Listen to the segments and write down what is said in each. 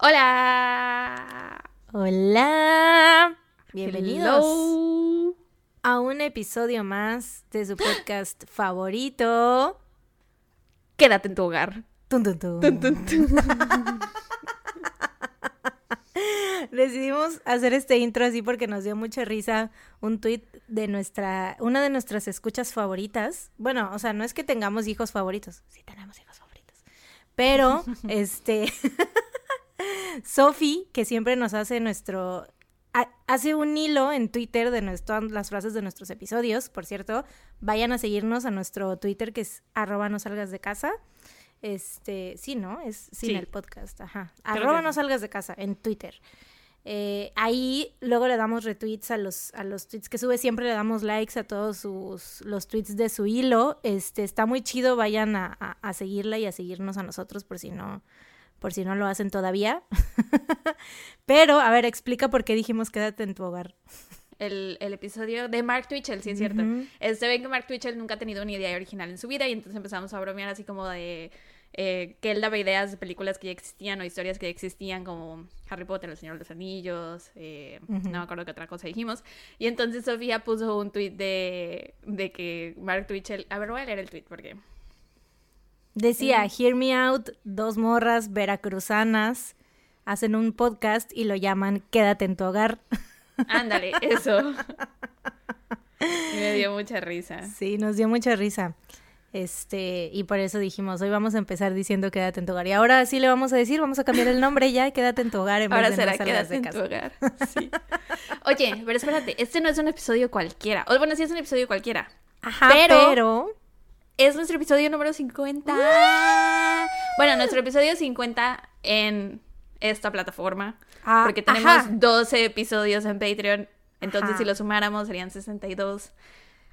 Hola. Hola. Bienvenidos Hello. a un episodio más de su podcast favorito. Quédate en tu hogar. Tun, tun, tun. Tun, tun, tun. Decidimos hacer este intro así porque nos dio mucha risa un tweet de nuestra, una de nuestras escuchas favoritas. Bueno, o sea, no es que tengamos hijos favoritos, sí tenemos hijos favoritos. Pero, este, Sofi, que siempre nos hace nuestro, ha- hace un hilo en Twitter de nues- todas las frases de nuestros episodios. Por cierto, vayan a seguirnos a nuestro Twitter que es arroba no salgas de casa. Este, sí, ¿no? Es sin Sí. el podcast, ajá. Creo Arroba no salgas de casa en Twitter. Eh, ahí luego le damos retweets a los, a los tweets que sube, siempre le damos likes a todos sus, los tweets de su hilo. Este, está muy chido, vayan a, a- a seguirla y a seguirnos a nosotros por si no, por si no lo hacen todavía. Pero, a ver, explica por qué dijimos quédate en tu hogar. El, el episodio de Mark Twitchell, sí es cierto. Este ven que Mark Twitchell nunca ha tenido una idea original en su vida y entonces empezamos a bromear así como de eh, que él daba ideas de películas que ya existían o historias que ya existían como Harry Potter, El Señor de los Anillos, eh, no me acuerdo qué otra cosa dijimos. Y entonces Sofía puso un tweet de, de que Mark Twitchell, a ver voy a leer el tweet porque... Decía, hear me out, dos morras veracruzanas hacen un podcast y lo llaman quédate en tu hogar. Ándale, eso. Me dio mucha risa. Sí, nos dio mucha risa. Este, y por eso dijimos, hoy vamos a empezar diciendo quédate en tu hogar. Y ahora sí le vamos a decir, vamos a cambiar el nombre ya, quédate en tu hogar en Ahora vez de será no quédate de en casa. tu hogar. Sí. Oye, pero espérate, este no es un episodio cualquiera. O bueno, sí es un episodio cualquiera. Ajá, Pero- pero... Es nuestro episodio número 50. Bueno, nuestro episodio 50 en esta plataforma. Ah, porque tenemos ajá. 12 episodios en Patreon. Entonces, Ajá. si lo sumáramos, serían 62.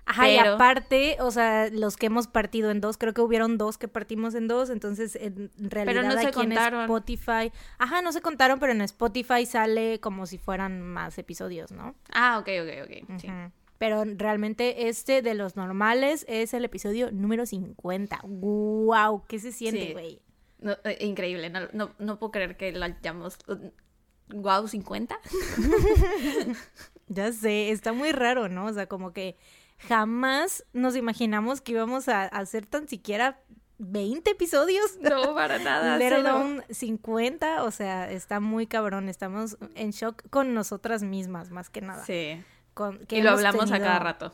Ajá, y pero- aparte, o sea, los que hemos partido en dos, creo que hubieron dos que partimos en dos, entonces en realidad no se aquí en contaron. Spotify, ajá, no se contaron, pero en Spotify sale como si fueran más episodios, ¿no? Ah, ok, ok, ok. Sí. Pero realmente este de los normales es el episodio número 50. ¡Wow! ¿Qué se siente, Sí. güey? No, eh, increíble. No, no, no puedo creer que lo hayamos. Wow, 50. Ya sé, está muy raro, ¿no? O sea, como que jamás nos imaginamos que íbamos a hacer tan siquiera 20 episodios. No, para nada. Let alone 50, o sea, está muy cabrón. Estamos en shock con nosotras mismas, más que nada. Sí. Con- que Y lo hablamos a cada rato.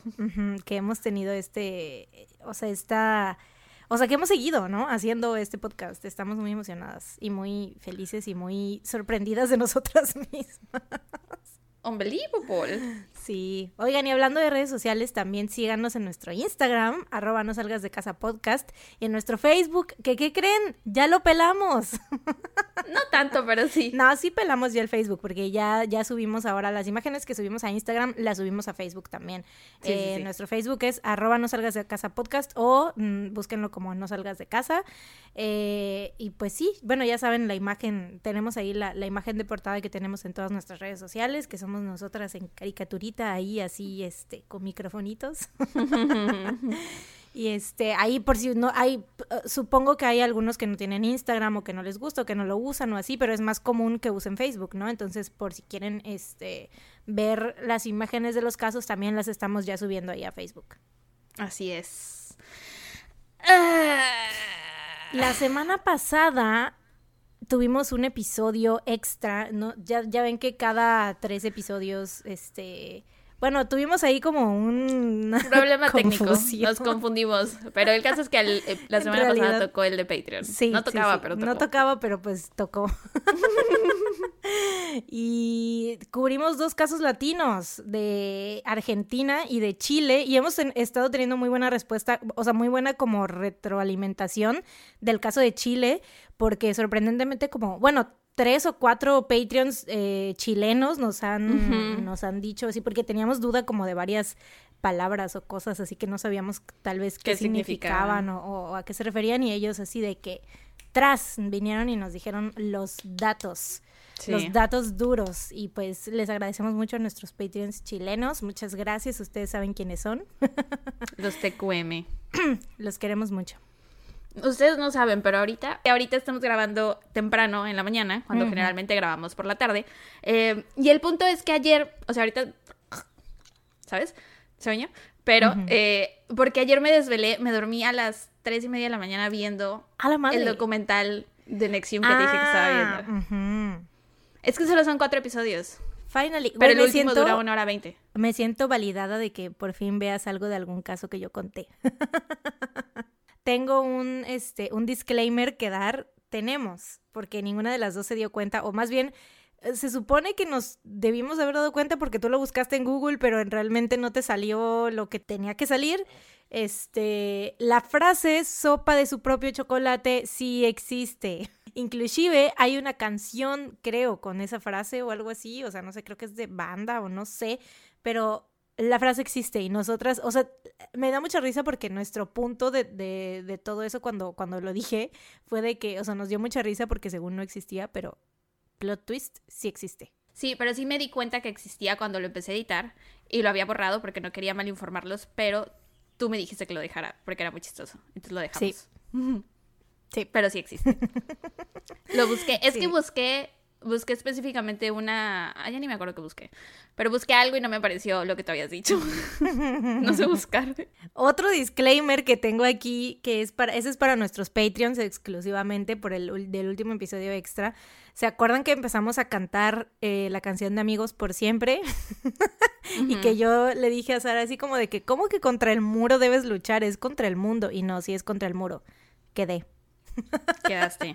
Que hemos tenido este, o sea, esta, o sea, que hemos seguido, ¿no? Haciendo este podcast. Estamos muy emocionadas y muy felices y muy sorprendidas de nosotras mismas. Unbelievable. Sí. Oigan, y hablando de redes sociales, también síganos en nuestro Instagram, arroba no salgas de casa podcast, y en nuestro Facebook, que ¿qué creen? Ya lo pelamos. No tanto, pero sí. No, sí pelamos ya el Facebook, porque ya, ya subimos ahora las imágenes que subimos a Instagram, las subimos a Facebook también. Sí, Eh, sí. Nuestro Facebook es arroba no salgas de casa podcast o mm, búsquenlo como no salgas de casa. Eh, y pues sí, bueno, ya saben la imagen, tenemos ahí la, la imagen de portada que tenemos en todas nuestras redes sociales, que somos nosotras en caricaturita ahí así, este, con microfonitos. Y este, ahí por si no hay, eh, supongo que hay algunos que no tienen Instagram o que no les gusta o que no lo usan o así, pero es más común que usen Facebook, ¿no? Entonces, por si quieren este ver las imágenes de los casos, también las estamos ya subiendo ahí a Facebook. Así es. La semana pasada tuvimos un episodio extra, ¿no? Ya, ya ven que cada tres episodios, este, bueno, tuvimos ahí como un Problema técnico. Nos confundimos. Pero el caso es que el- eh, la semana pasada tocó el de Patreon. Sí, no tocaba, sí. pero tocó. No tocaba, pero pues tocó. y cubrimos dos casos latinos de Argentina y de Chile y hemos estado teniendo muy buena respuesta, o sea, muy buena como retroalimentación del caso de Chile, porque sorprendentemente como, bueno, tres o cuatro Patreons eh, chilenos nos han, nos han dicho así, porque teníamos duda como de varias palabras o cosas así que no sabíamos tal vez qué, ¿Qué significaban? significaban o, o a qué se referían y ellos así de que tras vinieron y nos dijeron los datos. Sí. Los datos duros y pues les agradecemos mucho a nuestros Patreons chilenos. Muchas gracias, ustedes saben quiénes son. Los TQM. Los queremos mucho. Ustedes no saben, pero ahorita, ahorita estamos grabando temprano en la mañana, cuando generalmente grabamos por la tarde. Eh, y el punto es que ayer, o sea, ahorita, ¿sabes? Sueño. Pero, eh, porque ayer me desvelé, me dormí a las tres y media de la mañana viendo el documental de Nexium que te dije que estaba ah, viendo. Es que solo son cuatro episodios. Finally. Pero el último dura una hora veinte. Me siento validada de que por fin veas algo de algún caso que yo conté. Tengo un, este, un disclaimer que dar. Tenemos, porque ninguna de las dos se dio cuenta, o más bien eh, se supone que nos debimos haber dado cuenta porque tú lo buscaste en Google, pero realmente no te salió lo que tenía que salir. Este, la frase sopa de su propio chocolate sí existe. Inclusive hay una canción, creo, con esa frase o algo así, o sea, no sé, creo que es de banda o no sé, pero la frase existe y nosotras, o sea, me da mucha risa porque nuestro punto de, de, de todo eso cuando, cuando lo dije fue de que, o sea, nos dio mucha risa porque según no existía, pero plot twist sí existe. Sí, pero sí me di cuenta que existía cuando lo empecé a editar y lo había borrado porque no quería mal informarlos, pero tú me dijiste que lo dejara porque era muy chistoso. Entonces lo dejamos. Sí. sí. Pero sí existe. lo busqué. Es que busqué busqué específicamente una. Ah, ya ni me acuerdo que busqué. Pero busqué algo y no me apareció lo que te habías dicho. no sé buscar. Otro disclaimer que tengo aquí, que es para. Ese es para nuestros Patreons exclusivamente por el del último episodio extra. ¿Se acuerdan que empezamos a cantar eh, la canción de Amigos por siempre? y que yo le dije a Sara así como de que, ¿cómo que contra el muro debes luchar? Es contra el mundo. Y no, sí es contra el muro. Quedé. Quedaste.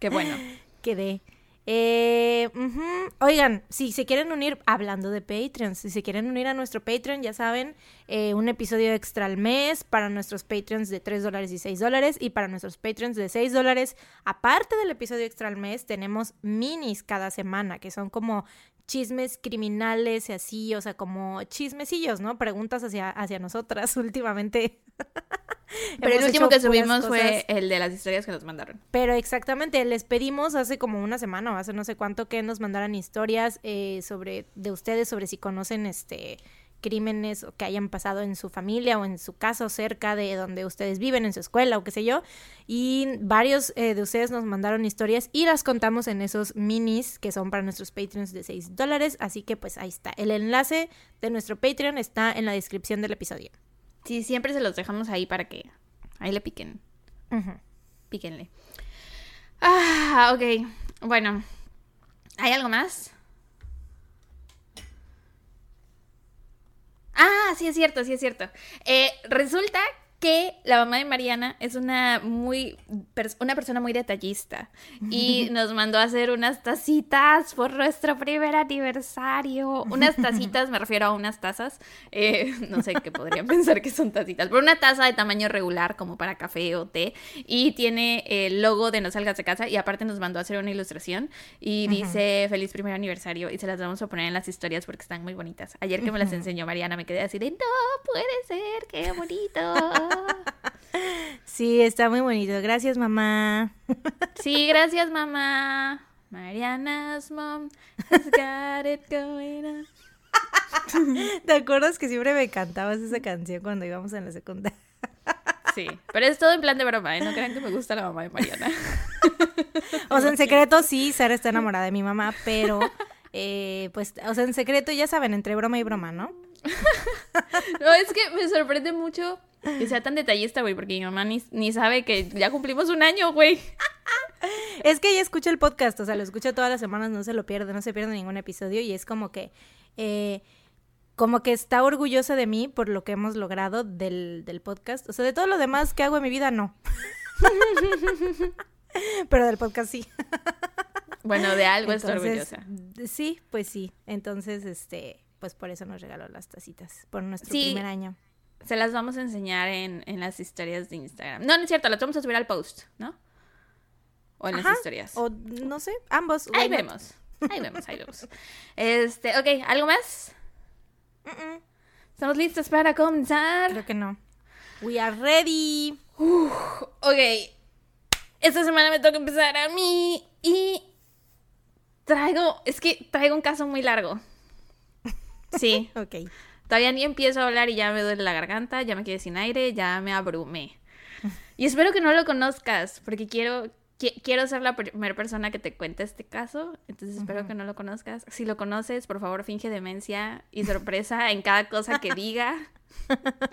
Qué bueno. Quedé. Eh, Oigan, si se quieren unir, hablando de Patreon, si se quieren unir a nuestro Patreon, ya saben, eh, un episodio extra al mes para nuestros Patreons de 3 dólares y 6 dólares y para nuestros Patreons de 6 dólares. Aparte del episodio extra al mes, tenemos minis cada semana, que son como chismes criminales y así, o sea, como chismecillos, ¿no? Preguntas hacia, hacia nosotras últimamente. Pero el último que subimos fue el de las historias que nos mandaron. Pero exactamente, les pedimos hace como una semana o hace no sé cuánto que nos mandaran historias eh, sobre de ustedes, sobre si conocen este crímenes que hayan pasado en su familia o en su casa cerca de donde ustedes viven, en su escuela o qué sé yo. Y varios eh, de ustedes nos mandaron historias y las contamos en esos minis que son para nuestros Patreons de 6 dólares. Así que pues ahí está. El enlace de nuestro Patreon está en la descripción del episodio. Sí, siempre se los dejamos ahí para que ahí le piquen. Píquenle. Ah, ok. Bueno, ¿hay algo más? Ah, sí es cierto, sí es cierto. Eh, resulta que la mamá de Mariana es una muy una persona muy detallista y nos mandó a hacer unas tacitas por nuestro primer aniversario. Unas tacitas, me refiero a unas tazas. Eh, no sé qué podrían pensar que son tacitas, pero una taza de tamaño regular como para café o té y tiene el logo de No salgas de casa y aparte nos mandó a hacer una ilustración y dice feliz primer aniversario y se las vamos a poner en las historias porque están muy bonitas. Ayer que me las enseñó Mariana me quedé así de no puede ser, qué bonito. Sí, está muy bonito. Gracias, mamá. Sí, gracias, mamá. Mariana's mom has got it going on. ¿Te acuerdas que siempre me cantabas esa canción cuando íbamos en la secundaria? Sí, pero es todo en plan de broma, ¿eh? No crean que me gusta la mamá de Mariana. O sea, en secreto sí, Sara está enamorada de mi mamá, pero eh, pues, o sea, en secreto ya saben, entre broma y broma, ¿no? no, es que me sorprende mucho que sea tan detallista, güey, porque mi mamá ni, sabe que ya cumplimos un año, güey. es que ella escucha el podcast, o sea, lo escucha todas las semanas, no se lo pierde, no se pierde ningún episodio y es como que... Eh, como que está orgullosa de mí por lo que hemos logrado del, del podcast. O sea, de todo lo demás que hago en mi vida, no. Pero del podcast sí. Bueno, de algo está orgullosa. Sí, pues sí. Entonces, este, pues por eso nos regaló las tacitas, por nuestro primer año. Se las vamos a enseñar en, las historias de Instagram. No, no es cierto, las vamos a subir al post, ¿no? O en las historias. O no sé, ambos. Ahí vemos. Ahí vemos, ahí vemos. Este, ok, ¿algo más? ¿Estamos listos para comenzar? Creo que no. We are ready. ok. Esta semana me toca empezar a mí y traigo, es que traigo un caso muy largo. Sí. ok. Todavía ni empiezo a hablar y ya me duele la garganta, ya me quedé sin aire, ya me abrumé. Y espero que no lo conozcas, porque quiero, quiero ser la primera persona que te cuente este caso. Entonces espero que no lo conozcas. Si lo conoces, por favor, finge demencia y sorpresa en cada cosa que diga.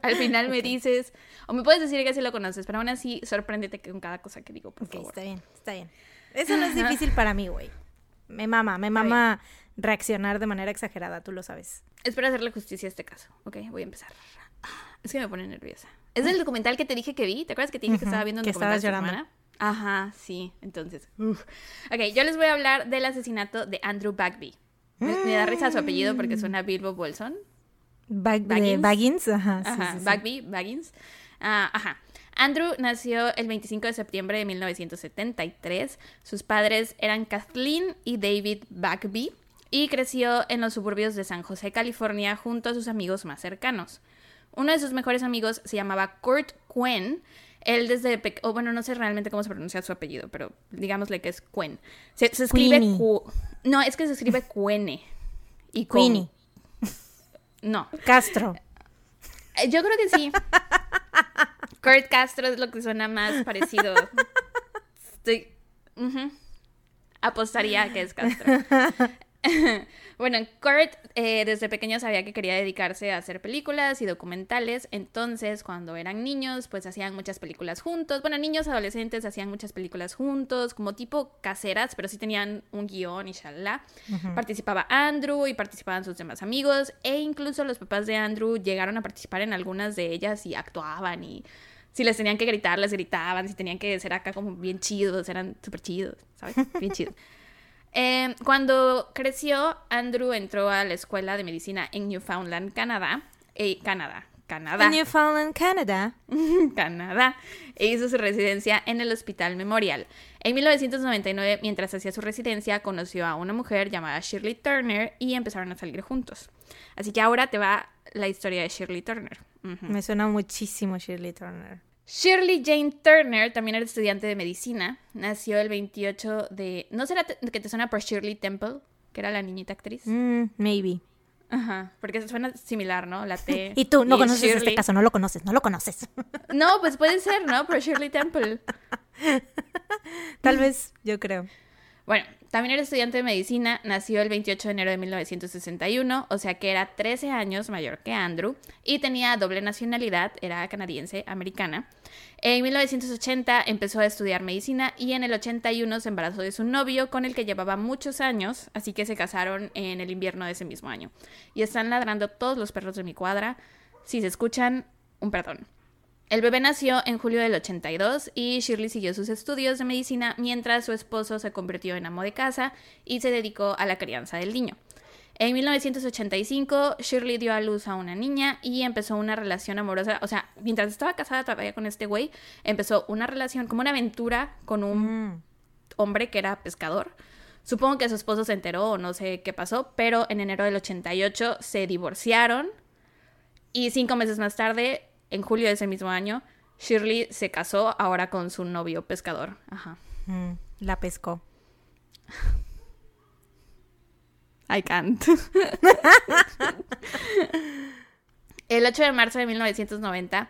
Al final me dices, o me puedes decir que sí lo conoces, pero aún así sorpréndete con cada cosa que digo, por favor. Está bien, está bien. Eso no es difícil para mí, güey. Me mama, me mama reaccionar de manera exagerada, tú lo sabes. Espero hacerle justicia a este caso. Ok, voy a empezar. Es que me pone nerviosa. Es el documental que te dije que vi. ¿Te acuerdas que te dije que estaba viendo un documental esta semana? Ajá, sí. Entonces. Ok, yo les voy a hablar del asesinato de Andrew Bagby. Me, da risa su apellido porque suena Bilbo Bolson. Baggins. Ajá. ajá. Bagby, Baggins. Ah, ajá. Andrew nació el 25 de septiembre de 1973. Sus padres eran Kathleen y David Bagby y creció en los suburbios de San José, California, junto a sus amigos más cercanos. Uno de sus mejores amigos se llamaba Kurt Quen. Él desde o bueno, no sé realmente cómo se pronuncia su apellido, pero digámosle que es Quen. Se, escribe No, es que se escribe Quene. Y Queenie. No. Castro. Eh, yo creo que sí. Kurt Castro es lo que suena más parecido. Estoy. Apostaría que es Castro. bueno, Kurt eh, desde pequeño sabía que quería dedicarse a hacer películas y documentales, entonces cuando eran niños pues hacían muchas películas juntos, bueno, niños adolescentes hacían muchas películas juntos, como tipo caseras, pero sí tenían un guion y. Participaba Andrew y participaban sus demás amigos e incluso los papás de Andrew llegaron a participar en algunas de ellas y actuaban y si les tenían que gritar, les gritaban, si tenían que ser acá como bien chidos, eran súper chidos, ¿sabes? Bien chidos. Eh, cuando creció, Andrew entró a la escuela de medicina en Newfoundland, Canadá. Eh, Canadá, Canadá. Newfoundland, Canadá. Canadá. E hizo su residencia en el Hospital Memorial. En 1999, mientras hacía su residencia, conoció a una mujer llamada Shirley Turner y empezaron a salir juntos. Así que ahora te va la historia de Shirley Turner. Me suena muchísimo Shirley Turner. Shirley Jane Turner también era estudiante de medicina. Nació el 28 de... ¿No será que te suena por Shirley Temple? Que era la niñita actriz. Mm, maybe. Ajá, porque suena similar, ¿no? La T. y tú no conoces este caso, no lo conoces, no lo conoces. no, pues puede ser, ¿no? Por Shirley Temple. Tal vez, yo creo. Bueno, también era estudiante de medicina, nació el 28 de enero de 1961, o sea que era 13 años mayor que Andrew y tenía doble nacionalidad, era canadiense, americana. En 1980 empezó a estudiar medicina y en el 81 se embarazó de su novio con el que llevaba muchos años, así que se casaron en el invierno de ese mismo año. Y están ladrando todos los perros de mi cuadra. Si se escuchan, un perdón. El bebé nació en julio del 82 y Shirley siguió sus estudios de medicina mientras su esposo se convirtió en amo de casa y se dedicó a la crianza del niño. En 1985, Shirley dio a luz a una niña y empezó una relación amorosa. O sea, mientras estaba casada todavía con este güey, empezó una relación, como una aventura con un mm. hombre que era pescador. Supongo que su esposo se enteró o no sé qué pasó, pero en enero del 88 se divorciaron y cinco meses más tarde en julio de ese mismo año, Shirley se casó ahora con su novio pescador. Ajá. Mm, la pescó. I can't. El 8 de marzo de 1990,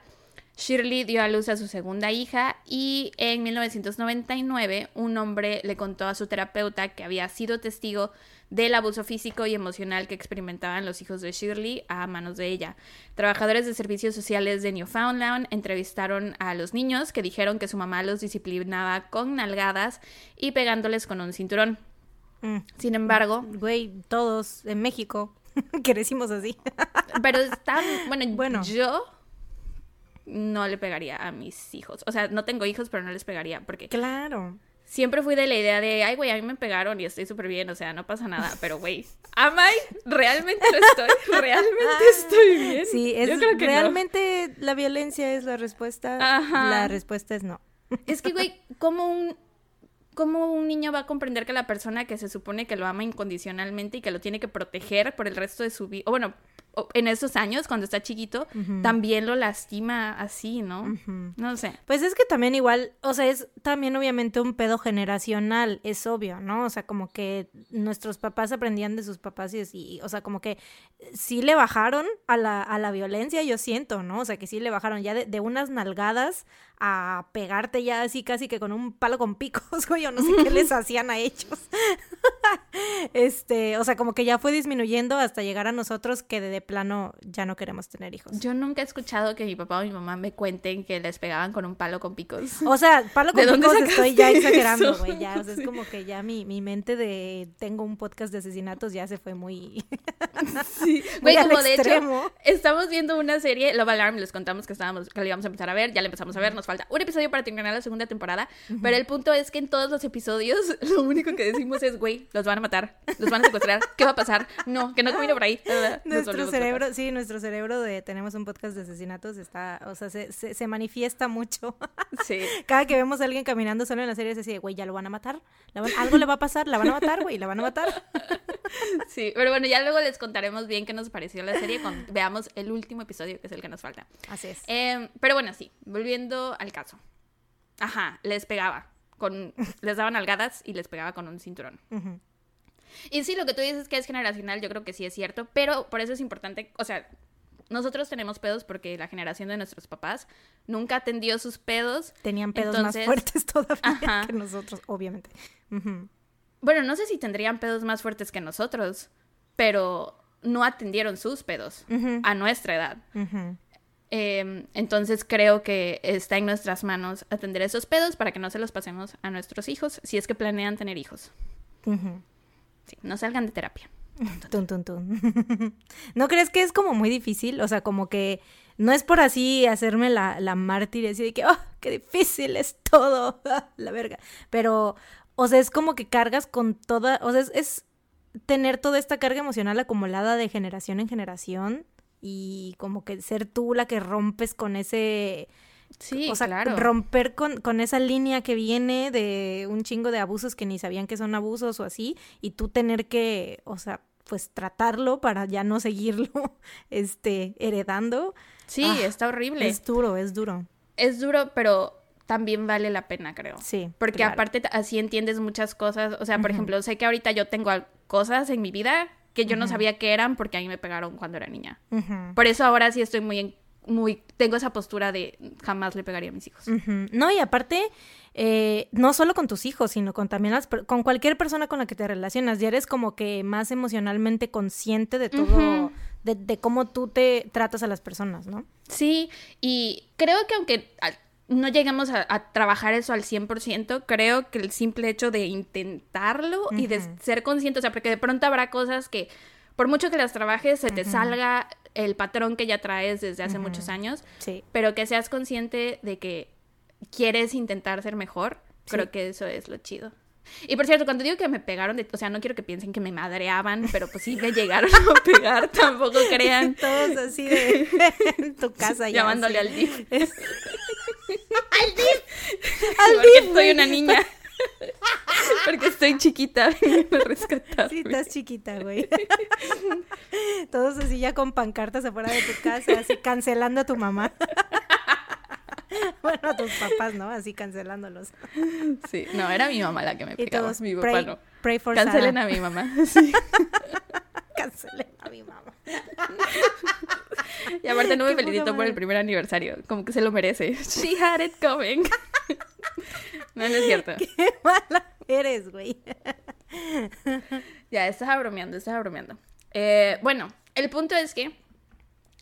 Shirley dio a luz a su segunda hija y en 1999 un hombre le contó a su terapeuta que había sido testigo del abuso físico y emocional que experimentaban los hijos de Shirley a manos de ella. Trabajadores de servicios sociales de Newfoundland entrevistaron a los niños que dijeron que su mamá los disciplinaba con nalgadas y pegándoles con un cinturón. Mm. Sin embargo, güey, todos en México crecimos así. pero están, bueno, bueno, yo no le pegaría a mis hijos. O sea, no tengo hijos, pero no les pegaría porque Claro siempre fui de la idea de, ay, güey, a mí me pegaron y estoy súper bien, o sea, no pasa nada, pero, güey, ¿am I? ¿Realmente lo estoy? ¿Realmente estoy bien? Sí, es, Yo creo que realmente la violencia es la respuesta. La respuesta es no. Es que, güey, ¿cómo un, ¿cómo un niño va a comprender que la persona que se supone que lo ama incondicionalmente y que lo tiene que proteger por el resto de su vida, o bueno, en esos años, cuando está chiquito, también lo lastima así, ¿no? No sé. Pues es que también igual, o sea, es también obviamente un pedo generacional, es obvio, ¿no? O sea, como que nuestros papás aprendían de sus papás y, o sea, como que sí le bajaron a la, a la violencia, yo siento, ¿no? O sea, que sí le bajaron ya de, de unas nalgadas a pegarte ya así casi que con un palo con picos, güey, o no sé qué les hacían a ellos. este, o sea, como que ya fue disminuyendo hasta llegar a nosotros que de, plano ya no queremos tener hijos. Yo nunca he escuchado que mi papá o mi mamá me cuenten que les pegaban con un palo con picos. O sea, palo con picos estoy ya exagerando, güey, ya, o sea, es como que ya mi, mi mente de tengo un podcast de asesinatos ya se fue muy Sí, güey, como de hecho, estamos viendo una serie, Love Alarm, les contamos que estábamos que lo íbamos a empezar a ver, ya la empezamos a ver, nos falta un episodio para terminar la segunda temporada, pero el punto es que en todos los episodios lo único que decimos es, güey, los van a matar, los van a secuestrar, ¿qué va a pasar? No, que no camine por ahí. Nuestro cerebro, sí, nuestro cerebro de tenemos un podcast de asesinatos está, o sea, se, se, manifiesta mucho. Sí. Cada que vemos a alguien caminando solo en la serie es así, güey, ya lo van a matar, algo le va a pasar, la van a matar, güey, la van a matar. Sí, pero bueno, ya luego les contaremos bien qué nos pareció la serie cuando veamos el último episodio, que es el que nos falta. Así es. Em, pero bueno, sí, volviendo al caso. Ajá, les pegaba. Con, les daban algadas y les pegaba con un cinturón. Y sí, lo que tú dices que es generacional, yo creo que sí es cierto, pero por eso es importante, o sea, nosotros tenemos pedos porque la generación de nuestros papás nunca atendió sus pedos. Tenían pedos más fuertes todavía que nosotros, obviamente. Bueno, no sé si tendrían pedos más fuertes que nosotros, pero no atendieron sus pedos a nuestra edad. Em, entonces creo que está en nuestras manos atender esos pedos para que no se los pasemos a nuestros hijos si es que planean tener hijos. Sí, no salgan de terapia. ¿No crees que es como muy difícil? O sea, como que no es por así hacerme la, la mártir y decir que, oh, qué difícil es todo, la verga. Pero, o sea, es como que cargas con toda, o sea, es tener toda esta carga emocional acumulada de generación en generación y como que ser tú la que rompes con ese... Sí, o sea, claro. romper con, con, esa línea que viene de un chingo de abusos que ni sabían que son abusos o así, y tú tener que, o sea, pues tratarlo para ya no seguirlo, este, heredando. Sí, ah, está horrible. Es duro, es duro. Es duro, pero también vale la pena, creo. Sí. Porque aparte así entiendes muchas cosas. O sea, por ejemplo, sé que ahorita yo tengo cosas en mi vida que yo no sabía que eran porque a mí me pegaron cuando era niña. Por eso ahora sí estoy muy muy tengo esa postura de jamás le pegaría a mis hijos. No, y aparte, eh, no solo con tus hijos, sino con también las, con cualquier persona con la que te relacionas. Ya eres como que más emocionalmente consciente de todo, de, de, cómo tú te tratas a las personas, ¿no? Sí, y creo que aunque no llegamos a, trabajar eso al 100%, creo que el simple hecho de intentarlo y de ser consciente, o sea, porque de pronto habrá cosas que por mucho que las trabajes, se te salga el patrón que ya traes desde hace muchos años, sí. pero que seas consciente de que quieres intentar ser mejor, creo que eso es lo chido. Y por cierto, cuando digo que me pegaron, de, o sea, no quiero que piensen que me madreaban, pero pues sí me llegaron a pegar, tampoco crean. Todos así de en tu casa ya. Llamándole al DIF. ¡Al DIF! ¡Al DIF! soy una niña. Porque estoy chiquita, a rescatar. Sí, estás chiquita, güey. Todos así ya con pancartas afuera de tu casa, así cancelando a tu mamá. bueno, a tus papás, ¿no? Así cancelándolos. Sí, no, era mi mamá la que me pegaba. Todos, mi papá pray, no. Pray for Cancelen a mi mamá. Sí. Cancelen a mi mamá. Y aparte no me felicito por el primer aniversario, como que se lo merece. She had it coming. No, no es cierto. Qué mala eres, güey. Ya, estás bromeando, estás bromeando. Eh, bueno, el punto es que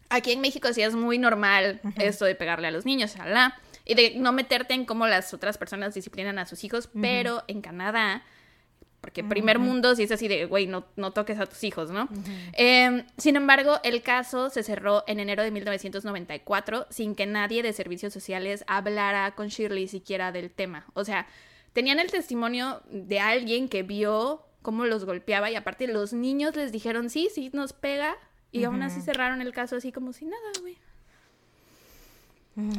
aquí en México sí es muy normal esto de pegarle a los niños, la y de no meterte en cómo las otras personas disciplinan a sus hijos, pero en Canadá, porque primer mundo sí es así de, güey, no, no toques a tus hijos, ¿no? Em, sin embargo, el caso se cerró en enero de 1994 sin que nadie de servicios sociales hablara con Shirley siquiera del tema. O sea, tenían el testimonio de alguien que vio cómo los golpeaba y aparte los niños les dijeron, sí, sí, nos pega, y aún así cerraron el caso así como si nada, güey.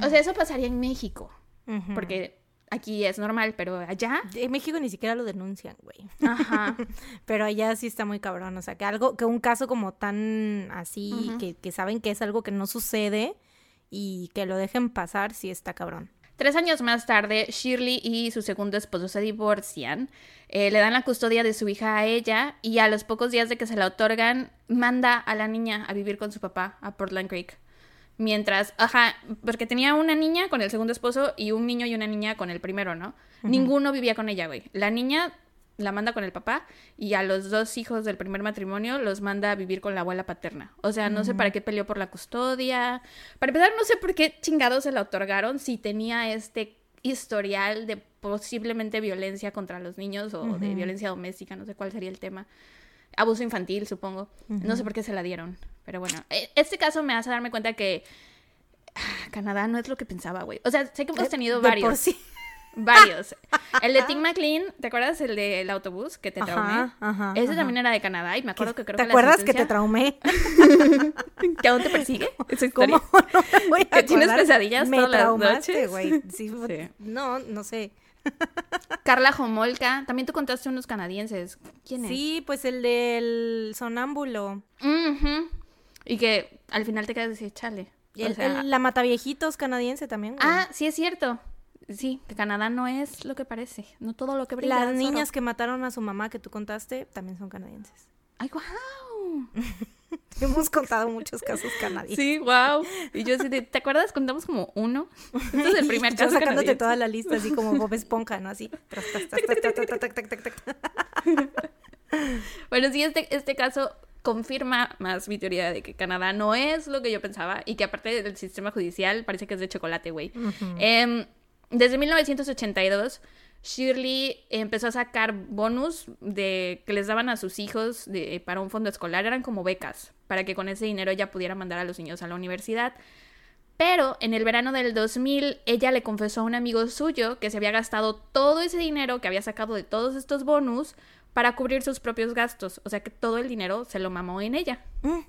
O sea, eso pasaría en México. Porque aquí es normal, pero allá. En México ni siquiera lo denuncian, güey. Ajá. pero allá sí está muy cabrón. O sea, que algo, que un caso como tan así, que, que saben que es algo que no sucede y que lo dejen pasar, sí está cabrón. Tres años más tarde, Shirley y su segundo esposo se divorcian, eh, le dan la custodia de su hija a ella y a los pocos días de que se la otorgan, manda a la niña a vivir con su papá a Portland Creek. Mientras, ajá, porque tenía una niña con el segundo esposo y un niño y una niña con el primero, ¿no? Ninguno vivía con ella, güey. La niña la manda con el papá y a los dos hijos del primer matrimonio los manda a vivir con la abuela paterna. O sea, no sé para qué peleó por la custodia. Para empezar, no sé por qué chingados se la otorgaron si tenía este historial de posiblemente violencia contra los niños o de violencia doméstica, no sé cuál sería el tema. Abuso infantil, supongo. No sé por qué se la dieron. Pero bueno, e, este caso me hace darme cuenta que ah, Canadá no es lo que pensaba, güey. O sea, sé que hemos tenido varios. sí. Varios. El de Tim McLean, ¿te acuerdas el del autobús que te traumé? Ajá, Ese también era de Canadá y me acuerdo que creo ¿Te que acuerdas que te traumé? ¿Que aún te persigue? ¿Esa historia? ¿Cómo no ¿Que tienes pesadillas todas las noches? güey. Sí, No, no sé. Carla Homolka, también tú contaste unos canadienses. ¿Quién es? Sí, pues el del sonámbulo. Y que al final te quedas así, chale. Y el, la mataviejitos canadiense también. Ah, sí es cierto. Sí, que Canadá no es lo que parece, no todo lo que brilla. Las niñas que mataron a su mamá que tú contaste también son canadienses. ¡Ay, wow! Hemos contado muchos casos canadienses. Sí, wow. Y yo así ¿te acuerdas? Contamos como uno. Este es el primer caso. Sacándote toda la lista, así como Bob Esponja, ¿no? Así. bueno, sí, este, este caso confirma más mi teoría de que Canadá no es lo que yo pensaba y que aparte del sistema judicial parece que es de chocolate, güey. Desde 1982, Shirley empezó a sacar bonus de que les daban a sus hijos de, para un fondo escolar, eran como becas, para que con ese dinero ella pudiera mandar a los niños a la universidad. Pero en el verano del 2000, ella le confesó a un amigo suyo que se había gastado todo ese dinero que había sacado de todos estos bonus para cubrir sus propios gastos. O sea que todo el dinero se lo mamó en ella. Mm.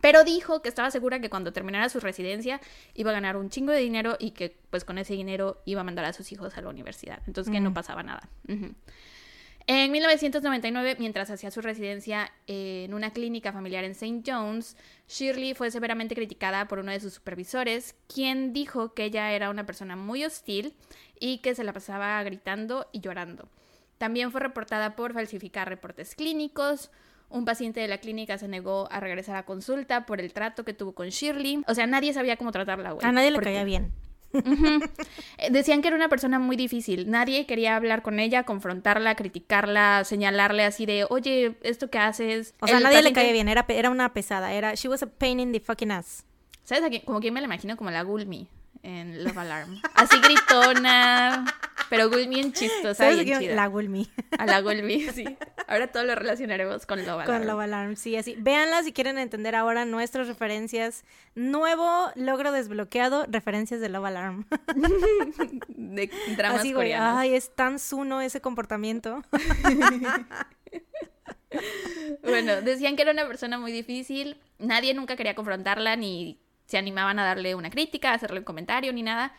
Pero dijo que estaba segura que cuando terminara su residencia iba a ganar un chingo de dinero y que pues con ese dinero iba a mandar a sus hijos a la universidad. Entonces que no pasaba nada. En 1999, mientras hacía su residencia en una clínica familiar en St. John's, Shirley fue severamente criticada por uno de sus supervisores, quien dijo que ella era una persona muy hostil y que se la pasaba gritando y llorando. También fue reportada por falsificar reportes clínicos, un paciente de la clínica se negó a regresar a consulta por el trato que tuvo con Shirley. O sea, nadie sabía cómo tratarla, güey. A nadie le caía bien. Eh, decían que era una persona muy difícil. Nadie quería hablar con ella, confrontarla, criticarla, señalarle así de, oye, esto que haces. O sea, nadie le caía bien. Era, era una pesada. Era, she was a pain in the fucking ass. ¿Sabes? Como que me la imagino como la Gulmi en Love Alarm. Así gritona, pero Gulmi en chistosa y chida. La Gulmi. A la Gulmi, sí. Ahora todo lo relacionaremos con Love Alarm. Con Love Alarm, sí, así. Véanla si quieren entender ahora nuestras referencias. Nuevo logro desbloqueado, referencias de Love Alarm. de dramas así, Ay, es tan suno ese comportamiento. bueno, decían que era una persona muy difícil. Nadie nunca quería confrontarla ni se animaban a darle una crítica, a hacerle un comentario ni nada,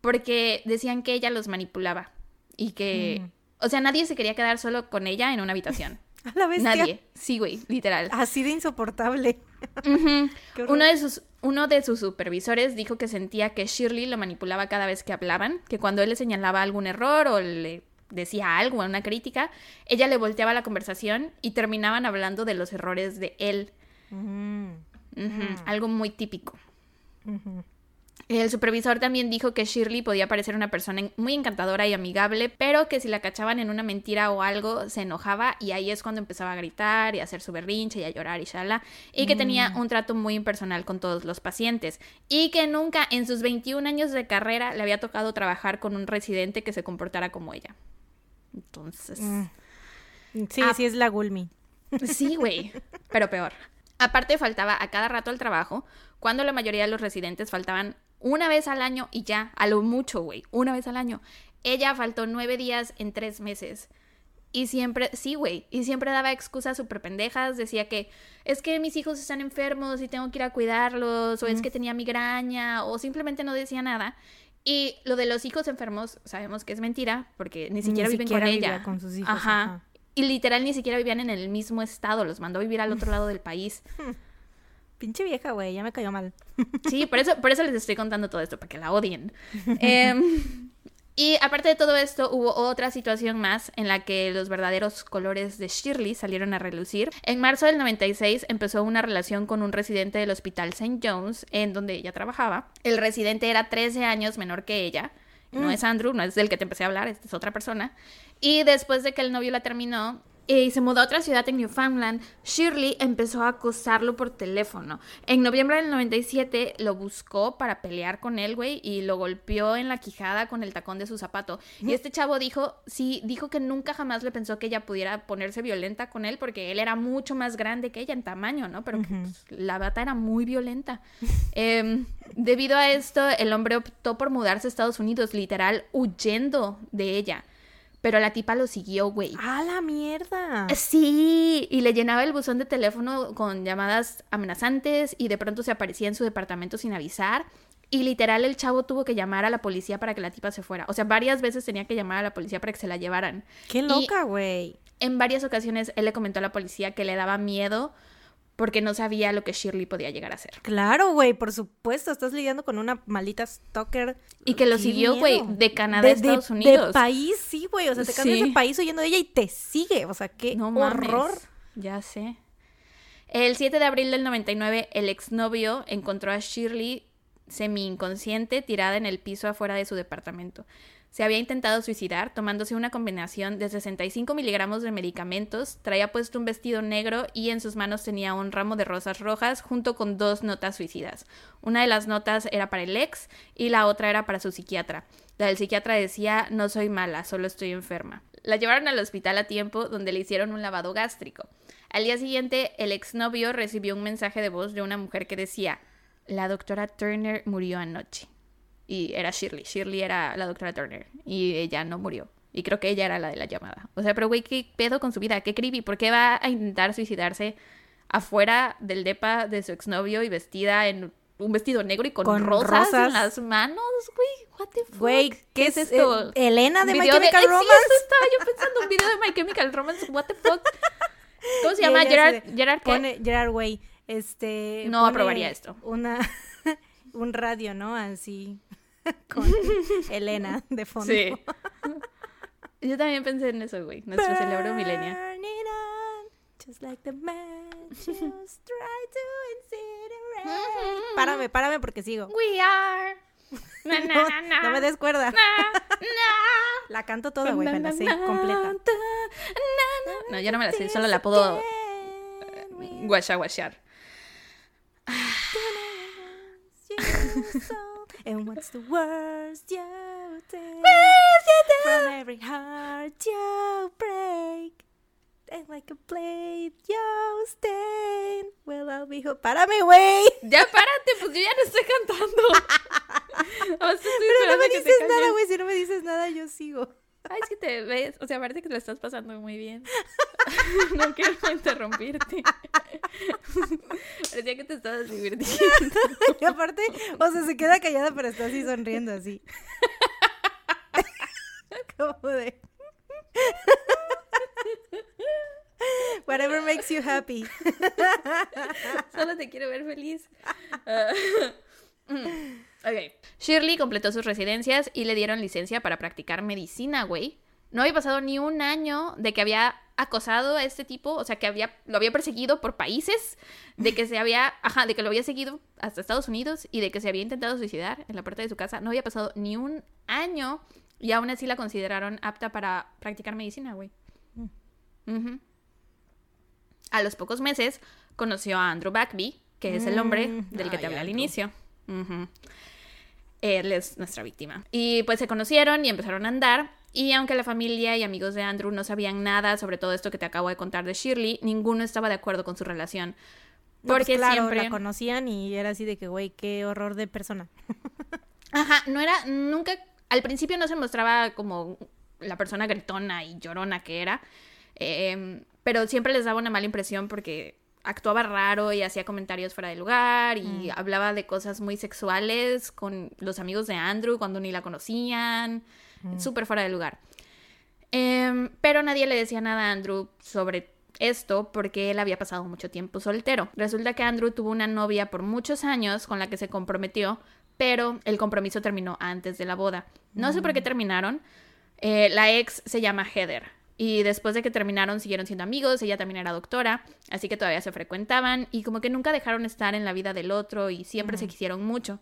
porque decían que ella los manipulaba y que, mm. o sea, nadie se quería quedar solo con ella en una habitación. A la bestia. Nadie. Sí, güey, literal. Así de insoportable. uno, de sus, uno de sus supervisores dijo que sentía que Shirley lo manipulaba cada vez que hablaban, que cuando él le señalaba algún error o le decía algo, una crítica, ella le volteaba la conversación y terminaban hablando de los errores de él. Mm. Mm. Algo muy típico. El supervisor también dijo que Shirley podía parecer una persona muy encantadora y amigable, pero que si la cachaban en una mentira o algo se enojaba y ahí es cuando empezaba a gritar y a hacer su berrinche y a llorar y shala, y que tenía mm. un trato muy impersonal con todos los pacientes y que nunca en sus 21 años de carrera le había tocado trabajar con un residente que se comportara como ella. Entonces... Mm. Sí, sí es la Gulmi. Sí, güey, pero peor. Aparte faltaba a cada rato al trabajo, cuando la mayoría de los residentes faltaban una vez al año y ya, a lo mucho, güey, una vez al año. Ella faltó nueve días en tres meses. Y siempre, sí, güey, y siempre daba excusas súper pendejas, decía que es que mis hijos están enfermos y tengo que ir a cuidarlos, o es que tenía migraña, o simplemente no decía nada. Y lo de los hijos enfermos, sabemos que es mentira, porque ni siquiera Ni viven siquiera con vivía ella. con sus hijos, Ajá. ajá. Y literal ni siquiera vivían en el mismo estado, los mandó a vivir al otro lado del país. Pinche vieja, güey, ya me cayó mal. Sí, por eso, por eso les estoy contando todo esto, para que la odien. Em, y aparte de todo esto, hubo otra situación más en la que los verdaderos colores de Shirley salieron a relucir. En marzo del 96 empezó una relación con un residente del hospital St. John's, en donde ella trabajaba. El residente era 13 años menor que ella. No es Andrew, no es del que te empecé a hablar, esta es otra persona. Y después de que el novio la terminó, y se mudó a otra ciudad en Newfoundland, Shirley empezó a acosarlo por teléfono. En noviembre del 97 lo buscó para pelear con él, güey, y lo golpeó en la quijada con el tacón de su zapato. Y este chavo dijo, sí, dijo que nunca jamás le pensó que ella pudiera ponerse violenta con él porque él era mucho más grande que ella en tamaño, ¿no? Pero que, pues, la bata era muy violenta. Em, debido a esto, el hombre optó por mudarse a Estados Unidos, literal, huyendo de ella. Pero la tipa lo siguió, güey. ¡A la mierda! Sí, y le llenaba el buzón de teléfono con llamadas amenazantes y de pronto se aparecía en su departamento sin avisar. Y literal el chavo tuvo que llamar a la policía para que la tipa se fuera. O sea, varias veces tenía que llamar a la policía para que se la llevaran. ¡Qué loca, güey! en varias ocasiones él le comentó a la policía que le daba miedo porque no sabía lo que Shirley podía llegar a hacer. Claro, güey, por supuesto, estás lidiando con una maldita stalker. Y que lo ¡Qué siguió, güey, de Canadá De- a Estados de- Unidos. De país, sí, güey, o sea, te cambias Sí. de país huyendo de ella y te sigue, o sea, qué No mames. horror. Ya sé. El 7 de abril del 99, el exnovio encontró a Shirley semi-inconsciente tirada en el piso afuera de su departamento. Se había intentado suicidar tomándose una combinación de 65 miligramos de medicamentos, traía puesto un vestido negro y en sus manos tenía un ramo de rosas rojas junto con dos notas suicidas. Una de las notas era para el ex y la otra era para su psiquiatra. La del psiquiatra decía, no soy mala, solo estoy enferma. La llevaron al hospital a tiempo donde le hicieron un lavado gástrico. Al día siguiente, el exnovio recibió un mensaje de voz de una mujer que decía, la doctora Turner murió anoche. Y era Shirley. Shirley era la doctora Turner. Y ella no murió. Y creo que ella era la de la llamada. O sea, pero güey, ¿qué pedo con su vida? ¿Qué creepy? ¿Por qué va a intentar suicidarse afuera del depa de su exnovio y vestida en un vestido negro y con, Con rosas, rosas. en las manos, güey? What the fuck? Güey, ¿qué, es esto? eh, Elena de My Chemical Ay, Romance. Sí, eso estaba yo pensando, un video de My Chemical Romance. What the fuck? ¿Cómo se llama? Gerard, de- Gerard, ¿qué? Pone, Gerard Way, este... No aprobaría esto. Una, un radio, ¿no? Así, con Elena de fondo. Sí. Yo también pensé en eso, güey. Nuestro cerebro. Burn like incinerate. Párame, párame porque sigo. We are. Na, na, No, na, na. no me des cuerda. La canto toda, güey, me la sé completa. No, yo no me la sé, solo la puedo guasha And what's the worst you take from every heart you break? And like a blade you stain. Well, I'll be ho- Párame, güey. Ya párate, pues yo ya no estoy cantando. Ahora estoy Pero no me dices nada, güey. Si no me dices nada, yo sigo. Ay, es que te ves, o sea, parece que te lo estás pasando muy bien. no quiero interrumpirte. Parecía que te estabas divirtiendo. Y aparte, o sea, se queda callada, pero está así sonriendo así. Como de. Whatever makes you happy. Solo te quiero ver feliz. Ah, mm. Shirley completó sus residencias y le dieron licencia para practicar medicina, güey. No había pasado ni un año de que había acosado a este tipo, o sea, que había, lo había perseguido por países, de que se había, ajá, de que lo había seguido hasta Estados Unidos y de que se había intentado suicidar en la puerta de su casa. No había pasado ni un año y aún así la consideraron apta para practicar medicina, güey. Ujú. A los pocos meses conoció a Andrew Backby, que es el hombre Mm, del que te hablé al Andrew. Él es nuestra víctima. Y pues se conocieron y empezaron a andar. Y aunque la familia y amigos de Andrew no sabían nada sobre todo esto que te acabo de contar de Shirley, ninguno estaba de acuerdo con su relación. No, pues Porque claro, siempre. la conocían y era así de que, güey, qué horror de persona. Ajá, no era, nunca, al principio no se mostraba como la persona gritona y llorona que era, em, pero siempre les daba una mala impresión porque actuaba raro y hacía comentarios fuera de lugar y Mm. hablaba de cosas muy sexuales con los amigos de Andrew cuando ni la conocían. Mm. Súper fuera de lugar. Em, pero nadie le decía nada a Andrew sobre esto porque él había pasado mucho tiempo soltero. Resulta que Andrew tuvo una novia por muchos años con la que se comprometió, pero el compromiso terminó antes de la boda. No sé por qué terminaron. Eh, la ex se llama Heather. Y después de que terminaron, siguieron siendo amigos. Ella también era doctora, así que todavía se frecuentaban. Y como que nunca dejaron estar en la vida del otro y siempre se quisieron mucho.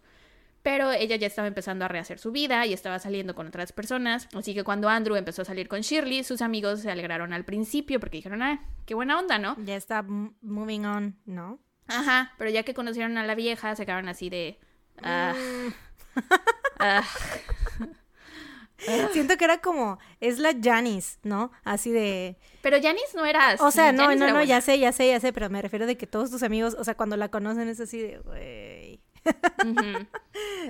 Pero ella ya estaba empezando a rehacer su vida y estaba saliendo con otras personas. Así que cuando Andrew empezó a salir con Shirley, sus amigos se alegraron al principio porque dijeron, ah, qué buena onda, ¿no? Ya está moving on, ¿no? Ajá, pero ya que conocieron a la vieja, se quedaron así de... ah, Mm. ah. Siento que era como, es la Janice, ¿no? Así de... Pero Janice no era así. O sea, no, Janice no, no, buena. ya sé, ya sé, ya sé, pero me refiero de que todos tus amigos, o sea, cuando la conocen es así de, güey.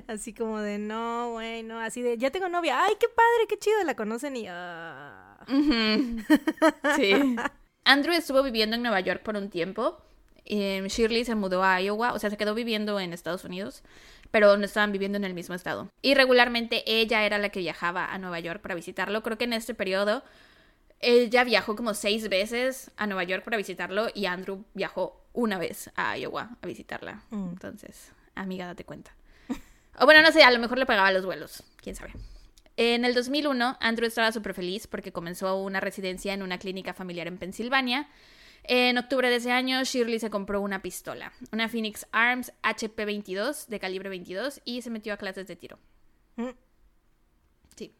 Así como de, no, güey, no, así de, ya tengo novia, ay, qué padre, qué chido, la conocen y... ah. Sí. Andrew estuvo viviendo en Nueva York por un tiempo. Eh, Shirley se mudó a Iowa, o sea, se quedó viviendo en Estados Unidos, pero no estaban viviendo en el mismo estado. Y regularmente ella era la que viajaba a Nueva York para visitarlo. Creo que en este periodo ella viajó como seis veces a Nueva York para visitarlo y Andrew viajó una vez a Iowa a visitarla. Mm. Entonces, amiga, date cuenta. O bueno, no sé, a lo mejor le pagaba los vuelos, quién sabe. En el 2001, Andrew estaba súper feliz porque comenzó una residencia en una clínica familiar en Pensilvania. En octubre de ese año, Shirley se compró una pistola, una Phoenix Arms HP-22 de calibre 22 y se metió a clases de tiro. Mm. Sí.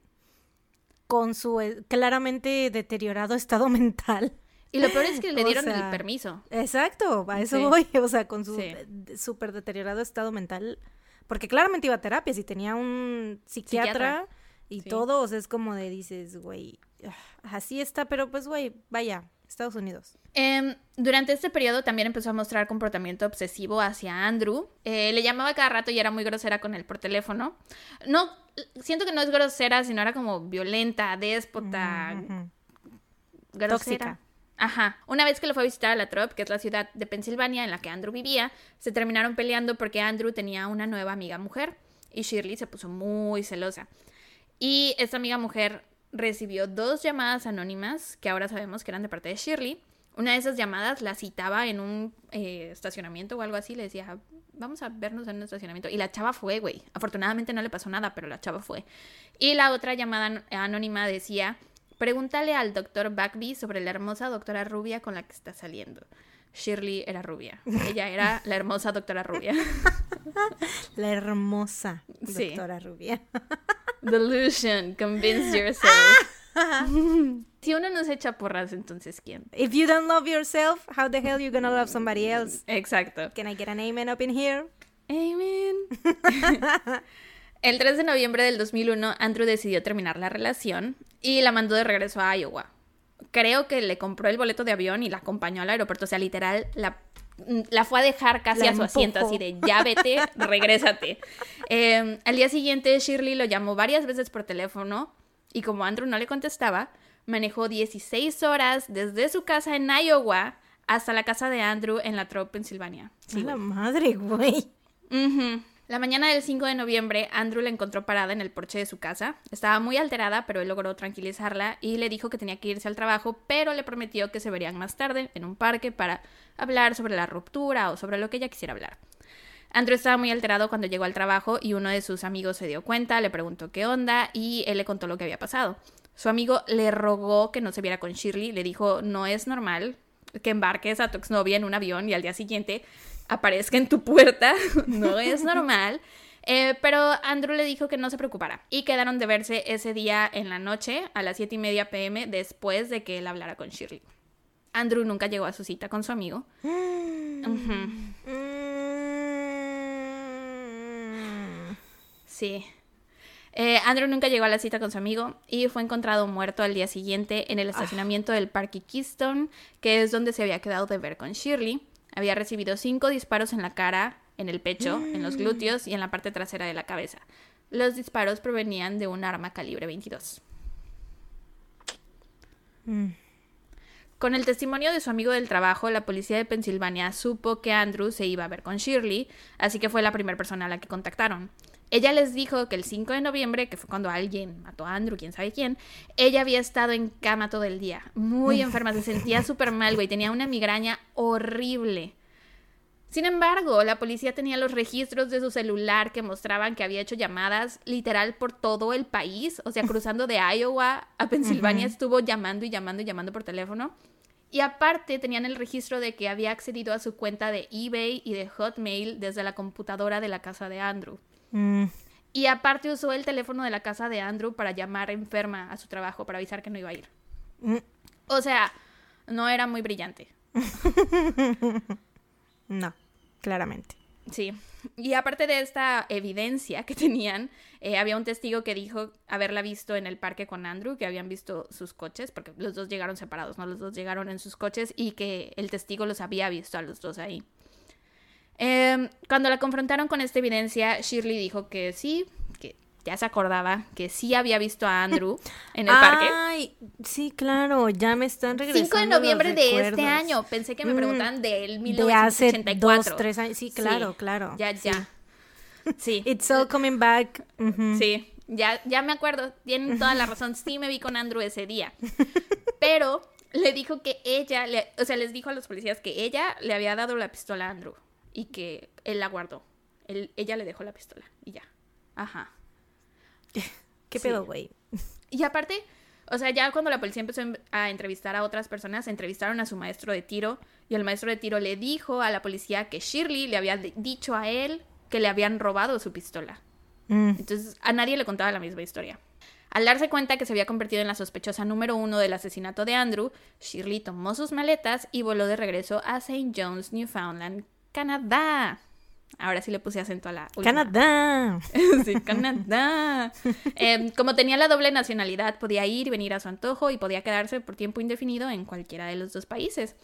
Con su eh, claramente deteriorado estado mental. Y lo peor es que le O dieron sea, el permiso. Exacto, a eso Sí. voy, o sea, con su Sí. súper deteriorado estado mental, porque claramente iba a terapia, si tenía un psiquiatra, Psiquiatra. y Sí. todo, o sea, es como de dices, güey, ah, así está, pero pues, güey, vaya, Estados Unidos. Em, durante este periodo también empezó a mostrar comportamiento obsesivo hacia Andrew. Eh, le llamaba cada rato y era muy grosera con él por teléfono. No, siento que no es grosera, sino era como violenta, déspota, Ujú. grosera. Tóxica. Ajá. Una vez que lo fue a visitar a la Trop, que es la ciudad de Pensilvania en la que Andrew vivía, se terminaron peleando porque Andrew tenía una nueva amiga mujer y Shirley se puso muy celosa. Y esta amiga mujer recibió dos llamadas anónimas que ahora sabemos que eran de parte de Shirley. Una de esas llamadas la citaba en un eh, estacionamiento o algo así, le decía, vamos a vernos en un estacionamiento. Y la chava fue, güey. Afortunadamente no le pasó nada, pero la chava fue. Y la otra llamada an- anónima decía, pregúntale al doctor Bagby sobre la hermosa doctora rubia con la que está saliendo. Shirley era rubia. Ella era la hermosa doctora rubia. La hermosa Sí. doctora Rubia. Delusion, convince yourself. si uno no se echa porras, entonces ¿quién? If you don't love yourself, how the hell you gonna love somebody else? Exacto. Can I get an amen up in here? Amen. El 3 de noviembre del 2001, Andrew decidió terminar la relación y la mandó de regreso a Iowa. Creo que le compró el boleto de avión y la acompañó al aeropuerto. O sea, literal, la, la fue a dejar casi La a su asiento, así de ya vete, regrésate. Eh, al día siguiente, Shirley lo llamó varias veces por teléfono y como Andrew no le contestaba, manejó 16 horas desde su casa en Iowa hasta la casa de Andrew en la Trope, Pensilvania. Sí, la madre, güey. La mañana del 5 de noviembre, Andrew la encontró parada en el porche de su casa. Estaba muy alterada, pero él logró tranquilizarla y le dijo que tenía que irse al trabajo, pero le prometió que se verían más tarde en un parque para hablar sobre la ruptura o sobre lo que ella quisiera hablar. Andrew estaba muy alterado cuando llegó al trabajo y uno de sus amigos se dio cuenta, le preguntó qué onda y él le contó lo que había pasado. Su amigo le rogó que no se viera con Shirley, le dijo, no es normal que embarques a tu exnovia en un avión y al día siguiente aparezca en tu puerta, no es normal. Eh, pero Andrew le dijo que no se preocupara y quedaron de verse ese día en la noche a las 7 y media pm después de que él hablara con Shirley. Andrew nunca llegó a su cita con su amigo. Sí. Eh, Andrew nunca llegó a la cita con su amigo y fue encontrado muerto al día siguiente en el estacionamiento del Parque Keystone, que es donde se había quedado de ver con Shirley. Había recibido cinco disparos en la cara, en el pecho, en los glúteos y en la parte trasera de la cabeza. Los disparos provenían de un arma calibre 22. Mm. Con el testimonio de su amigo del trabajo, la policía de Pensilvania supo que Andrew se iba a ver con Shirley, así que fue la primera persona a la que contactaron. Ella les dijo que el 5 de noviembre, que fue cuando alguien mató a Andrew, quién sabe quién, ella había estado en cama todo el día, muy enferma, se sentía súper mal, güey, tenía una migraña horrible. Sin embargo, la policía tenía los registros de su celular que mostraban que había hecho llamadas literal por todo el país, o sea, cruzando de Iowa a Pensilvania, estuvo llamando y llamando y llamando por teléfono. Y aparte tenían el registro de que había accedido a su cuenta de eBay y de Hotmail desde la computadora de la casa de Andrew. Mm, Y aparte usó el teléfono de la casa de Andrew para llamar enferma a su trabajo, para avisar que no iba a ir. mm, O sea, no era muy brillante. no, claramente. Sí. Y aparte de esta evidencia que tenían, eh, había un testigo que dijo haberla visto en el parque con Andrew, que habían visto sus coches, porque los dos llegaron separados, ¿no? Los dos llegaron en sus coches y que el testigo los había visto a los dos ahí. Em, cuando la confrontaron con esta evidencia, Shirley dijo que sí, que ya se acordaba, que sí había visto a Andrew en el parque. Ay, sí, claro, ya me están regresando 5 de los noviembre de este año. Pensé que me Mm, preguntaban del De hace 1984. dos, tres años. Sí, claro, claro. Ya, ya. Sí. It's all coming back. Sí, ya, ya me acuerdo, tienen toda la razón, sí me vi con Andrew ese día. Pero le dijo que ella, le- o sea, les dijo a los policías que ella le había dado la pistola a Andrew y que él la guardó. Él- ella le dejó la pistola y ya. Ajá. ¿Qué Sí. pedo, güey? Y aparte, o sea, ya cuando la policía empezó a en- a entrevistar a otras personas, entrevistaron a su maestro de tiro y el maestro de tiro le dijo a la policía que Shirley le había dicho a él que le habían robado su pistola. Mm, Entonces a nadie le contaba la misma historia. Al darse cuenta que se había convertido en la sospechosa número uno del asesinato de Andrew, Shirley tomó sus maletas y voló de regreso a St. John's, Newfoundland, Canadá. Ahora sí le puse acento a la última. Canadá. sí, Canadá. Em, como tenía la doble nacionalidad, podía ir y venir a su antojo y podía quedarse por tiempo indefinido en cualquiera de los dos países.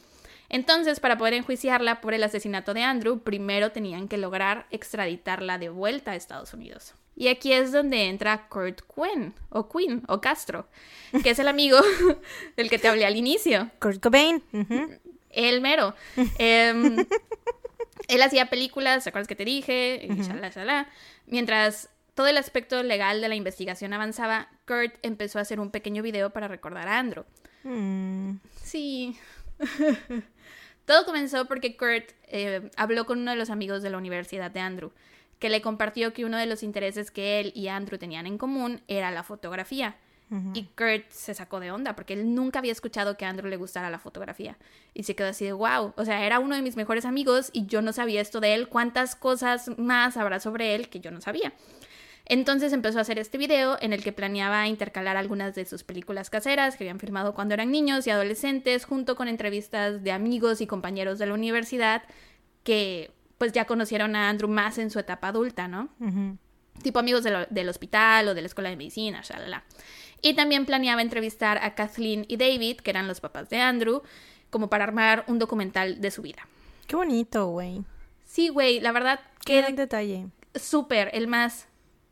Entonces, para poder enjuiciarla por el asesinato de Andrew, primero tenían que lograr extraditarla de vuelta a Estados Unidos. Y aquí es donde entra Kurt Quinn, o Quinn, o Castro, que es el amigo del que te hablé al inicio. Kurt Cobain. El mero. Em, él hacía películas, ¿te acuerdas que te dije? Y shalala, shalala. Mientras todo el aspecto legal de la investigación avanzaba, Kurt empezó a hacer un pequeño video para recordar a Andrew. Mm, Sí. todo comenzó porque Kurt eh, habló con uno de los amigos de la universidad de Andrew, que le compartió que uno de los intereses que él y Andrew tenían en común era la fotografía. Y Kurt se sacó de onda porque él nunca había escuchado que a Andrew le gustara la fotografía. Y se quedó así de wow. O sea, era uno de mis mejores amigos y yo no sabía esto de él. ¿Cuántas cosas más habrá sobre él que yo no sabía? Entonces empezó a hacer este video en el que planeaba intercalar algunas de sus películas caseras que habían filmado cuando eran niños y adolescentes, junto con entrevistas de amigos y compañeros de la universidad que pues ya conocieron a Andrew más en su etapa adulta, ¿no? Tipo amigos de lo- del hospital o de la escuela de medicina, shalala. Y también planeaba entrevistar a Kathleen y David, que eran los papás de Andrew, como para armar un documental de su vida. Qué bonito, güey. Sí, güey, la verdad Qué que gran detalle. súper, el más...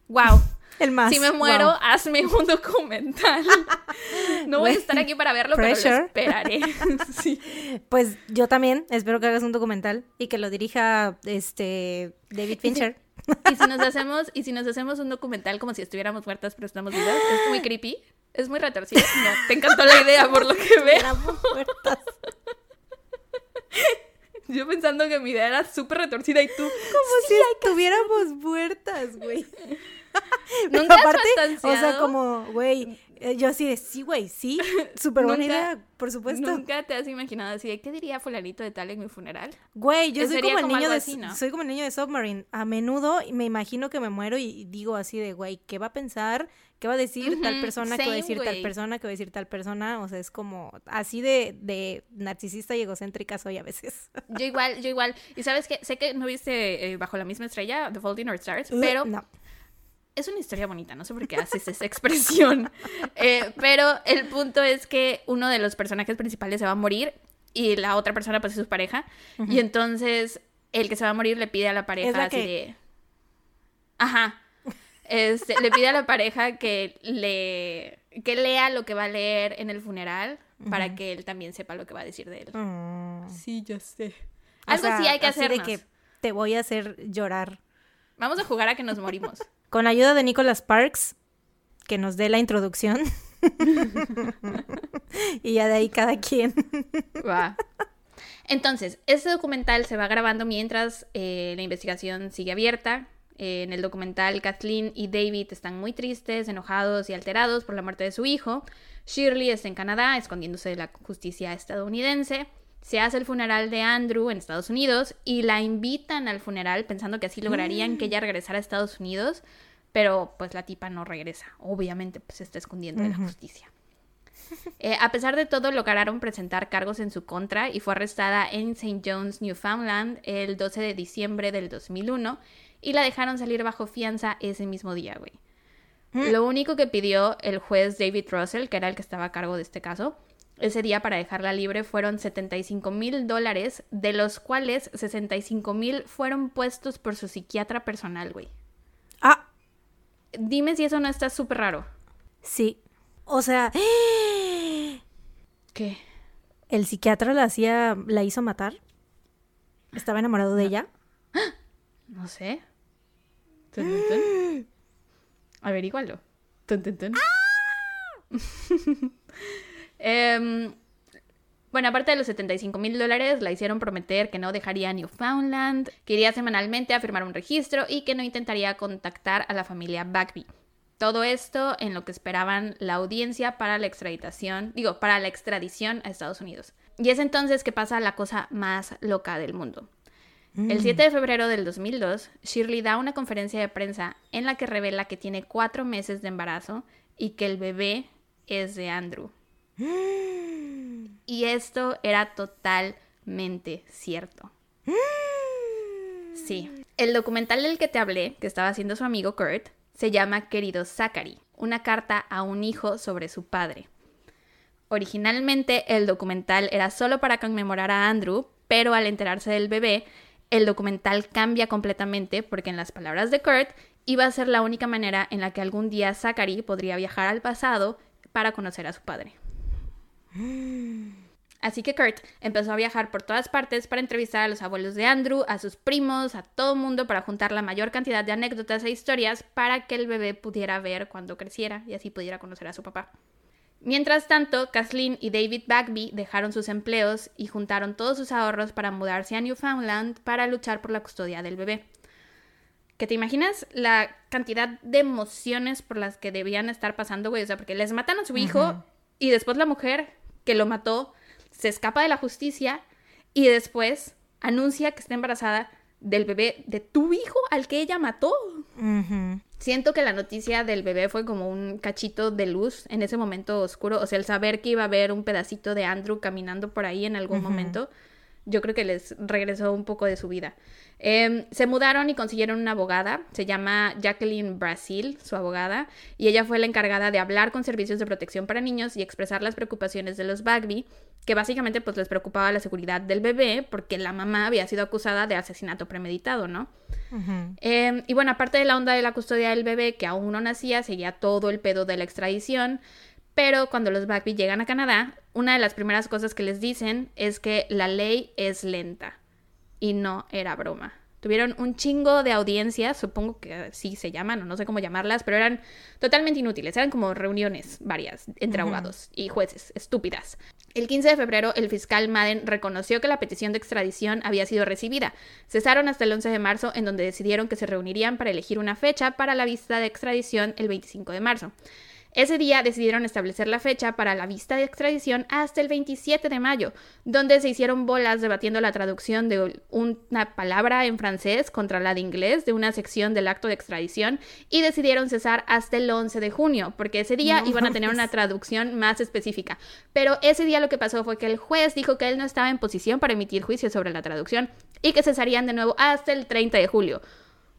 ¡Wow! El más. si me muero, wow. hazme un documental. No voy a estar aquí para verlo, pero lo esperaré. sí. Pues yo también espero que hagas un documental y que lo dirija este David Fincher. Y si nos hacemos, y si nos hacemos un documental como si estuviéramos muertas pero estamos vivas, es muy creepy, es muy retorcido. No, te encantó la idea por lo que veo. Muertas. Yo pensando que mi idea era súper retorcida y tú. Como si estuviéramos muertas, güey. ¿Nunca has aparte, o sea, como, güey, yo así de, sí, güey, sí, súper buena idea, por supuesto. Nunca te has imaginado así de qué diría fulanito de tal en mi funeral. Güey, yo soy como el como niño de así, ¿no? soy como el niño de Submarine. A menudo me imagino que me muero y digo así de, güey, ¿qué va a pensar? ¿Qué va a decir tal persona? ¿Qué va a decir tal persona? ¿Qué va a decir tal persona? O sea, es como así de, de narcisista y egocéntrica soy a veces. Yo igual, yo igual. Y sabes que sé que no viste eh, Bajo la misma estrella, The Fault in Our Stars, Uh, pero no. Es una historia bonita, no sé por qué haces esa expresión. Eh, pero el punto es que uno de los personajes principales se va a morir y la otra persona pues es su pareja. Y entonces el que se va a morir le pide a la pareja Es la así que- de... Ajá. Este, le pide a la pareja que le que lea lo que va a leer en el funeral para que él también sepa lo que va a decir de él. Mm. Sí, ya sé. O Algo sea, así hay que de que te voy a hacer llorar. Vamos a jugar a que nos morimos. Con la ayuda de Nicholas Parks, que nos dé la introducción. y ya de ahí cada quien. Va. Entonces, este documental se va grabando mientras eh, la investigación sigue abierta. Eh, en el documental, Kathleen y David están muy tristes, enojados y alterados por la muerte de su hijo. Shirley está en Canadá, escondiéndose de la justicia estadounidense. Se hace el funeral de Andrew en Estados Unidos y la invitan al funeral pensando que así lograrían que ella regresara a Estados Unidos, pero pues la tipa no regresa. Obviamente, pues se está escondiendo de la justicia. Eh, a pesar de todo, lograron presentar cargos en su contra y fue arrestada en St. John's, Newfoundland, el 12 de diciembre del 2001 y la dejaron salir bajo fianza ese mismo día, güey. Lo único que pidió el juez David Russell, que era el que estaba a cargo de este caso, ese día para dejarla libre fueron 75 mil dólares, de los cuales 65 mil fueron puestos por su psiquiatra personal, güey. Ah, Dime si eso no está súper raro. sí. O sea, ¿Qué? el psiquiatra la hacía, la hizo matar. Estaba enamorado de ella. No sé. Tun, tun, tun. Averígualo. Tun, Em, bueno, aparte de los 75 mil dólares, la hicieron prometer que no dejaría Newfoundland, que iría semanalmente a firmar un registro y que no intentaría contactar a la familia Bagby. Todo esto en lo que esperaban la audiencia para la extraditación, digo, para la extradición a Estados Unidos. Y es entonces que pasa la cosa más loca del mundo. El 7 de febrero del 2002, Shirley da una conferencia de prensa en la que revela que tiene cuatro meses de embarazo y que el bebé es de Andrew. Y esto era totalmente cierto. Sí. El documental del que te hablé, que estaba haciendo su amigo Kurt, se llama Querido Zachary, una carta a un hijo sobre su padre. Originalmente el documental era solo para conmemorar a Andrew, pero al enterarse del bebé, el documental cambia completamente porque en las palabras de Kurt iba a ser la única manera en la que algún día Zachary podría viajar al pasado para conocer a su padre. Así que Kurt empezó a viajar por todas partes para entrevistar a los abuelos de Andrew, a sus primos, a todo mundo para juntar la mayor cantidad de anécdotas e historias para que el bebé pudiera ver cuando creciera y así pudiera conocer a su papá. Mientras tanto, Kathleen y David Bagby dejaron sus empleos y juntaron todos sus ahorros para mudarse a Newfoundland para luchar por la custodia del bebé. ¿Que te imaginas la cantidad de emociones por las que debían estar pasando, güey? O sea, porque les matan a su hijo y después la mujer que lo mató se escapa de la justicia y después anuncia que está embarazada del bebé de tu hijo al que ella mató. Siento que la noticia del bebé fue como un cachito de luz en ese momento oscuro. O sea, el saber que iba a haber un pedacito de Andrew caminando por ahí en algún momento, yo creo que les regresó un poco de su vida. Em, se mudaron y consiguieron una abogada, se llama Jacqueline Brasil, su abogada, y ella fue la encargada de hablar con servicios de protección para niños y expresar las preocupaciones de los Bagby, que básicamente pues les preocupaba la seguridad del bebé porque la mamá había sido acusada de asesinato premeditado, ¿no? Eh, y bueno, aparte de la onda de la custodia del bebé, que aún no nacía, seguía todo el pedo de la extradición. Pero cuando los Bagby llegan a Canadá, una de las primeras cosas que les dicen es que la ley es lenta. Y no era broma. Tuvieron un chingo de audiencias, supongo que así se llaman, o no sé cómo llamarlas, pero eran totalmente inútiles. Eran como reuniones varias entre abogados y jueces, estúpidas. El 15 de febrero, el fiscal Madden reconoció que la petición de extradición había sido recibida. Cesaron hasta el 11 de marzo, en donde decidieron que se reunirían para elegir una fecha para la vista de extradición el 25 de marzo. Ese día decidieron establecer la fecha para la vista de extradición hasta el 27 de mayo, donde se hicieron bolas debatiendo la traducción de una palabra en francés contra la de inglés de una sección del acto de extradición y decidieron cesar hasta el 11 de junio, porque ese día No iban a tener una traducción más específica. Pero ese día lo que pasó fue que el juez dijo que él no estaba en posición para emitir juicio sobre la traducción y que cesarían de nuevo hasta el 30 de julio.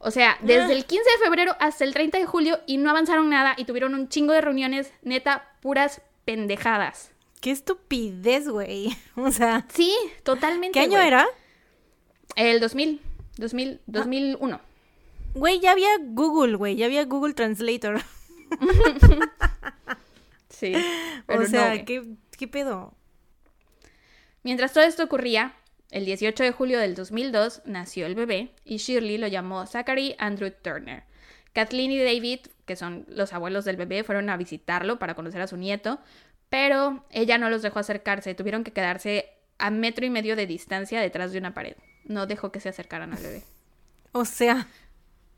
O sea, desde el 15 de febrero hasta el 30 de julio y no avanzaron nada y tuvieron un chingo de reuniones, neta, puras pendejadas. Qué estupidez, güey. O sea, Sí, totalmente. ¿qué año era? El 2000, 2000, 2001. Güey, ya había Google, güey. Ya había Google Translator. Sí. o sea, no, qué, ¿Qué pedo? Mientras todo esto ocurría, el 18 de julio del 2002 nació el bebé y Shirley lo llamó Zachary Andrew Turner. Kathleen y David, que son los abuelos del bebé, fueron a visitarlo para conocer a su nieto, pero ella no los dejó acercarse, tuvieron que quedarse a metro y medio de distancia detrás de una pared. No dejó que se acercaran al bebé. O sea.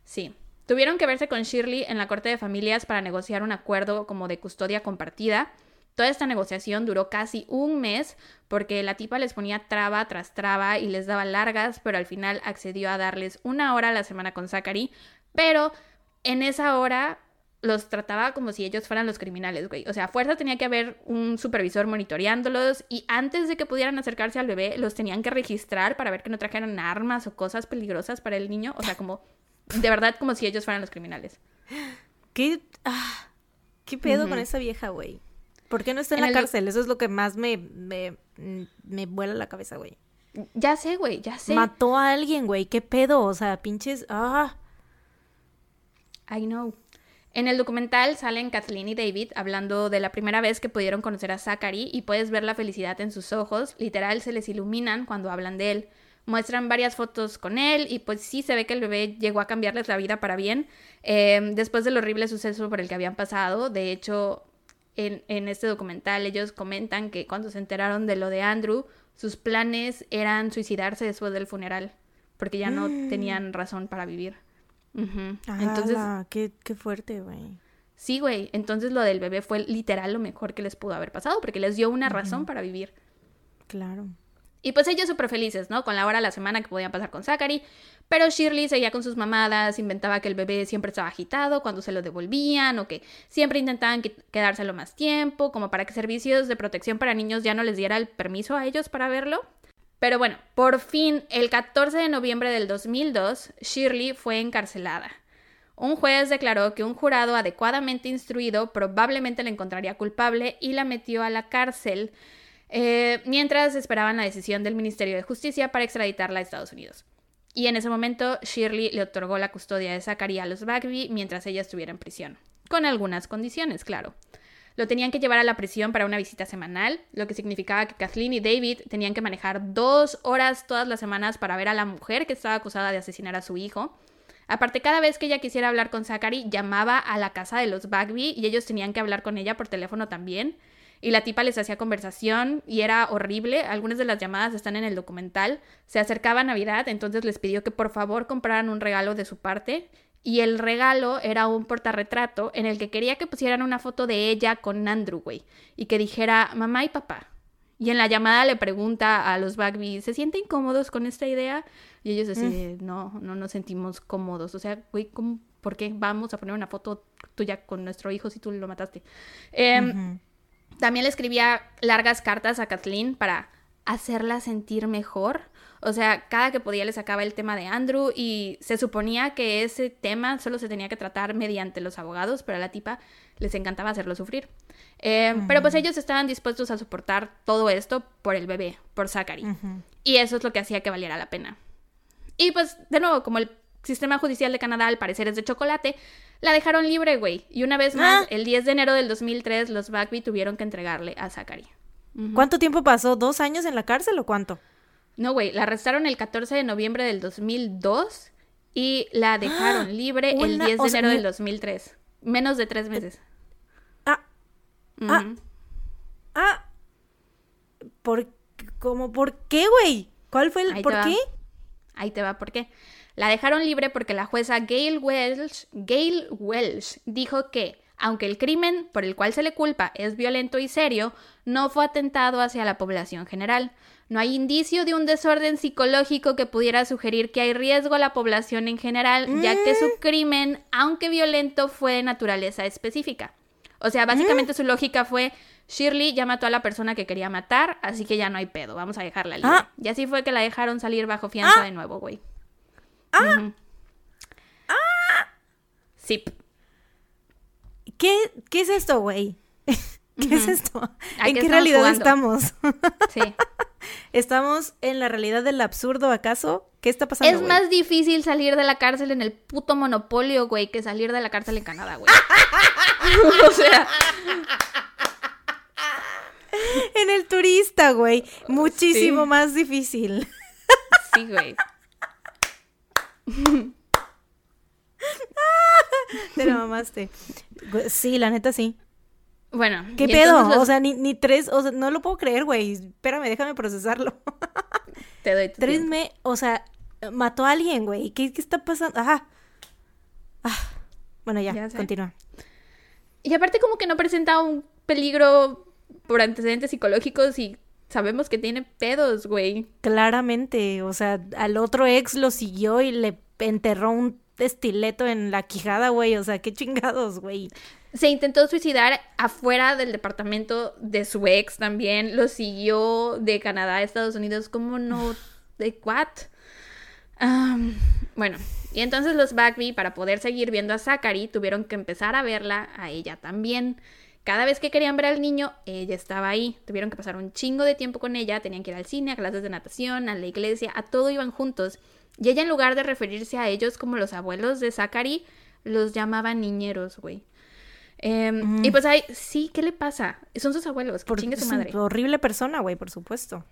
Sí. Tuvieron que verse con Shirley en la corte de familias para negociar un acuerdo como de custodia compartida. Toda esta negociación duró casi un mes porque la tipa les ponía traba tras traba y les daba largas, pero al final accedió a darles una hora a la semana con Zachary, pero en esa hora los trataba como si ellos fueran los criminales, güey. O sea, a fuerza tenía que haber un supervisor monitoreándolos y antes de que pudieran acercarse al bebé, los tenían que registrar para ver que no trajeran armas o cosas peligrosas para el niño. O sea, como, de verdad, como si ellos fueran los criminales. ¿Qué, ah, ¿qué pedo con esa vieja, güey? ¿Por qué no está en, la cárcel? Eso es lo que más me, me, me vuela la cabeza, güey. Ya sé, güey, ya sé. Mató a alguien, güey. ¿Qué pedo? O sea, pinches... Ah. I know. En el documental salen Kathleen y David hablando de la primera vez que pudieron conocer a Zachary y puedes ver la felicidad en sus ojos, literal se les iluminan cuando hablan de él. Muestran varias fotos con él y pues sí se ve que el bebé llegó a cambiarles la vida para bien em, después del horrible suceso por el que habían pasado. De hecho, en, en este documental ellos comentan que cuando se enteraron de lo de Andrew, sus planes eran suicidarse después del funeral porque ya no mm. tenían razón para vivir. Entonces, qué, qué fuerte, güey. Sí, güey. Entonces lo del bebé fue literal lo mejor que les pudo haber pasado porque les dio una razón para vivir. Claro. Y pues ellos súper felices, ¿no? Con la hora a la semana que podían pasar con Zachary. Pero Shirley seguía con sus mamadas, inventaba que el bebé siempre estaba agitado cuando se lo devolvían o que siempre intentaban quedárselo más tiempo, como para que servicios de protección para niños ya no les diera el permiso a ellos para verlo. Pero bueno, por fin, el 14 de noviembre del 2002, Shirley fue encarcelada. Un juez declaró que un jurado adecuadamente instruido probablemente la encontraría culpable y la metió a la cárcel eh, mientras esperaban la decisión del Ministerio de Justicia para extraditarla a Estados Unidos. Y en ese momento, Shirley le otorgó la custodia de Zachary a los Bagby mientras ella estuviera en prisión. Con algunas condiciones, claro. Lo tenían que llevar a la prisión para una visita semanal, lo que significaba que Kathleen y David tenían que manejar dos horas todas las semanas para ver a la mujer que estaba acusada de asesinar a su hijo. Aparte, cada vez que ella quisiera hablar con Zachary, llamaba a la casa de los Bagby y ellos tenían que hablar con ella por teléfono también. Y la tipa les hacía conversación y era horrible. Algunas de las llamadas están en el documental. Se acercaba Navidad, entonces les pidió que por favor compraran un regalo de su parte y el regalo era un portarretrato en el que quería que pusieran una foto de ella con Andrew, güey, y que dijera mamá y papá. Y en la llamada le pregunta a los Bagby, ¿se sienten cómodos con esta idea? Y ellos así, mm. no, no nos sentimos cómodos. O sea, güey, ¿por qué vamos a poner una foto tuya con nuestro hijo si tú lo mataste? Em, también le escribía largas cartas a Kathleen para hacerla sentir mejor o sea, cada que podía le sacaba el tema de Andrew y se suponía que ese tema solo se tenía que tratar mediante los abogados, pero a la tipa les encantaba hacerlo sufrir. Eh, pero pues ellos estaban dispuestos a soportar todo esto por el bebé, por Zachary. Y eso es lo que hacía que valiera la pena. Y pues, de nuevo, como el sistema judicial de Canadá al parecer es de chocolate, la dejaron libre, güey. Y una vez más, ah. el 10 de enero del 2003, los Bagby tuvieron que entregarle a Zachary. ¿Cuánto tiempo pasó? ¿Dos años en la cárcel o cuánto? No, güey, la arrestaron el 14 de noviembre del 2002 y la dejaron ¡Ah! libre el 10 de enero del 2003. Menos de tres meses. Ah. Ah. Ah. ¿Por, cómo, ¿Por qué, güey? ¿Cuál fue el... ¿Por qué? Ahí te va, ¿por qué? La dejaron libre porque la jueza Gail Welsh, Gail Welsh dijo que aunque el crimen por el cual se le culpa es violento y serio, no fue atentado hacia la población general. No hay indicio de un desorden psicológico que pudiera sugerir que hay riesgo a la población en general, ya que su mm. crimen, aunque violento, fue de naturaleza específica. O sea, básicamente mm. su lógica fue, Shirley ya mató a la persona que quería matar, así que ya no hay pedo, vamos a dejarla libre. Ah. Y así fue que la dejaron salir bajo fianza ah. de nuevo, güey. Ah. Ah. Sí. ¿Qué, ¿Qué es esto, güey? ¿Qué es esto? ¿En qué realidad estamos? sí. ¿Estamos en la realidad del absurdo, acaso? ¿Qué está pasando? Es más difícil salir de la cárcel en el puto monopolio, güey, que salir de la cárcel en Canadá, güey. o sea. turista, güey. Muchísimo más difícil. Sí, güey. Te lo mamaste. Sí, la neta sí. Bueno. ¿Qué pedo? O sea, ni, ni tres, o sea, no lo puedo creer, güey. Espérame, déjame procesarlo. Te doy Tres me, o sea, mató a alguien, güey. ¿Qué, ¿Qué, está pasando? Ajá. Ah. Bueno, ya, ya continúa. Y aparte como que no presenta un peligro por antecedentes psicológicos y sabemos que tiene pedos, güey. Claramente, o sea, al otro ex lo siguió y le enterró un estileto en la quijada, güey, o sea, qué chingados, güey. Se intentó suicidar afuera del departamento de su ex también, lo siguió de Canadá a Estados Unidos, ¿cómo no? ¿De what? bueno, y entonces los Bagby, para poder seguir viendo a Zachary, tuvieron que empezar a verla a ella también. Cada vez que querían ver al niño, ella estaba ahí. Tuvieron que pasar un chingo de tiempo con ella, tenían que ir al cine, a clases de natación, a la iglesia, a todo iban juntos. Y ella en lugar de referirse a ellos como los abuelos de Zachary, los llamaba niñeros, güey. Em, y mm. pues ahí, sí, ¿qué le pasa? Son sus abuelos, que chingue su madre. horrible persona, güey, por supuesto.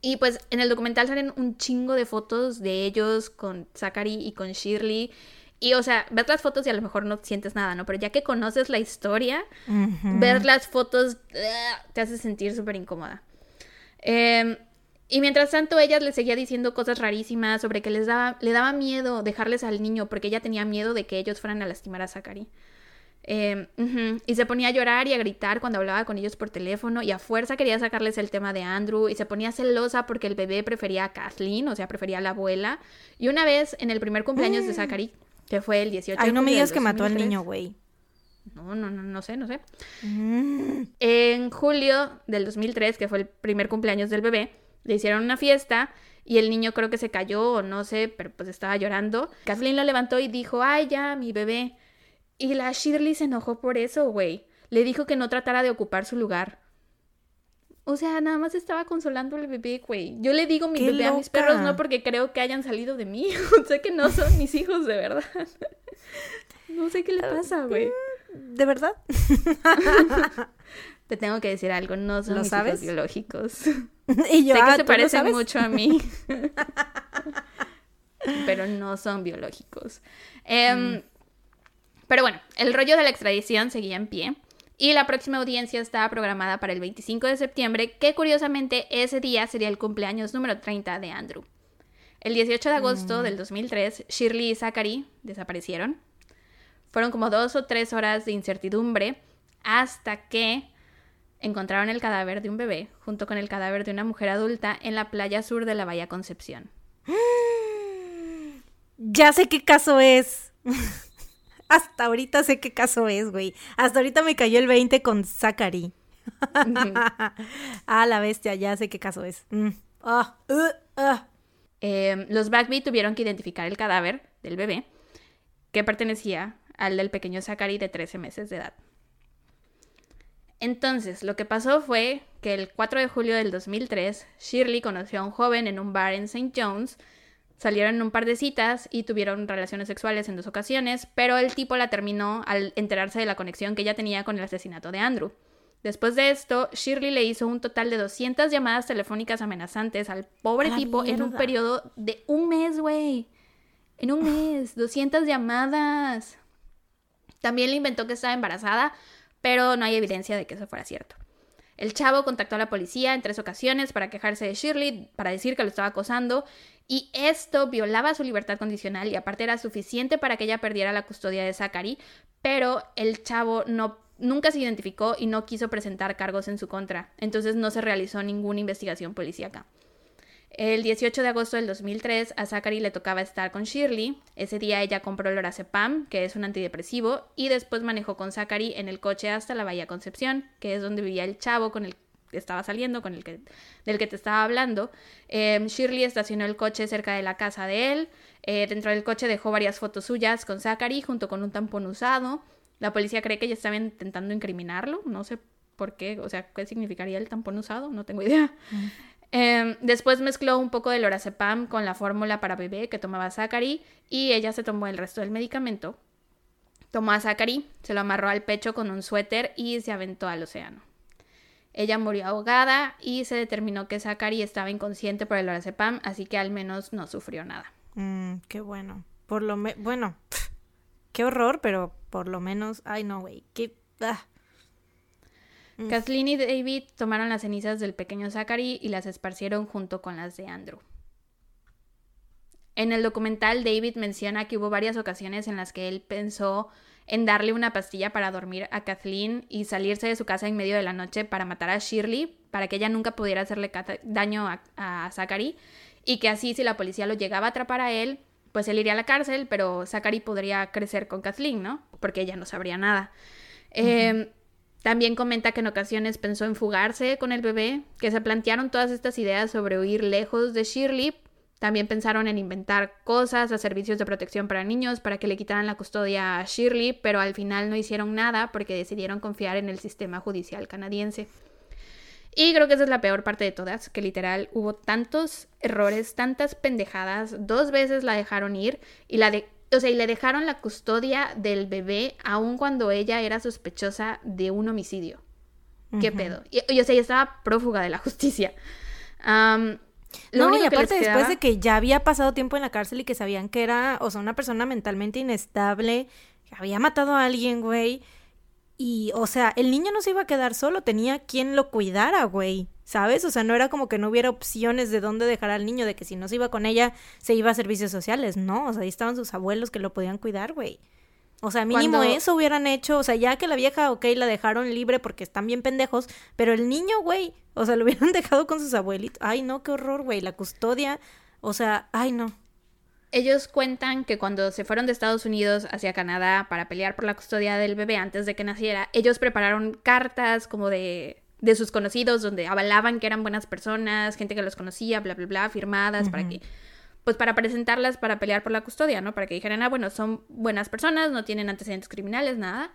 Y pues en el documental salen un chingo de fotos de ellos con Zachary y con Shirley. Y, o sea, ves las fotos y a lo mejor no sientes nada, ¿no? Pero ya que conoces la historia, ver las fotos te hace sentir súper incómoda. Em, y mientras tanto, ella le seguía diciendo cosas rarísimas sobre que les daba, le daba miedo dejarles al niño porque ella tenía miedo de que ellos fueran a lastimar a Zachary. Em, y se ponía a llorar y a gritar cuando hablaba con ellos por teléfono y a fuerza quería sacarles el tema de Andrew y se ponía celosa porque el bebé prefería a Kathleen, o sea, prefería a la abuela. Y una vez en el primer cumpleaños de mm. Zachary, que fue el 18 Ay, no me digas que mató al niño, güey. No, no, no, no sé, no sé. Mm. En julio del 2003, que fue el primer cumpleaños del bebé, le hicieron una fiesta y el niño creo que se cayó o no sé, pero pues estaba llorando. Kathleen lo levantó y dijo, ay, ya, mi bebé. Y la Shirley se enojó por eso, güey. Le dijo que no tratara de ocupar su lugar. O sea, nada más estaba consolando al bebé, güey. Yo le digo mi bebé a mis perros no porque creo que hayan salido de mí. sé que no son mis hijos de verdad. no sé qué le pasa, güey. ¿De verdad? Te tengo que decir algo, no son mis hijos biológicos. y yo, sé que ah, se parecen mucho a mí. pero no son biológicos. Eh, pero bueno, el rollo de la extradición seguía en pie y la próxima audiencia estaba programada para el 25 de septiembre, que curiosamente ese día sería el cumpleaños número 30 de Andrew. El 18 de agosto del 2003, Shirley y Zachary desaparecieron. Fueron como dos o tres horas de incertidumbre hasta que encontraron el cadáver de un bebé junto con el cadáver de una mujer adulta en la playa sur de la Bahía Concepción. Ya sé qué caso es. Hasta ahorita sé qué caso es, güey. Hasta ahorita me cayó el 20 con Zachary. ah, la bestia, ya sé qué caso es. Mm. Ah, uh, ah. Em, los Bagby tuvieron que identificar el cadáver del bebé, que pertenecía al del pequeño Zachary de 13 meses de edad. Entonces, lo que pasó fue que el 4 de julio del 2003, Shirley conoció a un joven en un bar en St. John's Salieron en un par de citas y tuvieron relaciones sexuales en dos ocasiones, pero el tipo la terminó al enterarse de la conexión que ella tenía con el asesinato de Andrew. Después de esto, Shirley le hizo un total de 200 llamadas telefónicas amenazantes al pobre tipo en un periodo de un mes, güey. En un mes, 200 llamadas. También le inventó que estaba embarazada, pero no hay evidencia de que eso fuera cierto. El chavo contactó a la policía en tres ocasiones para quejarse de Shirley, para decir que lo estaba acosando, y esto violaba su libertad condicional y aparte era suficiente para que ella perdiera la custodia de Zachary, pero el chavo no nunca se identificó y no quiso presentar cargos en su contra, entonces no se realizó ninguna investigación policíaca. El 18 de agosto del 2003 a Zachary le tocaba estar con Shirley. Ese día ella compró el lorazepam, que es un antidepresivo, y después manejó con Zachary en el coche hasta la Bahía Concepción, que es donde vivía el chavo con el estaba saliendo, con el que, del que te estaba hablando. Em, Shirley estacionó el coche cerca de la casa de él. Eh, dentro del coche dejó varias fotos suyas con Zachary junto con un tampón usado. La policía cree que ella estaba intentando incriminarlo. No sé por qué, o sea, ¿qué significaría el tampón usado? No tengo idea. Mm. Em, después mezcló un poco de lorazepam con la fórmula para bebé que tomaba Zachary y ella se tomó el resto del medicamento. Tomó a Zachary, se lo amarró al pecho con un suéter y se aventó al océano. Ella murió ahogada y se determinó que Zachary estaba inconsciente por el lorazepam, así que al menos no sufrió nada. Mm, qué bueno. Por lo menos, bueno, qué horror, pero por lo menos, ay no, güey, qué... Ah. Mm. Kathleen y David tomaron las cenizas del pequeño Zachary y las esparcieron junto con las de Andrew. En el documental, David menciona que hubo varias ocasiones en las que él pensó en darle una pastilla para dormir a Kathleen y salirse de su casa en medio de la noche para matar a Shirley, para que ella nunca pudiera hacerle daño a, Zachary, y que así si la policía lo llegaba a atrapar a él, pues él iría a la cárcel, pero Zachary podría crecer con Kathleen, ¿no? Porque ella no sabría nada. Em, también comenta que en ocasiones pensó en fugarse con el bebé, que se plantearon todas estas ideas sobre huir lejos de Shirley, también pensaron en inventar cosas a servicios de protección para niños para que le quitaran la custodia a Shirley, pero al final no hicieron nada porque decidieron confiar en el sistema judicial canadiense. Y creo que esa es la peor parte de todas, que literal hubo tantos errores, tantas pendejadas, dos veces la dejaron ir y la de o sea, y le dejaron la custodia del bebé aun cuando ella era sospechosa de un homicidio. ¿Qué pedo? Y, o sea, ella estaba prófuga de la justicia no, y aparte después de que ya había pasado tiempo en la cárcel y que sabían que era, o sea, una persona mentalmente inestable, que había matado a alguien, güey. Y, o sea, el niño no se iba a quedar solo, tenía quien lo cuidara, güey. ¿Sabes? O sea, no era como que no hubiera opciones de dónde dejar al niño, de que si no se iba con ella, se iba a servicios sociales. No, o sea, ahí estaban sus abuelos que lo podían cuidar, güey. O sea, mínimo eso hubieran hecho. O sea, ya que la vieja, ok, la dejaron libre porque están bien pendejos. Pero el niño, güey, o sea, lo hubieran dejado con sus abuelitos. Ay, no, qué horror, güey. La custodia. O sea, ay, no. Ellos cuentan que cuando se fueron de Estados Unidos hacia Canadá para pelear por la custodia del bebé antes de que naciera, ellos prepararon cartas como de, de sus conocidos donde avalaban que eran buenas personas, gente que los conocía, bla, bla, bla, firmadas para que pues para presentarlas para pelear por la custodia, ¿no? Para que dijeran, ah, bueno, son buenas personas, no tienen antecedentes criminales, nada.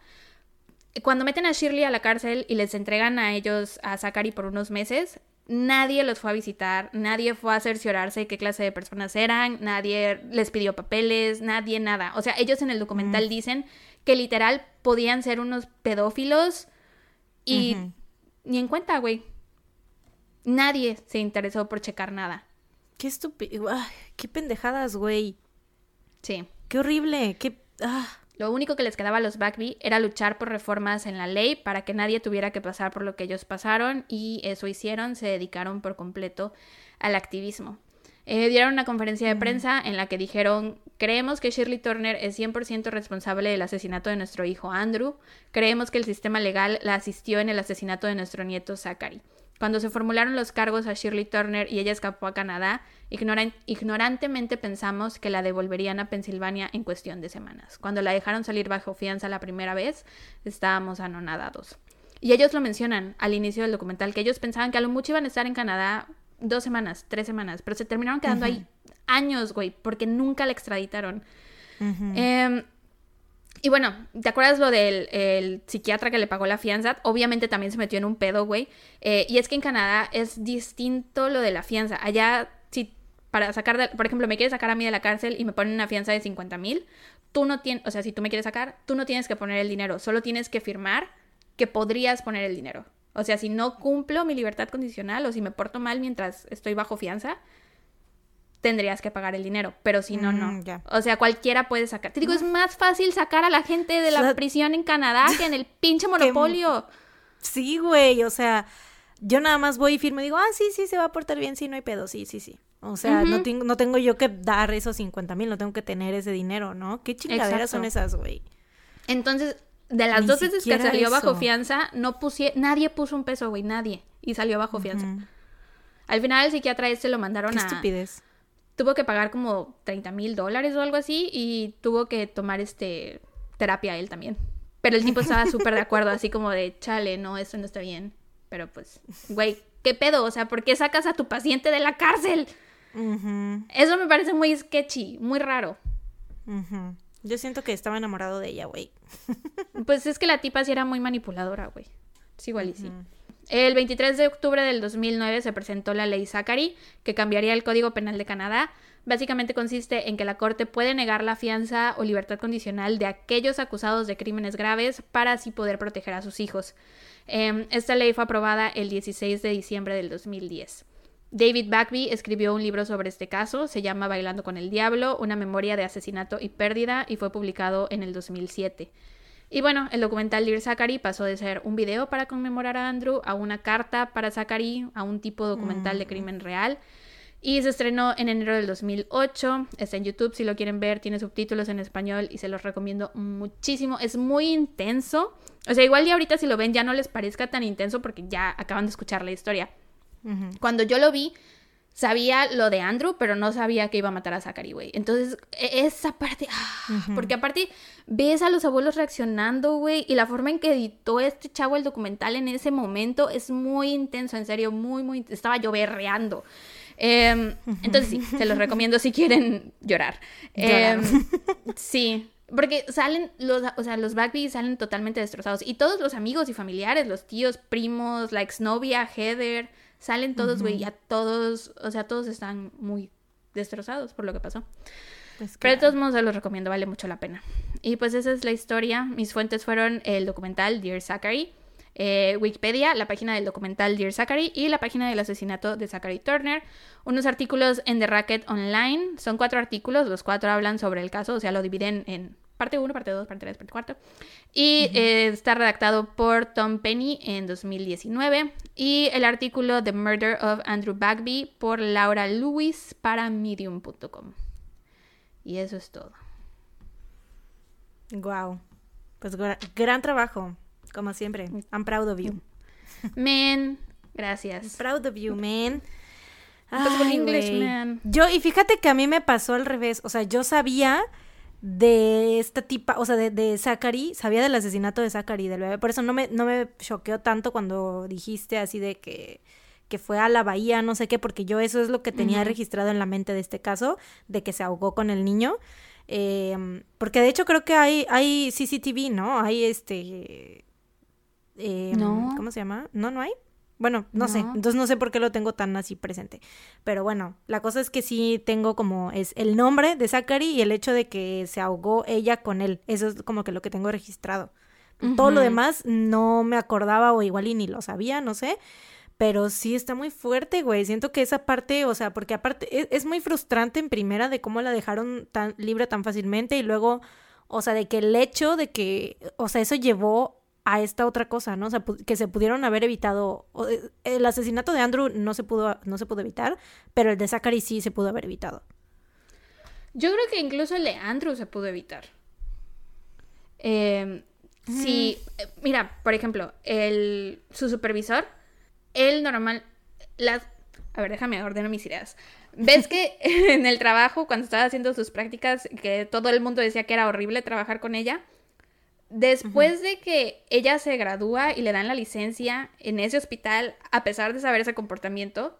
Cuando meten a Shirley a la cárcel y les entregan a ellos a Zachary por unos meses, nadie los fue a visitar, nadie fue a cerciorarse qué clase de personas eran, nadie les pidió papeles, nadie nada. O sea, ellos en el documental mm. dicen que literal podían ser unos pedófilos y ni en cuenta, güey. Nadie se interesó por checar nada. Qué estúpido. Qué pendejadas, güey. Sí. Qué horrible. Qué. Ah. Lo único que les quedaba a los Backby era luchar por reformas en la ley para que nadie tuviera que pasar por lo que ellos pasaron y eso hicieron, se dedicaron por completo al activismo. Eh, dieron una conferencia de prensa en la que dijeron, creemos que Shirley Turner es 100% responsable del asesinato de nuestro hijo Andrew, creemos que el sistema legal la asistió en el asesinato de nuestro nieto Zachary. Cuando se formularon los cargos a Shirley Turner y ella escapó a Canadá, ignorantemente pensamos que la devolverían a Pensilvania en cuestión de semanas. Cuando la dejaron salir bajo fianza la primera vez, estábamos anonadados. Y ellos lo mencionan al inicio del documental, que ellos pensaban que a lo mucho iban a estar en Canadá dos semanas, tres semanas, pero se terminaron quedando ahí años, güey, porque nunca la extraditaron. Y bueno, ¿te acuerdas lo del psiquiatra que le pagó la fianza? Obviamente también se metió en un pedo, güey. Eh, y es que en Canadá es distinto lo de la fianza. Allá, si para sacar, de, por ejemplo, me quieres sacar a mí de la cárcel y me ponen una fianza de 50 mil, tú no tienes, o sea, si tú me quieres sacar, tú no tienes que poner el dinero, solo tienes que firmar que podrías poner el dinero. O sea, si no cumplo mi libertad condicional o si me porto mal mientras estoy bajo fianza, tendrías que pagar el dinero, pero si no, no. Mm, o sea, cualquiera puede sacar. Te digo, es más fácil sacar a la gente de la prisión en Canadá que en el pinche monopolio. Sí, güey, o sea, yo nada más voy y firmo y digo, ah, sí, sí, se va a portar bien, sí, no hay pedo, sí, sí, sí. O sea, no, tengo, no tengo yo que dar esos 50 mil, no tengo que tener ese dinero, ¿no? ¿Qué chingaderas son esas, güey? Entonces, de las dos veces que salió bajo fianza, no puse, nadie puso un peso, güey, nadie. Y salió bajo fianza. Al final el psiquiatra este lo mandaron Qué a... estupidez tuvo que pagar como 30 mil dólares o algo así y tuvo que tomar este terapia él también. Pero el tipo estaba súper de acuerdo, así como de, chale, no, esto no está bien. Pero pues, güey, ¿qué pedo? O sea, ¿por qué sacas a tu paciente de la cárcel? Eso me parece muy sketchy, muy raro. Yo siento que estaba enamorado de ella, güey. pues es que la tipa sí era muy manipuladora, güey. Es igual y sí. El 23 de octubre del 2009 se presentó la ley Zachary, que cambiaría el Código Penal de Canadá. Básicamente consiste en que la Corte puede negar la fianza o libertad condicional de aquellos acusados de crímenes graves para así poder proteger a sus hijos. Em, esta ley fue aprobada el 16 de diciembre del 2010. David Bagby escribió un libro sobre este caso, se llama Bailando con el Diablo, una memoria de asesinato y pérdida, y fue publicado en el 2007. Y bueno, el documental Dear Zachary pasó de ser un video para conmemorar a Andrew a una carta para Zachary, a un tipo documental de mm. crimen real. Y se estrenó en enero del 2008. Está en YouTube si lo quieren ver. Tiene subtítulos en español y se los recomiendo muchísimo. Es muy intenso. O sea, igual y ahorita si lo ven ya no les parezca tan intenso porque ya acaban de escuchar la historia. Cuando yo lo vi, sabía lo de Andrew, pero no sabía que iba a matar a Zachary, güey. Entonces, e, esa parte, ah, porque aparte ves a los abuelos reaccionando, güey, y la forma en que editó este chavo el documental en ese momento es muy intenso, en serio, muy, muy, estaba yo berreando. Em, entonces sí, se los recomiendo si quieren llorar. Em, sí, porque salen los, o sea, los salen totalmente destrozados. Y todos los amigos y familiares, los tíos, primos, la exnovia, Heather, Salen todos, güey, ya todos, o sea, todos están muy destrozados por lo que pasó. Pues Pero de todos modos se los recomiendo, vale mucho la pena. Y pues esa es la historia. Mis fuentes fueron el documental Dear Zachary, eh, Wikipedia, la página del documental Dear Zachary y la página del asesinato de Zachary Turner. Unos artículos en The Racket Online. Son cuatro artículos, los cuatro hablan sobre el caso, o sea, lo dividen en parte 1, parte 2, parte 3, parte 4. Y eh, está redactado por Tom Penny en 2019. Y el artículo The Murder of Andrew Bagby por Laura Lewis para medium.com. Y eso es todo. Wow. Pues gran trabajo, como siempre. I'm proud of you. Man, gracias. proud of you, man. English, man. Yo, y fíjate que a mí me pasó al revés. O sea, yo sabía de esta tipa, o sea, de, de Zachary, sabía del asesinato de Zachary, del bebé, por eso no me, no me choqueó tanto cuando dijiste así de que, que fue a la bahía, no sé qué, porque yo eso es lo que tenía registrado en la mente de este caso, de que se ahogó con el niño. Em, porque de hecho creo que hay, hay CCTV, ¿no? Hay este... Em, no. ¿Cómo se llama? No, no hay. Bueno, no, sé, entonces no sé por qué lo tengo tan así presente. Pero bueno, la cosa es que sí tengo como es el nombre de Zachary y el hecho de que se ahogó ella con él. Eso es como que lo que tengo registrado. Todo lo demás no me acordaba o igual y ni lo sabía, no sé. Pero sí está muy fuerte, güey. Siento que esa parte, o sea, porque aparte es, es muy frustrante en primera de cómo la dejaron tan libre tan fácilmente y luego, o sea, de que el hecho de que, o sea, eso llevó a esta otra cosa, ¿no? O sea, que se pudieron haber evitado. Eh, el asesinato de Andrew no se pudo, no se pudo evitar, pero el de Zachary sí se pudo haber evitado. Yo creo que incluso el de Andrew se pudo evitar. Em, sí, eh, mira, por ejemplo, el, su supervisor, él normal, las, a ver, déjame ordenar mis ideas. ¿Ves que en el trabajo, cuando estaba haciendo sus prácticas, que todo el mundo decía que era horrible trabajar con ella? Después de que ella se gradúa y le dan la licencia en ese hospital, a pesar de saber ese comportamiento,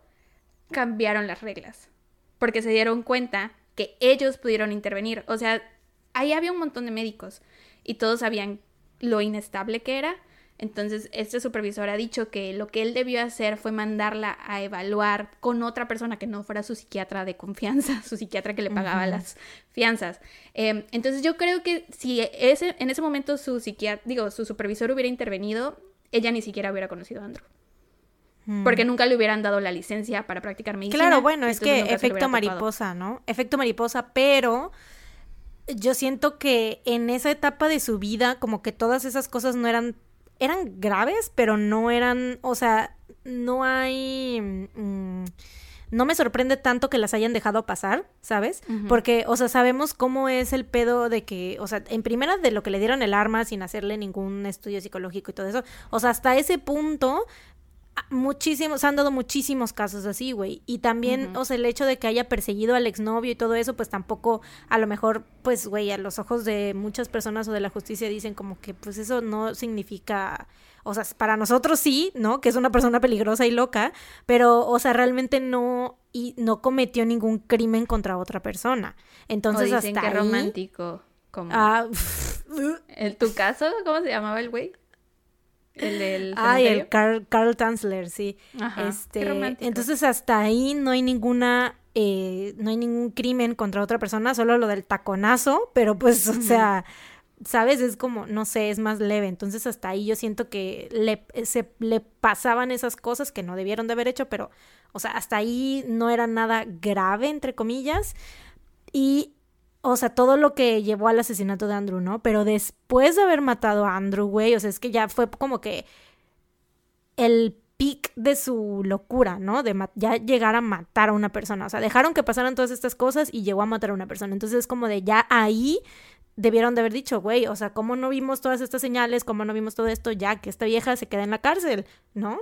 cambiaron las reglas. Porque se dieron cuenta que ellos pudieron intervenir. O sea, ahí había un montón de médicos y todos sabían lo inestable que era entonces, este supervisor ha dicho que lo que él debió hacer fue mandarla a evaluar con otra persona que no fuera su psiquiatra de confianza, su psiquiatra que le pagaba las fianzas. Em, entonces, yo creo que si ese, en ese momento su psiquiatra, digo, su supervisor hubiera intervenido, ella ni siquiera hubiera conocido a Andrew. Hmm. Porque nunca le hubieran dado la licencia para practicar medicina. Claro, bueno, es que efecto mariposa, ¿no? Efecto mariposa, pero yo siento que en esa etapa de su vida, como que todas esas cosas no eran eran graves, pero no eran, o sea, no hay... Mm, no me sorprende tanto que las hayan dejado pasar, ¿sabes? Porque, o sea, sabemos cómo es el pedo de que, o sea, en primera de lo que le dieron el arma sin hacerle ningún estudio psicológico y todo eso, o sea, hasta ese punto muchísimos, han dado muchísimos casos así, güey. Y también, o sea, el hecho de que haya perseguido al exnovio y todo eso, pues tampoco, a lo mejor, pues, güey, a los ojos de muchas personas o de la justicia dicen como que, pues, eso no significa, o sea, para nosotros sí, ¿no? Que es una persona peligrosa y loca, pero, o sea, realmente no, y no cometió ningún crimen contra otra persona. Entonces, o dicen hasta que romántico. Como... Ah, ¿En tu caso? ¿Cómo se llamaba el güey? El del Ay, el. Carl, Carl Tanzler, sí. Ajá, este, entonces hasta ahí no hay ninguna, eh, no hay ningún crimen contra otra persona, solo lo del taconazo, pero pues, o sea, sabes, es como, no sé, es más leve. Entonces hasta ahí yo siento que le, se, le pasaban esas cosas que no debieron de haber hecho, pero, o sea, hasta ahí no era nada grave, entre comillas. Y, o sea, todo lo que llevó al asesinato de Andrew, ¿no? Pero después de haber matado a Andrew, güey, o sea, es que ya fue como que el pic de su locura, ¿no? De ya llegar a matar a una persona. O sea, dejaron que pasaran todas estas cosas y llegó a matar a una persona. Entonces es como de ya ahí debieron de haber dicho, güey, o sea, ¿cómo no vimos todas estas señales? ¿Cómo no vimos todo esto? Ya que esta vieja se queda en la cárcel, ¿no?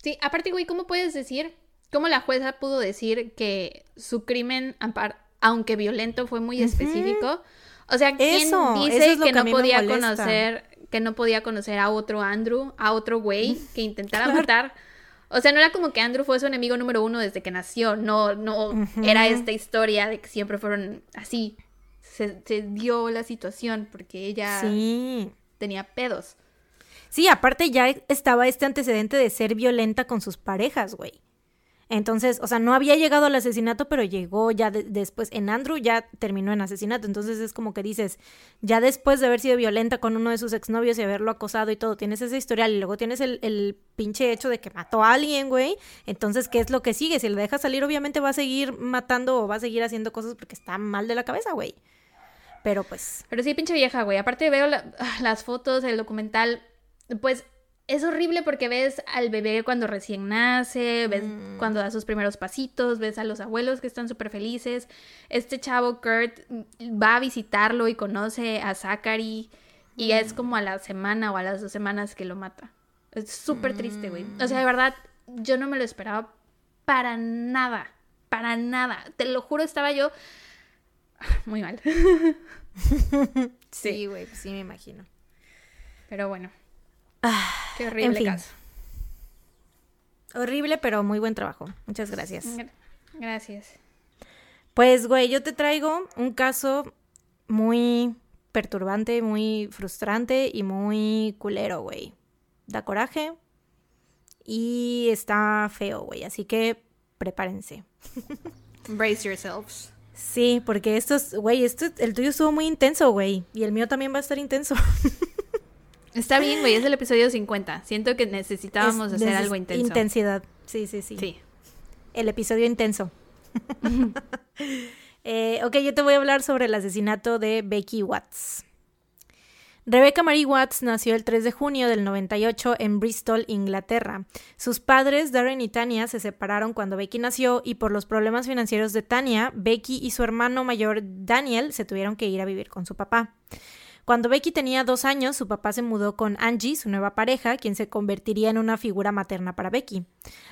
Sí, aparte, güey, ¿cómo puedes decir, cómo la jueza pudo decir que su crimen, aunque violento, fue muy específico? O sea, ¿quién Eso, dice eso que, no podía conocer, que no podía conocer a otro Andrew, a otro güey que intentara Claro. matar? O sea, no era como que Andrew fue su enemigo número uno desde que nació, no, no, era esta historia de que siempre fueron así. Se, se dio la situación porque ella Sí. tenía pedos. Sí, aparte ya estaba este antecedente de ser violenta con sus parejas, güey. Entonces, o sea, no había llegado al asesinato, pero llegó ya de- después. En Andrew ya terminó en asesinato. Entonces es como que dices, ya después de haber sido violenta con uno de sus exnovios y haberlo acosado y todo, tienes ese historial y luego tienes el, pinche hecho de que mató a alguien, güey. Entonces, ¿qué es lo que sigue? Si le dejas salir, obviamente va a seguir matando o va a seguir haciendo cosas porque está mal de la cabeza, güey. Pero pues, Pero sí, pinche vieja, güey. Aparte veo la- las fotos, el documental, pues es horrible porque ves al bebé cuando recién nace, ves Mm. cuando da sus primeros pasitos, ves a los abuelos que están súper felices. Este chavo, Kurt, mm, va a visitarlo y conoce a Zachary y es como a la semana o a las dos semanas que lo mata. Es súper triste, güey. O sea, de verdad, yo no me lo esperaba para nada, para nada. Te lo juro, estaba yo muy mal. sí, güey, pues sí me imagino. Pero bueno. Ah, Qué horrible fin. caso. Horrible, pero muy buen trabajo. Muchas gracias. Gra- Gracias. Pues, güey, yo te traigo un caso muy perturbante, muy frustrante y muy culero, güey. Da coraje y está feo, güey. Así que prepárense. Brace yourselves. Sí, porque esto es, güey, esto, el tuyo estuvo muy intenso, güey. Y el mío también va a estar intenso. Está bien, güey, es el episodio 50. Siento que necesitábamos Es- hacer algo intenso. Intensidad. Sí, sí, sí. Sí. El episodio intenso. Eh, ok, yo te voy a hablar sobre el asesinato de Becky Watts. Rebecca Marie Watts nació el 3 de junio del 98 en Bristol, Inglaterra. Sus padres, Darren y Tania, se separaron cuando Becky nació y por los problemas financieros de Tania, Becky y su hermano mayor Daniel se tuvieron que ir a vivir con su papá. Cuando Becky tenía dos años, su papá se mudó con Angie, su nueva pareja, quien se convertiría en una figura materna para Becky.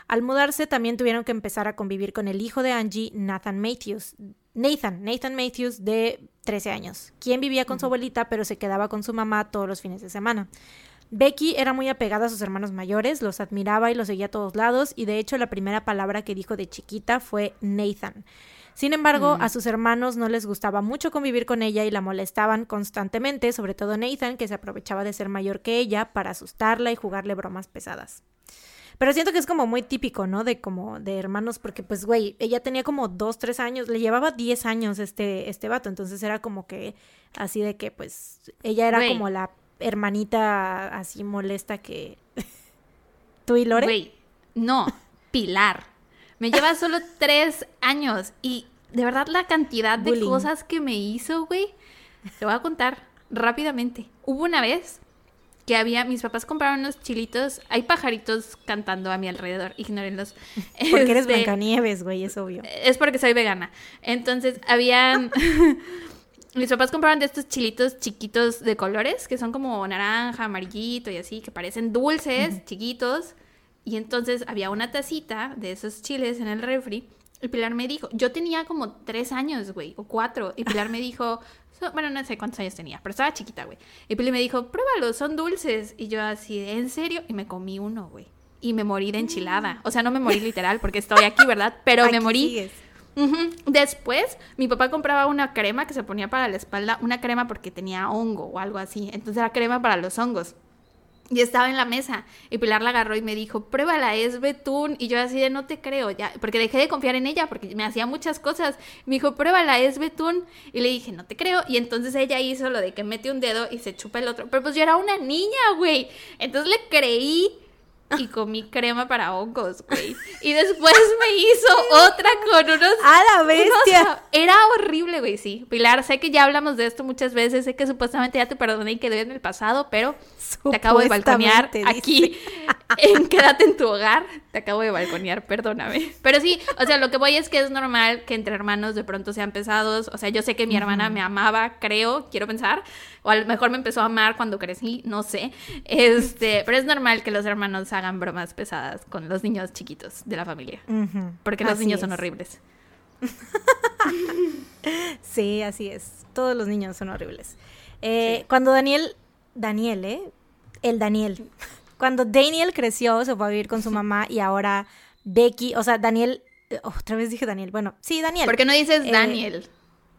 Al mudarse, también tuvieron que empezar a convivir con el hijo de Angie, Nathan Matthews. Nathan, Nathan Matthews, de 13 años, quien vivía con su abuelita, pero se quedaba con su mamá todos los fines de semana. Becky era muy apegada a sus hermanos mayores, los admiraba y los seguía a todos lados, y de hecho la primera palabra que dijo de chiquita fue Nathan. Sin embargo, a sus hermanos no les gustaba mucho convivir con ella y la molestaban constantemente, sobre todo Nathan, que se aprovechaba de ser mayor que ella para asustarla y jugarle bromas pesadas. Pero siento que es como muy típico, ¿no? De como de hermanos, porque pues, güey, ella tenía como dos, tres años, le llevaba 10 años este, este vato, entonces era como que así de que pues ella era Güey. como la hermanita así molesta que... ¿Tú y Lore? Güey, no, Pilar. Me lleva solo tres años y de verdad la cantidad de Bullying. cosas que me hizo, güey, te voy a contar rápidamente. Hubo una vez que había, mis papás compraron unos chilitos, hay pajaritos cantando a mi alrededor, ignórenlos. Porque eres Este, Blancanieves, güey, es obvio. Es porque soy vegana. Entonces, habían. Mis papás compraron de estos chilitos chiquitos de colores, que son como naranja, amarillito y así, que parecen dulces, chiquitos. Y entonces había una tacita de esos chiles en el refri. Y Pilar me dijo, yo tenía como tres años, güey, o cuatro. Y Pilar me dijo, so- bueno, no sé cuántos años tenía, pero estaba chiquita, güey. Y Pilar me dijo, pruébalos, son dulces. Y yo así, ¿en serio? Y me comí uno, güey. Y me morí de enchilada. O sea, no me morí literal porque estoy aquí, ¿verdad? Pero me morí. sigues. Después, mi papá compraba una crema que se ponía para la espalda, una crema porque tenía hongo o algo así. Entonces era crema para los hongos. Y estaba en la mesa y Pilar la agarró y me dijo, pruébala, es betún. Y yo así de no te creo, ya, porque dejé de confiar en ella porque me hacía muchas cosas. Me dijo, pruébala, es betún. Y le dije, no te creo. Y entonces ella hizo lo de que mete un dedo y se chupa el otro. Pero pues yo era una niña, güey. Entonces le creí y comí crema para hongos, güey. Y después me hizo otra con unos. ¡A la bestia! era horrible, güey, sí. Pilar, sé que ya hablamos de esto muchas veces. Sé que supuestamente ya te perdoné y quedé en el pasado, pero te acabo de balconear aquí. En Quédate en tu hogar. Te acabo de balconear, perdóname. Pero sí, o sea, lo que voy es que es normal que entre hermanos de pronto sean pesados. O sea, yo sé que mi hermana me amaba, creo, quiero pensar. O a lo mejor me empezó a amar cuando crecí, no sé. Este, pero es normal que los hermanos hagan bromas pesadas con los niños chiquitos de la familia. Porque los niños son horribles. sí, así es. Todos los niños son horribles. Eh, cuando Daniel, Daniel, ¿eh? El Daniel. Cuando Daniel creció, se fue a vivir con su mamá y ahora Becky, o sea, Daniel, otra vez dije Daniel, bueno, sí, Daniel. ¿Por qué no dices eh, Daniel?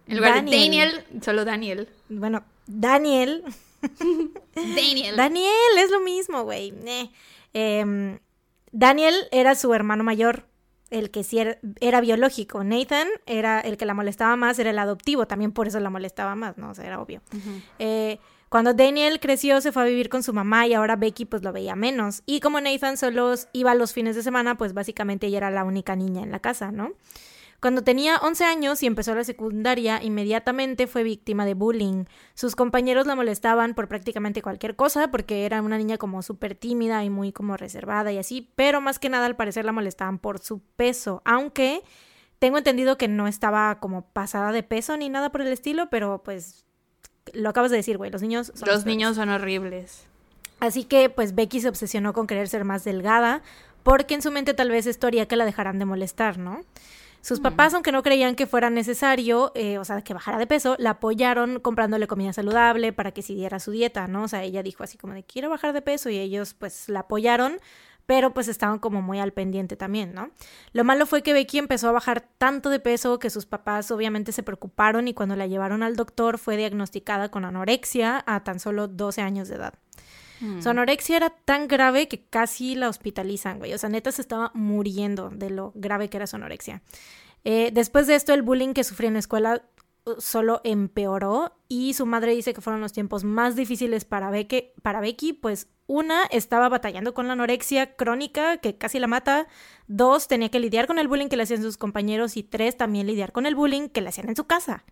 En lugar de Daniel, solo Daniel. Bueno, Daniel. Daniel. Daniel, es lo mismo, güey. Em, Daniel era su hermano mayor, el que sí era, biológico. Nathan era el que la molestaba más, era el adoptivo, también por eso la molestaba más, ¿no? O sea, era obvio. Eh, cuando Daniel creció se fue a vivir con su mamá y ahora Becky pues lo veía menos. Y como Nathan solo iba los fines de semana, pues básicamente ella era la única niña en la casa, ¿no? Cuando tenía 11 años y empezó la secundaria, inmediatamente fue víctima de bullying. Sus compañeros la molestaban por prácticamente cualquier cosa, porque era una niña como súper tímida y muy como reservada y así, pero más que nada al parecer la molestaban por su peso, aunque tengo entendido que no estaba como pasada de peso ni nada por el estilo, pero pues lo acabas de decir, güey, los niños son Los niños son horribles. Así que pues Becky se obsesionó con querer ser más delgada, porque en su mente tal vez esto haría que la dejaran de molestar, ¿no? Sus papás, aunque no creían que fuera necesario, eh, o sea, que bajara de peso, la apoyaron comprándole comida saludable para que siguiera su dieta, ¿no? O sea, ella dijo así como de quiero bajar de peso y ellos pues la apoyaron, pero pues estaban como muy al pendiente también, ¿no? Lo malo fue que Becky empezó a bajar tanto de peso que sus papás obviamente se preocuparon y cuando la llevaron al doctor fue diagnosticada con anorexia a tan solo 12 años de edad. Mm. Su anorexia era tan grave que casi la hospitalizan, güey. O sea, neta se estaba muriendo de lo grave que era su anorexia. Eh, después de esto, el bullying que sufría en la escuela solo empeoró y su madre dice que fueron los tiempos más difíciles para Becky, para Becky, pues una estaba batallando con la anorexia crónica que casi la mata, dos tenía que lidiar con el bullying que le hacían sus compañeros y tres también lidiar con el bullying que le hacían en su casa.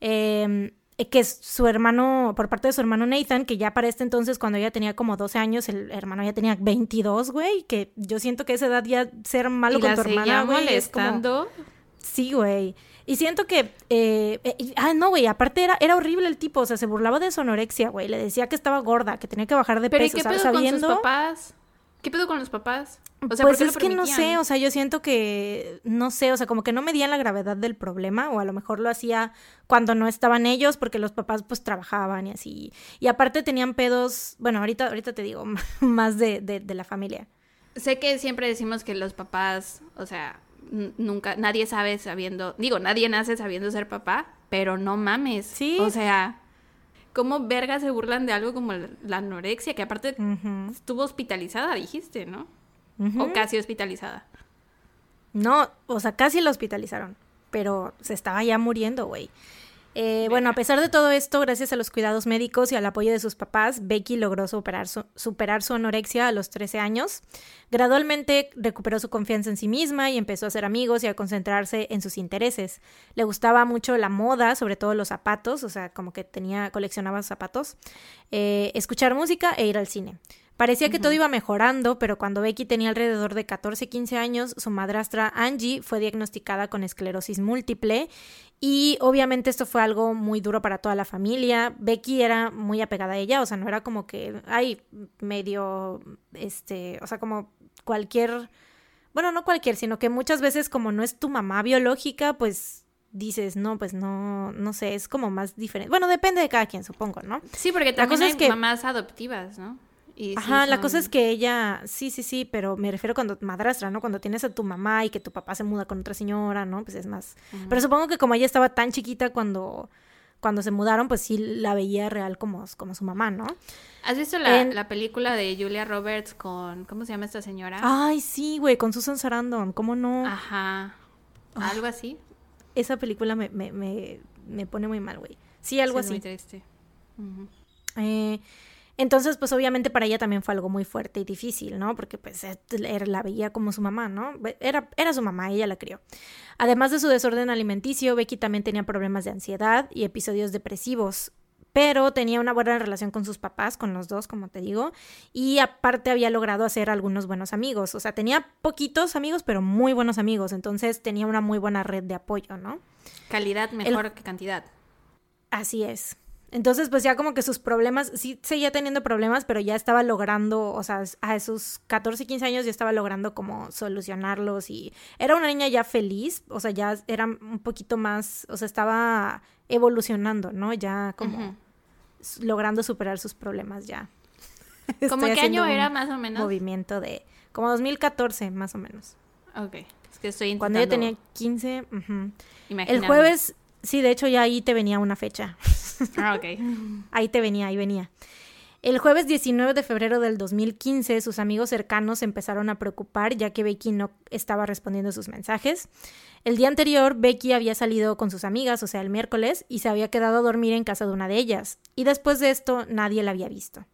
Eh, eh, que es su hermano, por parte de su hermano Nathan, que ya para este entonces, cuando ella tenía como 12 años, el hermano ya tenía 22, güey, que yo siento que esa edad ya ser malo con tu hermana, güey, es como... Sí, güey. Y siento que, eh, eh ah, no, güey, aparte era, era horrible el tipo, o sea, se burlaba de su anorexia, güey, le decía que estaba gorda, que tenía que bajar de Pero peso, ¿y qué pedo sabiendo... con sus papás? ¿Qué pedo con los papás? O sea, pues es que no sé, o sea, yo siento que, no sé, o sea, como que no medían la gravedad del problema, o a lo mejor lo hacía cuando no estaban ellos, porque los papás pues trabajaban y así. Y aparte tenían pedos, bueno, ahorita, ahorita te digo más de, de, la familia. Sé que siempre decimos que los papás, o sea, nunca, nadie sabe sabiendo, digo, nadie nace sabiendo ser papá, pero no mames. Sí. O sea, ¿Cómo verga se burlan de algo como la anorexia? Que aparte estuvo hospitalizada, dijiste, ¿no? O casi hospitalizada. No, o sea, casi la hospitalizaron, pero se estaba ya muriendo, güey. Eh, bueno, a pesar de todo esto, gracias a los cuidados médicos y al apoyo de sus papás, Becky logró superar su, superar su anorexia a los 13 años. Gradualmente recuperó su confianza en sí misma y empezó a hacer amigos y a concentrarse en sus intereses. Le gustaba mucho la moda, sobre todo los zapatos, o sea, como que tenía, coleccionaba zapatos, eh, escuchar música e ir al cine. Parecía que todo iba mejorando, pero cuando Becky tenía alrededor de 14-15 años, su madrastra Angie fue diagnosticada con esclerosis múltiple y obviamente esto fue algo muy duro para toda la familia. Becky era muy apegada a ella, o sea, no era como que, ay, medio, este, o sea, como cualquier, bueno, no cualquier, sino que muchas veces como no es tu mamá biológica, pues dices, no, pues no, no sé, es como más diferente. Bueno, depende de cada quien, supongo, ¿no? Sí, porque también hay que... mamás adoptivas, ¿no? Ajá, la cosa es que ella, sí, sí, sí, pero me refiero cuando madrastra, ¿no? Cuando tienes a tu mamá y que tu papá se muda con otra señora, ¿no? Pues es más. Pero supongo que como ella estaba tan chiquita cuando, cuando se mudaron, pues sí la veía real como, como su mamá, ¿no? ¿Has visto la, la, película de Julia Roberts con, ¿cómo se llama esta señora? Ay, sí, güey, con Susan Sarandon, ¿cómo no? Ajá. Algo así. Esa película me, me, me, pone muy mal, güey. Sí, algo así. muy triste. eh, entonces, pues obviamente para ella también fue algo muy fuerte y difícil, ¿no? Porque pues la veía como su mamá, ¿no? Era, era su mamá, ella la crió. Además de su desorden alimenticio, Becky también tenía problemas de ansiedad y episodios depresivos. Pero tenía una buena relación con sus papás, con los dos, como te digo, y aparte había logrado hacer algunos buenos amigos. O sea, tenía poquitos amigos, pero muy buenos amigos. Entonces tenía una muy buena red de apoyo, ¿no? Calidad mejor que cantidad. Así es. Entonces, pues ya como que sus problemas, sí seguía teniendo problemas, pero ya estaba logrando, o sea, a esos 14, 15 años ya estaba logrando como solucionarlos y era una niña ya feliz, o sea, ya era un poquito más, o sea, estaba evolucionando, ¿no? Ya como logrando superar sus problemas ya. ¿Cómo qué año era más o menos? Movimiento de, como 2014 más o menos. Ok, es que estoy intentando... Cuando yo tenía 15, el jueves, sí, de hecho ya ahí te venía una fecha. Ah, ok. ahí te venía, ahí venía. El jueves 19 de febrero del 2015, sus amigos cercanos empezaron a preocupar ya que Becky no estaba respondiendo sus mensajes. El día anterior, Becky había salido con sus amigas, o sea, el miércoles, y se había quedado a dormir en casa de una de ellas. Y después de esto, nadie la había visto.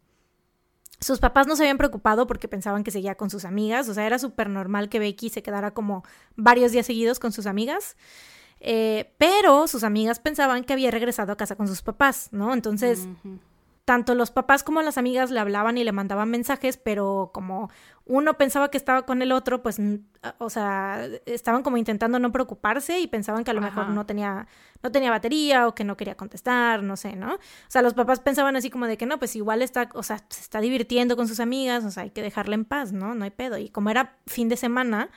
Sus papás no se habían preocupado porque pensaban que seguía con sus amigas, o sea, era súper normal que Becky se quedara como varios días seguidos con sus amigas. Eh, pero sus amigas pensaban que había regresado a casa con sus papás, ¿no? Entonces, tanto los papás como las amigas le hablaban y le mandaban mensajes, pero como uno pensaba que estaba con el otro, pues, o sea, estaban como intentando no preocuparse y pensaban que a lo mejor no tenía, no tenía batería o que no quería contestar, no sé, ¿no? O sea, los papás pensaban así como de que no, pues igual está, o sea, se está divirtiendo con sus amigas, o sea, hay que dejarla en paz, ¿no? No hay pedo. Y como era fin de semana,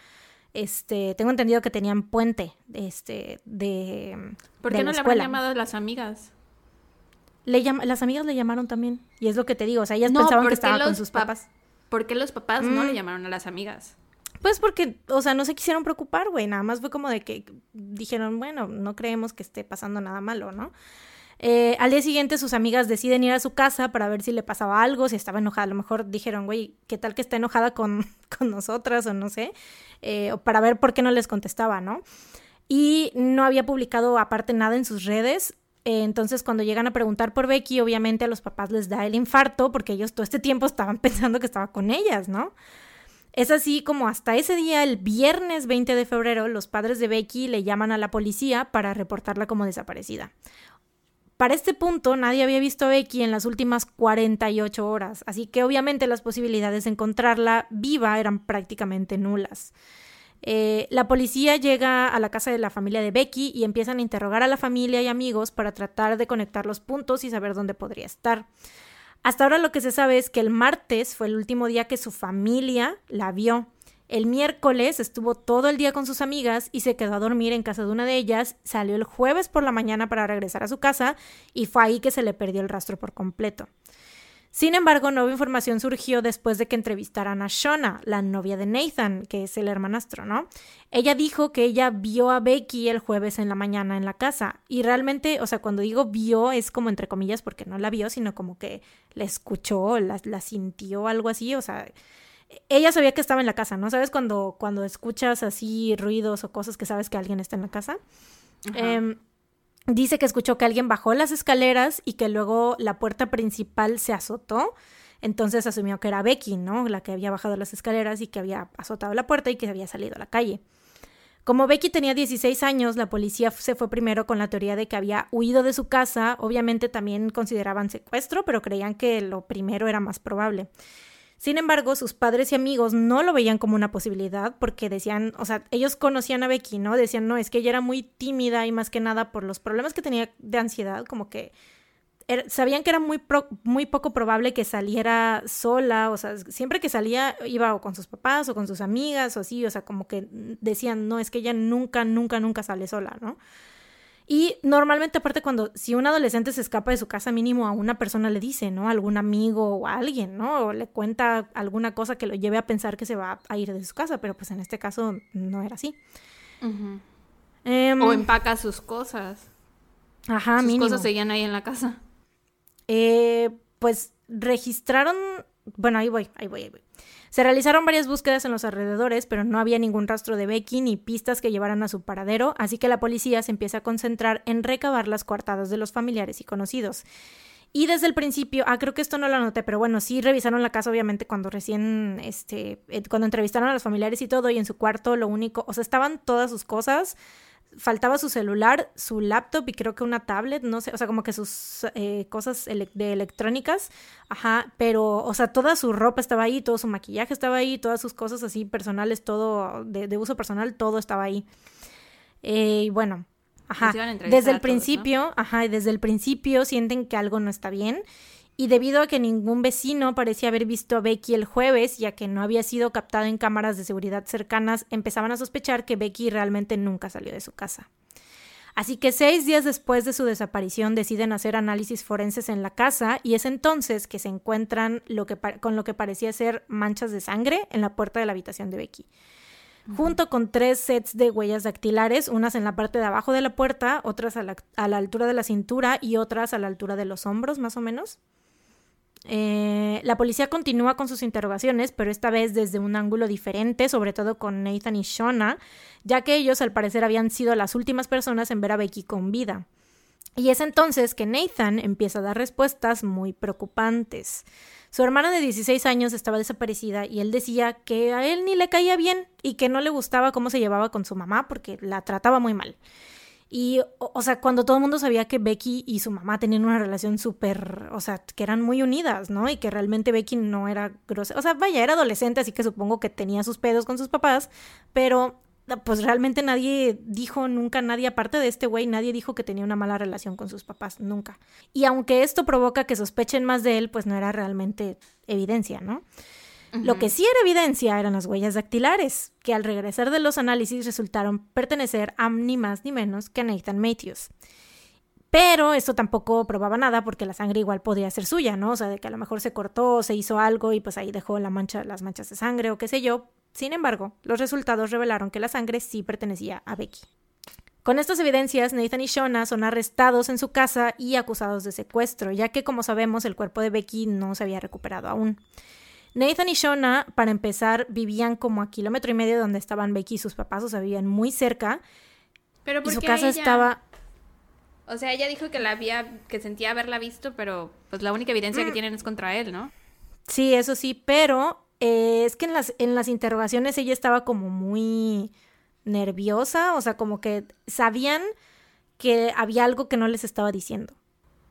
este, tengo entendido que tenían puente, este, de. ¿Por qué no le habrán llamado a las amigas? Le las amigas le llamaron también. Y es lo que te digo, o sea, ellas pensaban que estaba con sus papás. ¿Por qué los papás no le mm. llamaron a las amigas? Pues porque, o sea, no se quisieron preocupar, güey. Nada más fue como de que dijeron, bueno, no creemos que esté pasando nada malo, ¿no? Eh, al día siguiente sus amigas deciden ir a su casa para ver si le pasaba algo, si estaba enojada. A lo mejor dijeron, güey, ¿qué tal que está enojada con, con nosotras o no sé? Eh, para ver por qué no les contestaba, ¿no? Y no había publicado aparte nada en sus redes. Eh, entonces, cuando llegan a preguntar por Becky, obviamente a los papás les da el infarto porque ellos todo este tiempo estaban pensando que estaba con ellas, ¿no? Es así como hasta ese día, el viernes 20 de febrero, los padres de Becky le llaman a la policía para reportarla como desaparecida. Para este punto nadie había visto a Becky en las últimas 48 horas, así que obviamente las posibilidades de encontrarla viva eran prácticamente nulas. Eh, la policía llega a la casa de la familia de Becky y empiezan a interrogar a la familia y amigos para tratar de conectar los puntos y saber dónde podría estar. Hasta ahora lo que se sabe es que el martes fue el último día que su familia la vio. El miércoles estuvo todo el día con sus amigas y se quedó a dormir en casa de una de ellas, salió el jueves por la mañana para regresar a su casa y fue ahí que se le perdió el rastro por completo. Sin embargo, nueva información surgió después de que entrevistaran a Shona, la novia de Nathan, que es el hermanastro, ¿no? Ella dijo que ella vio a Becky el jueves en la mañana en la casa. Y realmente, o sea, cuando digo vio es como entre comillas porque no la vio, sino como que la escuchó, la, la sintió, algo así, o sea, ella sabía que estaba en la casa, ¿no? ¿Sabes cuando, cuando escuchas así ruidos o cosas que sabes que alguien está en la casa? Em, dice que escuchó que alguien bajó las escaleras y que luego la puerta principal se azotó. Entonces asumió que era Becky, ¿no? La que había bajado las escaleras y que había azotado la puerta y que había salido a la calle. Como Becky tenía 16 años, la policía se fue primero con la teoría de que había huido de su casa. Obviamente también consideraban secuestro, pero creían que lo primero era más probable. Sin embargo, sus padres y amigos no lo veían como una posibilidad porque decían, o sea, ellos conocían a Becky, ¿no? Decían, no, es que ella era muy tímida y más que nada por los problemas que tenía de ansiedad, como que sabían que era muy, muy poco probable que saliera sola, o sea, siempre que salía iba o con sus papás o con sus amigas o así, o sea, como que decían, no, es que ella nunca, nunca, nunca sale sola, ¿no? Y normalmente, aparte, cuando si un adolescente se escapa de su casa, mínimo a una persona le dice, ¿no? algún amigo o a alguien, ¿no? O le cuenta alguna cosa que lo lleve a pensar que se va a ir de su casa, pero pues en este caso no era así. Em, o empaca sus cosas. Ajá, Sus mínimo. cosas seguían ahí en la casa. Eh, pues registraron, bueno, ahí voy, ahí voy, ahí voy. Se realizaron varias búsquedas en los alrededores, pero no había ningún rastro de Becky ni pistas que llevaran a su paradero, así que la policía se empieza a concentrar en recabar las coartadas de los familiares y conocidos. Y desde el principio, ah, creo que esto no lo anoté, pero bueno, sí revisaron la casa, obviamente, cuando recién, este, eh, cuando entrevistaron a los familiares y todo, y en su cuarto lo único, o sea, estaban todas sus cosas, faltaba su celular, su laptop y creo que una tablet, no sé, o sea, como que sus eh, cosas ele de electrónicas, ajá, pero, o sea, toda su ropa estaba ahí, todo su maquillaje estaba ahí, todas sus cosas así personales, todo de, de uso personal, todo estaba ahí. Eh, y bueno, ajá, desde el principio, ajá, desde el principio sienten que algo no está bien. Y debido a que ningún vecino parecía haber visto a Becky el jueves, ya que no había sido captado en cámaras de seguridad cercanas, empezaban a sospechar que Becky realmente nunca salió de su casa. Así que seis días después de su desaparición deciden hacer análisis forenses en la casa y es entonces que se encuentran lo que pa- con lo que parecía ser manchas de sangre en la puerta de la habitación de Becky. Junto con tres sets de huellas dactilares, unas en la parte de abajo de la puerta, otras a la, a la altura de la cintura y otras a la altura de los hombros, más o menos. Eh, la policía continúa con sus interrogaciones, pero esta vez desde un ángulo diferente, sobre todo con Nathan y Shona, ya que ellos al parecer habían sido las últimas personas en ver a Becky con vida. Y es entonces que Nathan empieza a dar respuestas muy preocupantes. Su hermana de 16 años estaba desaparecida y él decía que a él ni le caía bien y que no le gustaba cómo se llevaba con su mamá porque la trataba muy mal. Y, o, sea, cuando todo el mundo sabía que Becky y su mamá tenían una relación súper, o sea, que eran muy unidas, ¿no? Y que realmente Becky no era grosera. O sea, vaya, era adolescente, así que supongo que tenía sus pedos con sus papás, pero pues realmente nadie dijo nunca, nadie aparte de este güey, nadie dijo que tenía una mala relación con sus papás, nunca. Y aunque esto provoca que sospechen más de él, pues no era realmente evidencia, ¿no? Lo que sí era evidencia eran las huellas dactilares, que al regresar de los análisis resultaron pertenecer a ni más ni menos que a Nathan Matthews. Pero esto tampoco probaba nada porque la sangre igual podía ser suya, ¿no? O sea, de que a lo mejor se cortó, se hizo algo y pues ahí dejó la mancha, las manchas de sangre o qué sé yo. Sin embargo, los resultados revelaron que la sangre sí pertenecía a Becky. Con estas evidencias, Nathan y Shona son arrestados en su casa y acusados de secuestro, ya que como sabemos el cuerpo de Becky no se había recuperado aún. Nathan y Shona, para empezar, vivían como a kilómetro y medio de donde estaban Becky y sus papás, o sea, vivían muy cerca. Pero Y ¿por su casa ella? estaba... O sea, ella dijo que la había, que sentía haberla visto, pero pues la única evidencia Mm. que tienen es contra él, ¿no? Sí, eso sí, pero eh, es que en las, en las interrogaciones ella estaba como muy nerviosa, o sea, como que sabían que había algo que no les estaba diciendo.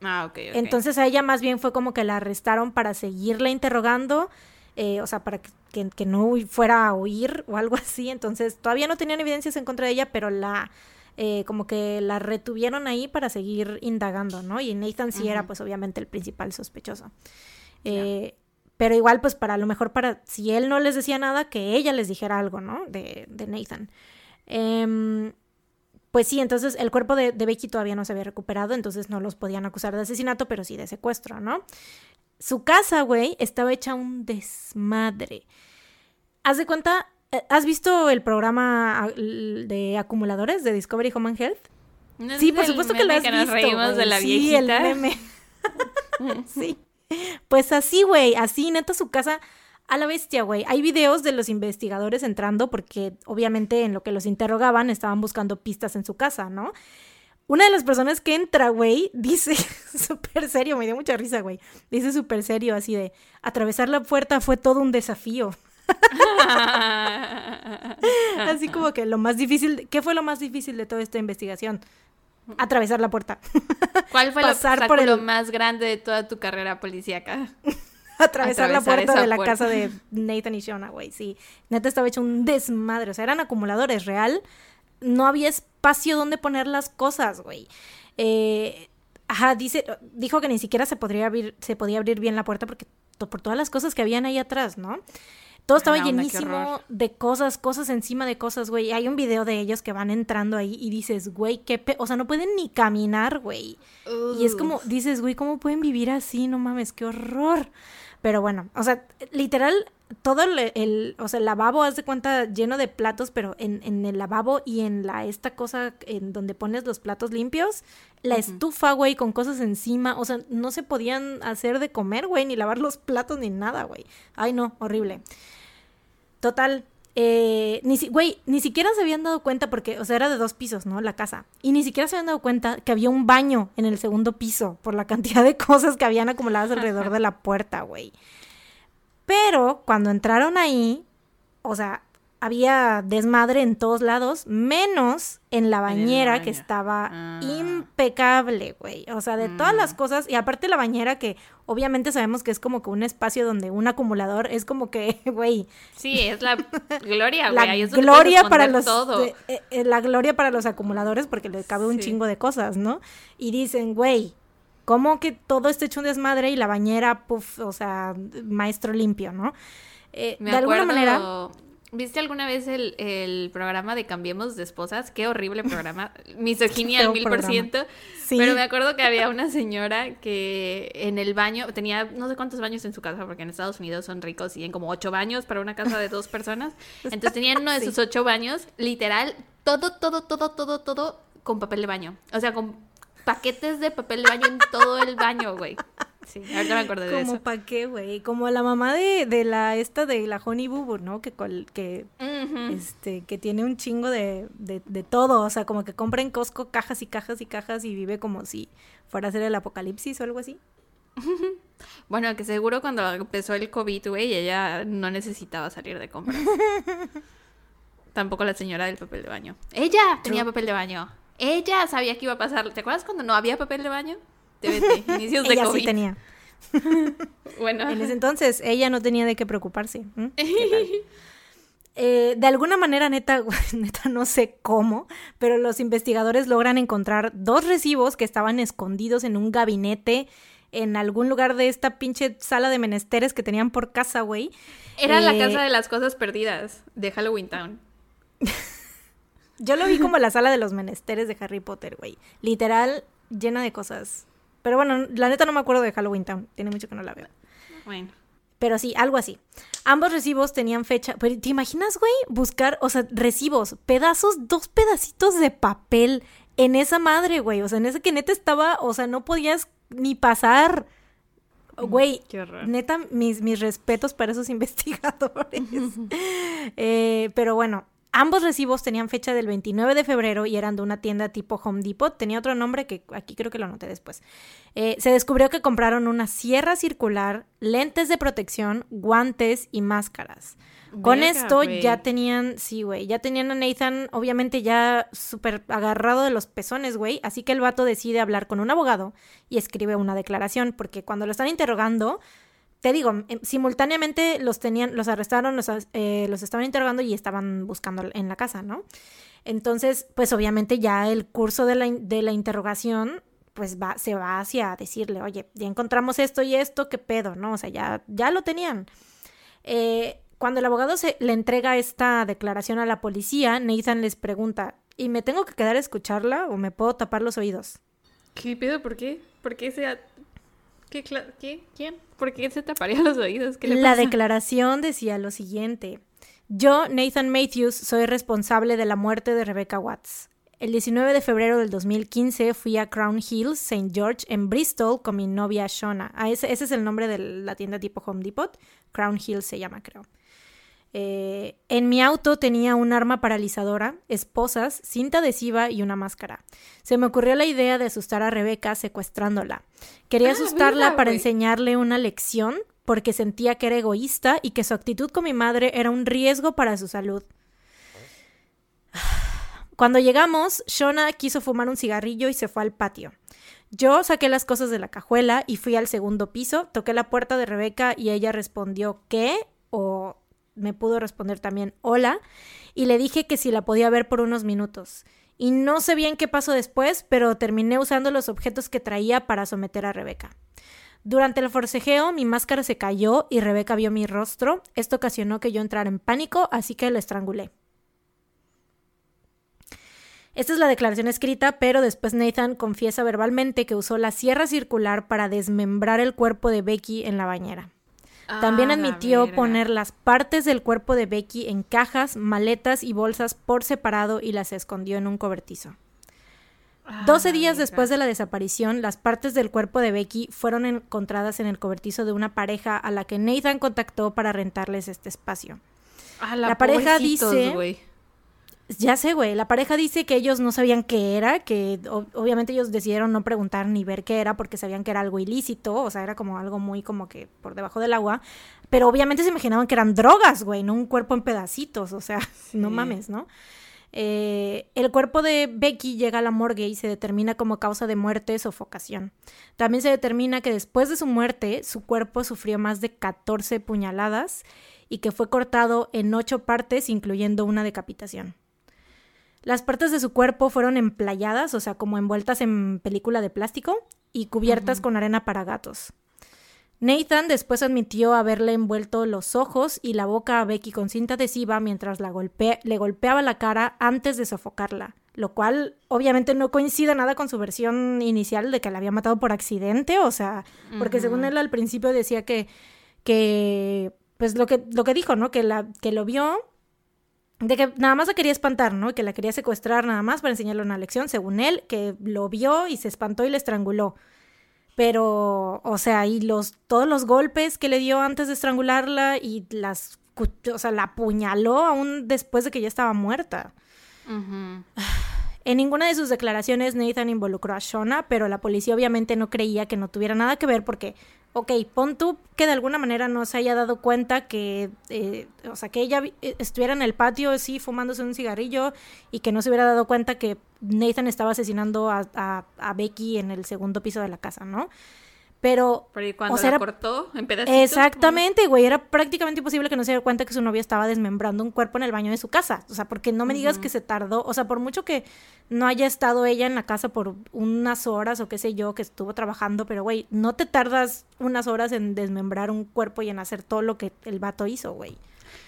Ah, ok, ok. Entonces a ella más bien fue como que la arrestaron para seguirla interrogando, eh, o sea, para que, que- que no fuera a huir o algo así. Entonces todavía no tenían evidencias en contra de ella, pero la eh, como que la retuvieron ahí para seguir indagando, ¿no? Y Nathan sí era pues obviamente el principal sospechoso. Eh, Pero igual pues para lo mejor para, si él no les decía nada, que ella les dijera algo, ¿no? De, de Nathan. Em, pues sí, entonces el cuerpo de, de Becky todavía no se había recuperado, entonces no los podían acusar de asesinato, pero sí de secuestro, ¿no? Su casa, güey, estaba hecha un desmadre. Haz de cuenta, eh, ¿has visto el programa ah, de acumuladores de Discovery Home and Health? ¿No Sí, por supuesto que lo has que visto. nos reímos de güey. la sí, el meme. sí. Pues así, güey, así, neta, su casa a la bestia, güey. Hay videos de los investigadores entrando porque obviamente en lo que los interrogaban estaban buscando pistas en su casa, ¿no? Una de las personas que entra, güey, dice súper serio, me dio mucha risa, güey. Dice súper serio, así de, atravesar la puerta fue todo un desafío. Así como que lo más difícil, ¿qué fue lo más difícil de toda esta investigación? Atravesar la puerta. ¿Cuál fue Pasar el por obstáculo el- más grande de toda tu carrera policíaca? atravesar, la puerta de la puerta. casa de Nathan y Shona, güey, sí. Neta estaba hecho un desmadre, o sea, eran acumuladores, real. No había espacio donde poner las cosas, güey. Eh, ajá, dice, dijo que ni siquiera se podría abrir, se podía abrir bien la puerta porque por todas las cosas que habían ahí atrás, ¿no? Todo estaba Ah, onda, qué llenísimo de cosas, cosas encima de cosas, güey. Hay un video de ellos que van entrando ahí y dices, güey, qué pe... O sea, no pueden ni caminar, güey. Y es como, dices, güey, ¿cómo pueden vivir así? No mames, qué horror. Pero bueno, o sea, literal, todo el, el, o sea, el lavabo, haz de cuenta, lleno de platos, pero en, en, el lavabo y en la, esta cosa en donde pones los platos limpios, la estufa, güey, con cosas encima, o sea, no se podían hacer de comer, güey, ni lavar los platos ni nada, güey. Ay, no, horrible. Total, eh, ni si, güey, ni siquiera se habían dado cuenta porque, o sea, era de dos pisos, ¿no? La casa. Y ni siquiera se habían dado cuenta que había un baño en el segundo piso por la cantidad de cosas que habían acumuladas alrededor de la puerta, güey. Pero cuando entraron ahí, o sea, había desmadre en todos lados, menos en la bañera que estaba ah. impecable, güey. O sea, de todas las mm. cosas, y aparte la bañera que obviamente sabemos que es como que un espacio donde un acumulador es como que, güey. Sí, es la gloria, güey. La gloria para los eh, eh, la gloria para los acumuladores porque le cabe un chingo de cosas, ¿no? Y dicen, güey, ¿Cómo que todo está hecho un desmadre y la bañera, puff, o sea, maestro limpio, ¿no? Eh, de alguna manera. ¿Viste alguna vez el, programa de Cambiemos de Esposas? Qué horrible programa. Misoginia al mil por ciento. Pero me acuerdo que había una señora que en el baño tenía no sé cuántos baños en su casa, porque en Estados Unidos son ricos y tienen como ocho baños para una casa de dos personas. Entonces tenían uno de sus ocho baños, literal, todo, todo, todo, todo, todo con papel de baño. O sea, con paquetes de papel de baño en todo el baño, güey. Sí, ahorita me acordé de eso. Como pa' qué, güey. Como la mamá de, de, la, esta de la Honey Boo Boo, ¿no? Que, que, este, que tiene un chingo de, de, de, todo. O sea, como que compra en Costco cajas y cajas y cajas y vive como si fuera a ser el apocalipsis o algo así. bueno, que seguro cuando empezó el COVID, güey, ella no necesitaba salir de compras. Tampoco la señora del papel de baño. Ella tenía papel de baño. Ella sabía que iba a pasar. ¿Te acuerdas cuando no había papel de baño? Inicios de ella sí tenía. bueno. En ese entonces ella no tenía de qué preocuparse. Eh, de alguna manera, neta, neta, no sé cómo, pero los investigadores logran encontrar dos recibos que estaban escondidos en un gabinete en algún lugar de esta pinche sala de menesteres que tenían por casa, güey. Era la eh, casa de las cosas perdidas de Halloween Town. Yo lo vi como la sala de los menesteres de Harry Potter, güey. Literal, llena de cosas. Pero bueno, la neta no me acuerdo de Halloween Town. Tiene mucho que no la veo. Bueno. Pero sí, algo así. Ambos recibos tenían fecha. Pero ¿te imaginas, güey? Buscar, o sea, recibos, pedazos, dos pedacitos de papel en esa madre, güey. O sea, en ese que neta estaba, o sea, no podías ni pasar. Güey, neta, mis, mis respetos para esos investigadores. eh, pero bueno, Ambos recibos tenían fecha del 29 de febrero y eran de una tienda tipo Home Depot. Tenía otro nombre que aquí creo que lo anoté después. Eh, se descubrió que compraron una sierra circular, lentes de protección, guantes y máscaras. Con esto ya tenían, sí, güey, ya tenían a Nathan obviamente ya súper agarrado de los pezones, güey. Así que el vato decide hablar con un abogado y escribe una declaración, porque cuando lo están interrogando, te digo, em, simultáneamente los tenían, los arrestaron, los, eh, los estaban interrogando y estaban buscando en la casa, ¿no? Entonces, pues obviamente ya el curso de la, de la interrogación, pues va, se va hacia decirle, oye, ya encontramos esto y esto, ¿qué pedo? ¿No? O sea, ya, ya lo tenían. Eh, cuando el abogado se, le entrega esta declaración a la policía, Nathan les pregunta, ¿y me tengo que quedar a escucharla o me puedo tapar los oídos? ¿Qué pedo? ¿Por qué? ¿Por qué sea ¿Qué, ¿Qué? ¿Quién? ¿Por qué se taparía los oídos? la declaración decía lo siguiente. Yo, Nathan Matthews, soy responsable de la muerte de Rebecca Watts. El 19 de febrero del 2015 fui a Crown Hills, St. George, en Bristol, con mi novia Shona. Ah, ese, ese, es el nombre de la tienda tipo Home Depot. Crown Hills se llama, creo. Eh, en mi auto tenía un arma paralizadora, esposas, cinta adhesiva y una máscara. Se me ocurrió la idea de asustar a Rebeca secuestrándola. Quería ah, asustarla para enseñarle una lección porque sentía que era egoísta y que su actitud con mi madre era un riesgo para su salud. Cuando llegamos, Shona quiso fumar un cigarrillo y se fue al patio. Yo saqué las cosas de la cajuela y fui al segundo piso, toqué la puerta de Rebeca y ella respondió ¿qué? o me pudo responder también hola y le dije que si la podía ver por unos minutos. Y no sé bien qué pasó después, pero terminé usando los objetos que traía para someter a Rebeca. Durante el forcejeo mi máscara se cayó y Rebeca vio mi rostro. Esto ocasionó que yo entrara en pánico, así que la estrangulé. Esta es la declaración escrita, pero después Nathan confiesa verbalmente que usó la sierra circular para desmembrar el cuerpo de Becky en la bañera. También Ah, admitió poner las partes del cuerpo de Becky en cajas, maletas y bolsas por separado y las escondió en un cobertizo. Ah, 12 la días después de la desaparición, las partes del cuerpo de Becky fueron encontradas en el cobertizo de una pareja a la que Nathan contactó para rentarles este espacio. Ah, la pareja dice-. Ya sé, güey, la pareja dice que ellos no sabían qué era, que o- obviamente ellos decidieron no preguntar ni ver qué era porque sabían que era algo ilícito, o sea, era como algo muy como que por debajo del agua, pero obviamente se imaginaban que eran drogas, güey, no un cuerpo en pedacitos, o sea, no mames, ¿no? Eh, el cuerpo de Becky llega a la morgue y se determina como causa de muerte sofocación. También se determina que después de su muerte, su cuerpo sufrió más de 14 puñaladas y que fue cortado en ocho partes, incluyendo una decapitación. Las partes de su cuerpo fueron emplayadas, o sea, como envueltas en película de plástico y cubiertas con arena para gatos. Nathan después admitió haberle envuelto los ojos y la boca a Becky con cinta adhesiva mientras la golpe- le golpeaba la cara antes de sofocarla, lo cual obviamente no coincide nada con su versión inicial de que la había matado por accidente, o sea, porque según él al principio decía que, que pues lo que, lo que dijo, ¿no? Que, la, que lo vio de que nada más la quería espantar, ¿no? Que la quería secuestrar nada más para enseñarle una lección, según él, que lo vio y se espantó y le estranguló. Pero, o sea, y los, todos los golpes que le dio antes de estrangularla y las, o sea, la apuñaló aún después de que ya estaba muerta. En ninguna de sus declaraciones Nathan involucró a Shona, pero la policía obviamente no creía que no tuviera nada que ver porque, ok, pon tú que de alguna manera no se haya dado cuenta que, eh, o sea, que ella eh, estuviera en el patio, sí, fumándose un cigarrillo y que no se hubiera dado cuenta que Nathan estaba asesinando a Becky en el segundo piso de la casa, ¿no? Pero Pero ¿y cuando O sea, la era- cortó en pedacitos? Exactamente, güey. Era prácticamente imposible que no se diera cuenta que su novia estaba desmembrando un cuerpo en el baño de su casa. O sea, porque no me digas que se tardó. O sea, por mucho que no haya estado ella en la casa por unas horas o qué sé yo, que estuvo trabajando, pero güey, no te tardas unas horas en desmembrar un cuerpo y en hacer todo lo que el vato hizo, güey.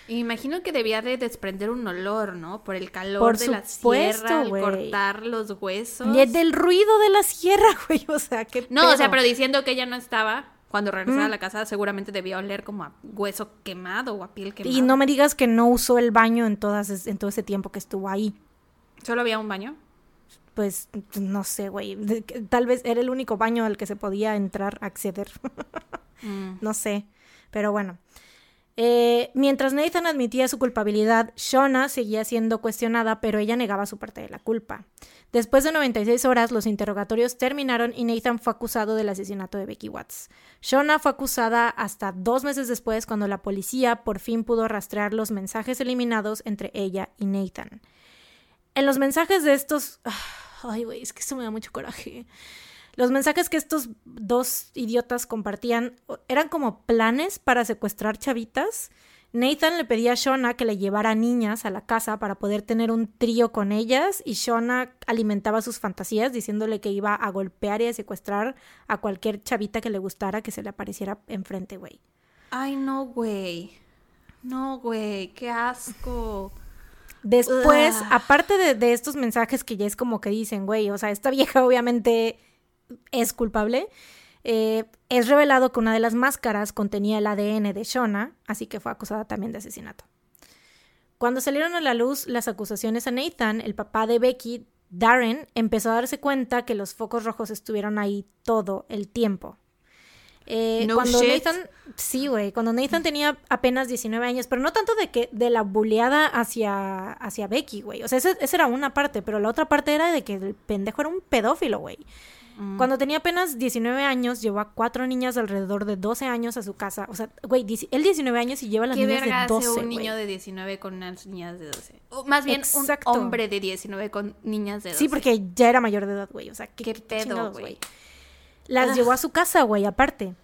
Imagino que debía de desprender un olor, ¿no? Por el calor Por de la supuesto, sierra, al cortar los huesos. Y el del ruido de la sierra, güey. O sea, qué No, o sea, pero diciendo que ella no estaba, cuando regresara a Mm. la casa seguramente debía oler como a hueso quemado o a piel quemada. Y no me digas que no usó el baño en, todas, en todo ese tiempo que estuvo ahí. ¿Solo había un baño? Pues no sé, güey. Tal vez era el único baño al que se podía entrar, acceder. Mm. no sé. Pero bueno. Eh, mientras Nathan admitía su culpabilidad, Shona seguía siendo cuestionada, pero ella negaba su parte de la culpa. Después de 96 horas, los interrogatorios terminaron y Nathan fue acusado del asesinato de Becky Watts. Shona fue acusada hasta dos meses después, cuando la policía por fin pudo rastrear los mensajes eliminados entre ella y Nathan. En los mensajes de estos... Ay, güey, es que esto me da mucho coraje. Los mensajes que estos dos idiotas compartían eran como planes para secuestrar chavitas. Nathan le pedía a Shona que le llevara niñas a la casa para poder tener un trío con ellas y Shona alimentaba sus fantasías diciéndole que iba a golpear y a secuestrar a cualquier chavita que le gustara que se le apareciera enfrente, güey. Ay, no, güey. No, güey, qué asco. Después, Ugh. aparte de, de estos mensajes que ya es como que dicen, güey, o sea, esta vieja obviamente es culpable, eh, es revelado que una de las máscaras contenía el ADN de Shona, así que fue acusada también de asesinato. Cuando salieron a la luz las acusaciones a Nathan, el papá de Becky, Darren, empezó a darse cuenta que los focos rojos estuvieron ahí todo el tiempo. Eh, No cuando shit. Nathan, sí, güey, cuando Nathan tenía apenas 19 años, pero no tanto de que de la bulleada hacia, hacia Becky, güey. O sea, esa, esa era una parte, pero la otra parte era de que el pendejo era un pedófilo, güey. Mm. Cuando tenía apenas 19 años, llevó a cuatro niñas alrededor de 12 años a su casa. O sea, güey, él 19 años y lleva a las ¿Qué niñas verga de 12, hace un niño de 19 con unas niñas de 12? O más bien, Exacto. un hombre de 19 con niñas de 12. Sí, porque ya era mayor de edad, güey. O sea, qué, ¿Qué qué pedo, güey? Las Ugh. llevó a su casa, güey, aparte.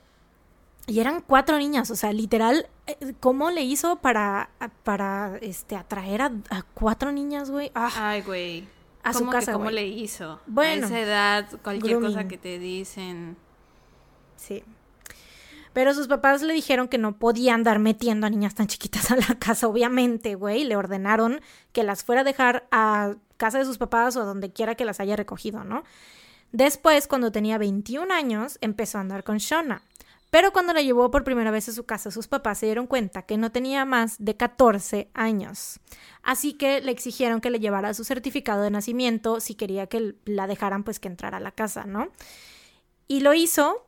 Y eran cuatro niñas, o sea, literal, eh, ¿cómo le hizo para, para este, atraer a, a cuatro niñas, güey? Ah, Ay, güey. A su ¿Cómo que casa, ¿Cómo le hizo? Bueno, A esa edad, cualquier cosa que te dicen. sí. Pero sus papás le dijeron que no podían andar metiendo a niñas tan chiquitas a la casa, obviamente, güey. Le ordenaron que las fuera a dejar a casa de sus papás o a donde quiera que las haya recogido, ¿no? Después, cuando tenía 21 años, empezó a andar con Shona. Pero cuando la llevó por primera vez a su casa, sus papás se dieron cuenta que no tenía más de 14 años. Así que le exigieron que le llevara su certificado de nacimiento si quería que la dejaran pues que entrara a la casa, ¿no? Y lo hizo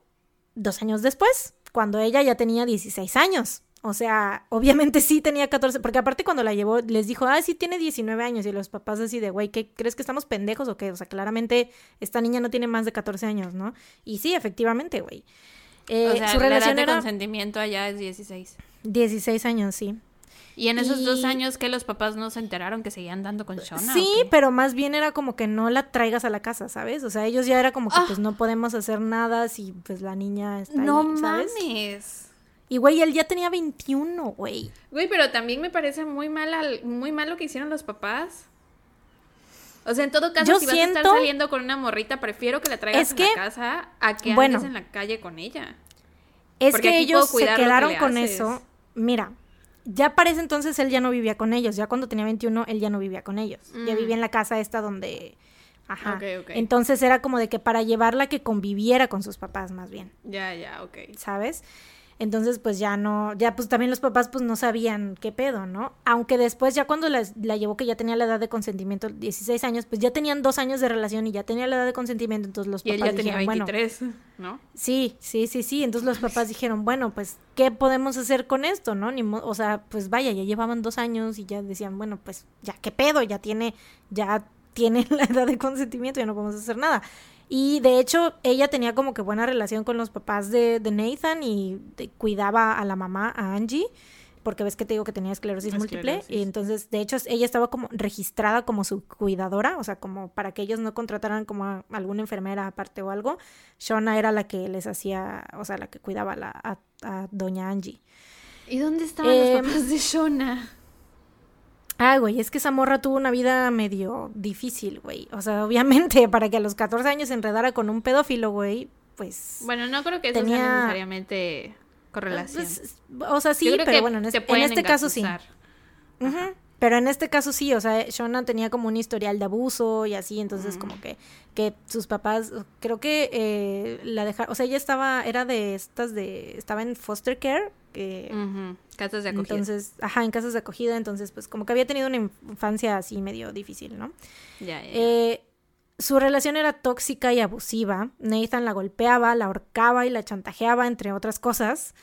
dos años después, cuando ella ya tenía 16 años. O sea, obviamente sí tenía 14, porque aparte cuando la llevó les dijo, ah, sí tiene 19 años y los papás así de, güey, ¿qué crees que estamos pendejos o qué? O sea, claramente esta niña no tiene más de 14 años, ¿no? Y sí, efectivamente, güey. Eh, o sea, su relación de consentimiento allá es 16. 16 años, sí. Y en esos dos años que los papás no se enteraron que seguían dando con Shona. Sí, pero más bien era como que no la traigas a la casa, ¿sabes? O sea, ellos ya era como que pues ah. no podemos hacer nada si pues la niña está no ahí, ¿sabes? mames. Y güey, él ya tenía 21, güey. Güey, pero también me parece muy mal muy mal lo que hicieron los papás. O sea, en todo caso, si vas a estar saliendo con una morrita, prefiero que la traigas a la casa a que andes en la calle con ella. Es que ellos se quedaron con eso. Mira, ya para ese entonces él ya no vivía con ellos. Ya cuando tenía 21, él ya no vivía con ellos. Ya mm. vivía en la casa esta donde... Ajá. Entonces era como de que para llevarla que conviviera con sus papás, más bien. Ya, ya, ok. ¿Sabes? Entonces, pues ya no, ya pues también los papás pues no sabían qué pedo, ¿no? Aunque después ya cuando la, llevó que ya tenía la edad de consentimiento, 16 años, pues ya tenían dos años de relación y ya tenía la edad de consentimiento, entonces los papás y él ya tenía 23, ¿no? Sí, sí, sí, sí, entonces los papás dijeron, bueno, pues, ¿qué podemos hacer con esto, no? Ni o sea, pues vaya, ya llevaban dos años y ya decían, bueno, pues ya qué pedo, ya tiene, ya tiene la edad de consentimiento, ya no podemos hacer nada. Y de hecho, ella tenía como que buena relación con los papás de, Nathan y cuidaba a la mamá, a Angie, porque ves que te digo que tenía esclerosis, múltiple. Y entonces, de hecho, ella estaba como registrada como su cuidadora, o sea, como para que ellos no contrataran como a alguna enfermera aparte o algo. Shona era la que les hacía, o sea, la que cuidaba a, a, doña Angie. ¿Y dónde estaban los em, papás de Shona? Ah, güey, es que esa morra tuvo una vida medio difícil, güey. O sea, obviamente, para que a los 14 años se enredara con un pedófilo, güey, pues... Bueno, no creo que eso tenía... sea necesariamente correlación. Pues, o sea, sí, pero bueno, en, este caso sí. Pero en este caso sí, o sea, Shona tenía como un historial de abuso y así, entonces como que, que sus papás, creo que eh, la dejaron, o sea, ella estaba, era de estas de, estaba en foster care, que... Casas de acogida. Entonces, ajá, en casas de acogida, entonces pues como que había tenido una infancia así medio difícil, ¿no? Ya, ya. Eh, su relación era tóxica y abusiva. Nathan la golpeaba, la ahorcaba y la chantajeaba, entre otras cosas.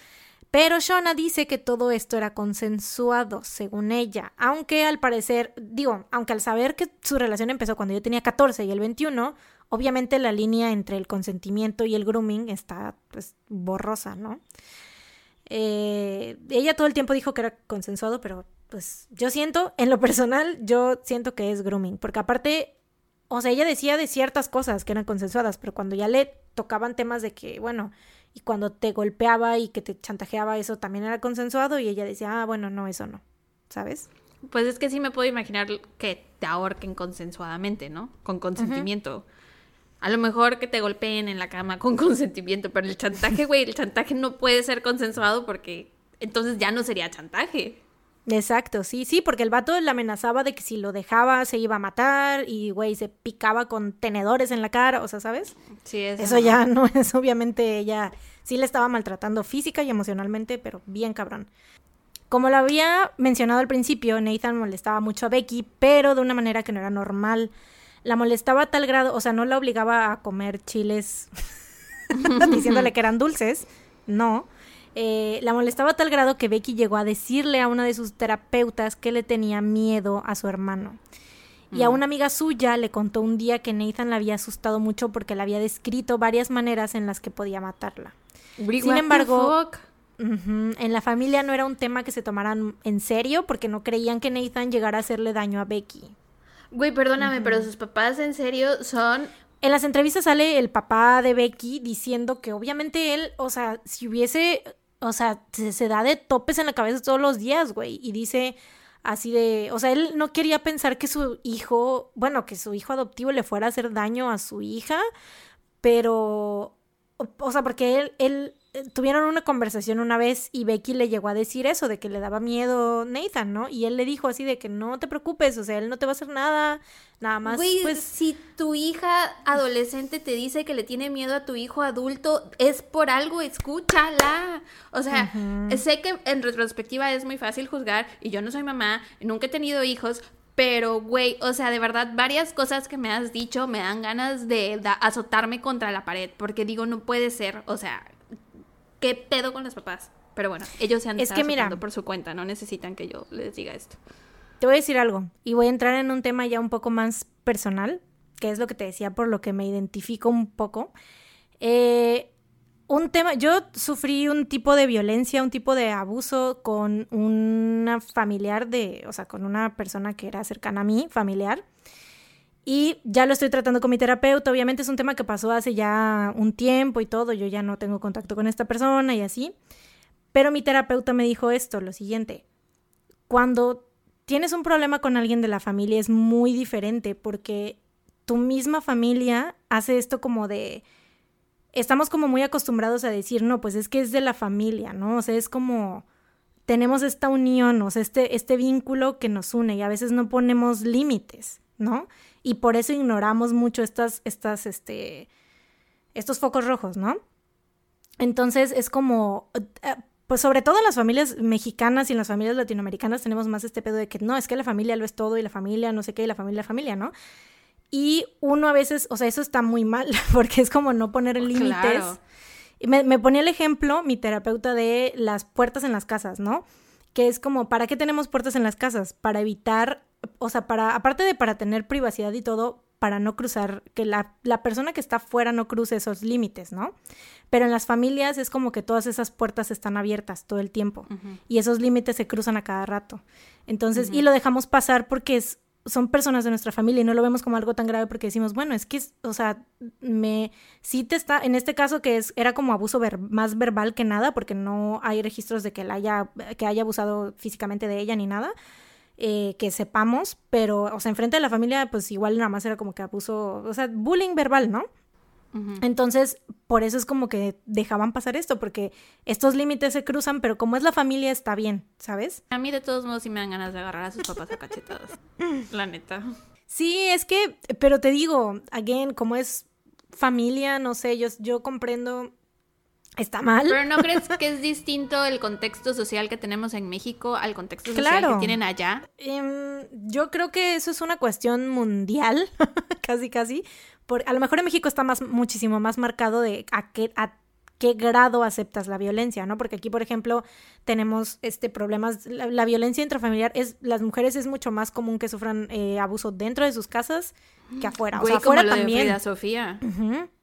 Pero Shona dice que todo esto era consensuado, según ella, aunque al parecer, digo, aunque al saber que su relación empezó cuando yo tenía 14 y el 21, obviamente la línea entre el consentimiento y el grooming está pues borrosa, ¿no? Eh, ella todo el tiempo dijo que era consensuado, pero pues yo siento, en lo personal, yo siento que es grooming, porque aparte, o sea, ella decía de ciertas cosas que eran consensuadas, pero cuando ya le tocaban temas de que, bueno, y cuando te golpeaba y que te chantajeaba, eso también era consensuado y ella decía, ah, bueno, no, eso no, ¿sabes? Pues es que sí me puedo imaginar que te ahorquen consensuadamente, ¿no? Con consentimiento. A lo mejor que te golpeen en la cama con consentimiento, pero el chantaje, güey, el chantaje no puede ser consensuado porque entonces ya no sería chantaje. Exacto, sí, sí, porque el vato le amenazaba de que si lo dejaba se iba a matar y, güey, se picaba con tenedores en la cara, o sea, ¿sabes? Sí, eso, eso ya no es, obviamente ella sí le estaba maltratando física y emocionalmente, pero bien cabrón. Como lo había mencionado al principio, Nathan molestaba mucho a Becky, pero de una manera que no era normal. La molestaba a tal grado, o sea, no la obligaba a comer chiles diciéndole que eran dulces, no eh, la molestaba a tal grado que Becky llegó a decirle a una de sus terapeutas que le tenía miedo a su hermano. Y a mm. una amiga suya le contó un día que Nathan la había asustado mucho porque le había descrito varias maneras en las que podía matarla. Sin embargo, en la familia no era un tema que se tomaran en serio porque no creían que Nathan llegara a hacerle daño a Becky. Güey, perdóname, pero sus papás en serio son en las entrevistas sale el papá de Becky diciendo que obviamente él, o sea, si hubiese o sea, se, da de topes en la cabeza todos los días, güey. Y dice así de, o sea, él no quería pensar que su hijo, bueno, que su hijo adoptivo le fuera a hacer daño a su hija, pero, o, sea, porque él, él tuvieron una conversación una vez y Becky le llegó a decir eso, de que le daba miedo Nathan, ¿no? Y él le dijo así de que no te preocupes, o sea, él no te va a hacer nada, nada más. pues si tu hija adolescente te dice que le tiene miedo a tu hijo adulto, es por algo, escúchala. O sea, sé que en retrospectiva es muy fácil juzgar y yo no soy mamá, nunca he tenido hijos, pero, güey, o sea, de verdad, varias cosas que me has dicho me dan ganas de azotarme contra la pared, porque digo, no puede ser, o sea, ¿qué pedo con los papás? Pero bueno, ellos se han es que mira, por su cuenta, no necesitan que yo les diga esto. Te voy a decir algo, y voy a entrar en un tema ya un poco más personal, que es lo que te decía, por lo que me identifico un poco. Eh, un tema, yo sufrí un tipo de violencia, un tipo de abuso con una familiar de, o sea, con una persona que era cercana a mí, familiar. Y ya lo estoy tratando con mi terapeuta. Obviamente es un tema que pasó hace ya un tiempo y todo. Yo ya no tengo contacto con esta persona y así. Pero mi terapeuta me dijo esto, lo siguiente. Cuando tienes un problema con alguien de la familia es muy diferente porque tu misma familia hace esto como de... Estamos como muy acostumbrados a decir, no, pues es que es de la familia, ¿no? O sea, es como tenemos esta unión, o sea, este, este vínculo que nos une y a veces no ponemos límites, ¿no? Y por eso ignoramos mucho estas, estas, este, estos focos rojos, ¿no? Entonces es como, eh, pues sobre todo en las familias mexicanas y en las familias latinoamericanas tenemos más este pedo de que no, es que la familia lo es todo y la familia no sé qué y la familia la familia, ¿no? Y uno a veces, o sea, eso está muy mal porque es como no poner límites. Y me, me ponía el ejemplo, mi terapeuta, de las puertas en las casas, ¿no? Que es como, ¿para qué tenemos puertas en las casas? Para evitar o sea, para, aparte de para tener privacidad y todo, para no cruzar, que la, la persona que está afuera no cruce esos límites, ¿no? Pero en las familias es como que todas esas puertas están abiertas todo el tiempo y esos límites se cruzan a cada rato. Entonces, y lo dejamos pasar porque es, son personas de nuestra familia y no lo vemos como algo tan grave porque decimos, bueno, es que, o sea, me, sí te está, en este caso que es, era como abuso más verbal que nada porque no hay registros de que, él haya, que haya abusado físicamente de ella ni nada, eh, que sepamos, pero, o sea, enfrente de la familia, pues igual nada más era como que abuso, o sea, bullying verbal, ¿no? Entonces, por eso es como que dejaban pasar esto, porque estos límites se cruzan, pero como es la familia, está bien, ¿sabes? A mí de todos modos sí me dan ganas de agarrar a sus papás a cachetadas, la neta. Sí, es que, pero te digo, again, como es familia, no sé, yo, yo comprendo está mal. Pero ¿no crees que es distinto el contexto social que tenemos en México al contexto social que tienen allá? Em, yo creo que eso es una cuestión mundial, casi casi. Por, a lo mejor en México está más, muchísimo más marcado de a qué, a qué grado aceptas la violencia, ¿no? Porque aquí, por ejemplo, tenemos este problemas, la, violencia intrafamiliar es, las mujeres es mucho más común que sufran eh, abuso dentro de sus casas que afuera. o sea, afuera también. Sofía.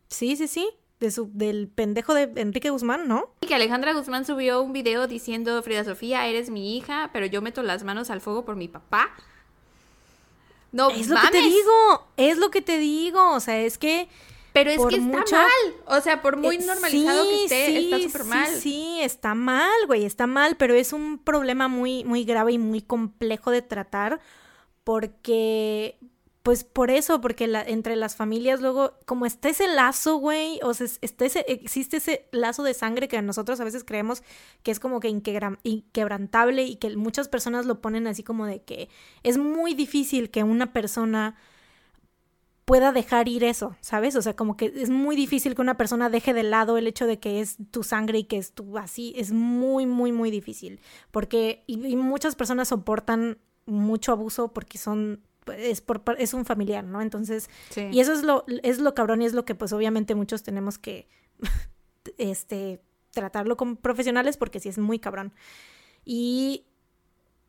Sí, sí, sí de su, del pendejo de Enrique Guzmán, ¿no? Y que Alejandra Guzmán subió un video diciendo, Frida Sofía, eres mi hija, pero yo meto las manos al fuego por mi papá. No, es lo que te digo, es lo que te digo, o sea, es que... Pero es que está mal, o sea, por muy eh, normalizado que esté, está súper mal. Sí, sí, está mal, güey, está mal, pero es un problema muy, muy grave y muy complejo de tratar porque pues por eso, porque la, entre las familias luego, como está ese lazo, güey, o sea, está ese, existe ese lazo de sangre que nosotros a veces creemos que es como que inquebrantable y que muchas personas lo ponen así como de que es muy difícil que una persona pueda dejar ir eso, ¿sabes? O sea, como que es muy difícil que una persona deje de lado el hecho de que es tu sangre y que es tu así, es muy, muy, muy difícil, porque y muchas personas soportan mucho abuso porque son es, por, es un familiar, ¿no? Entonces, y eso es lo, es lo cabrón y es lo que pues obviamente muchos tenemos que, este, tratarlo con profesionales porque sí es muy cabrón. Y,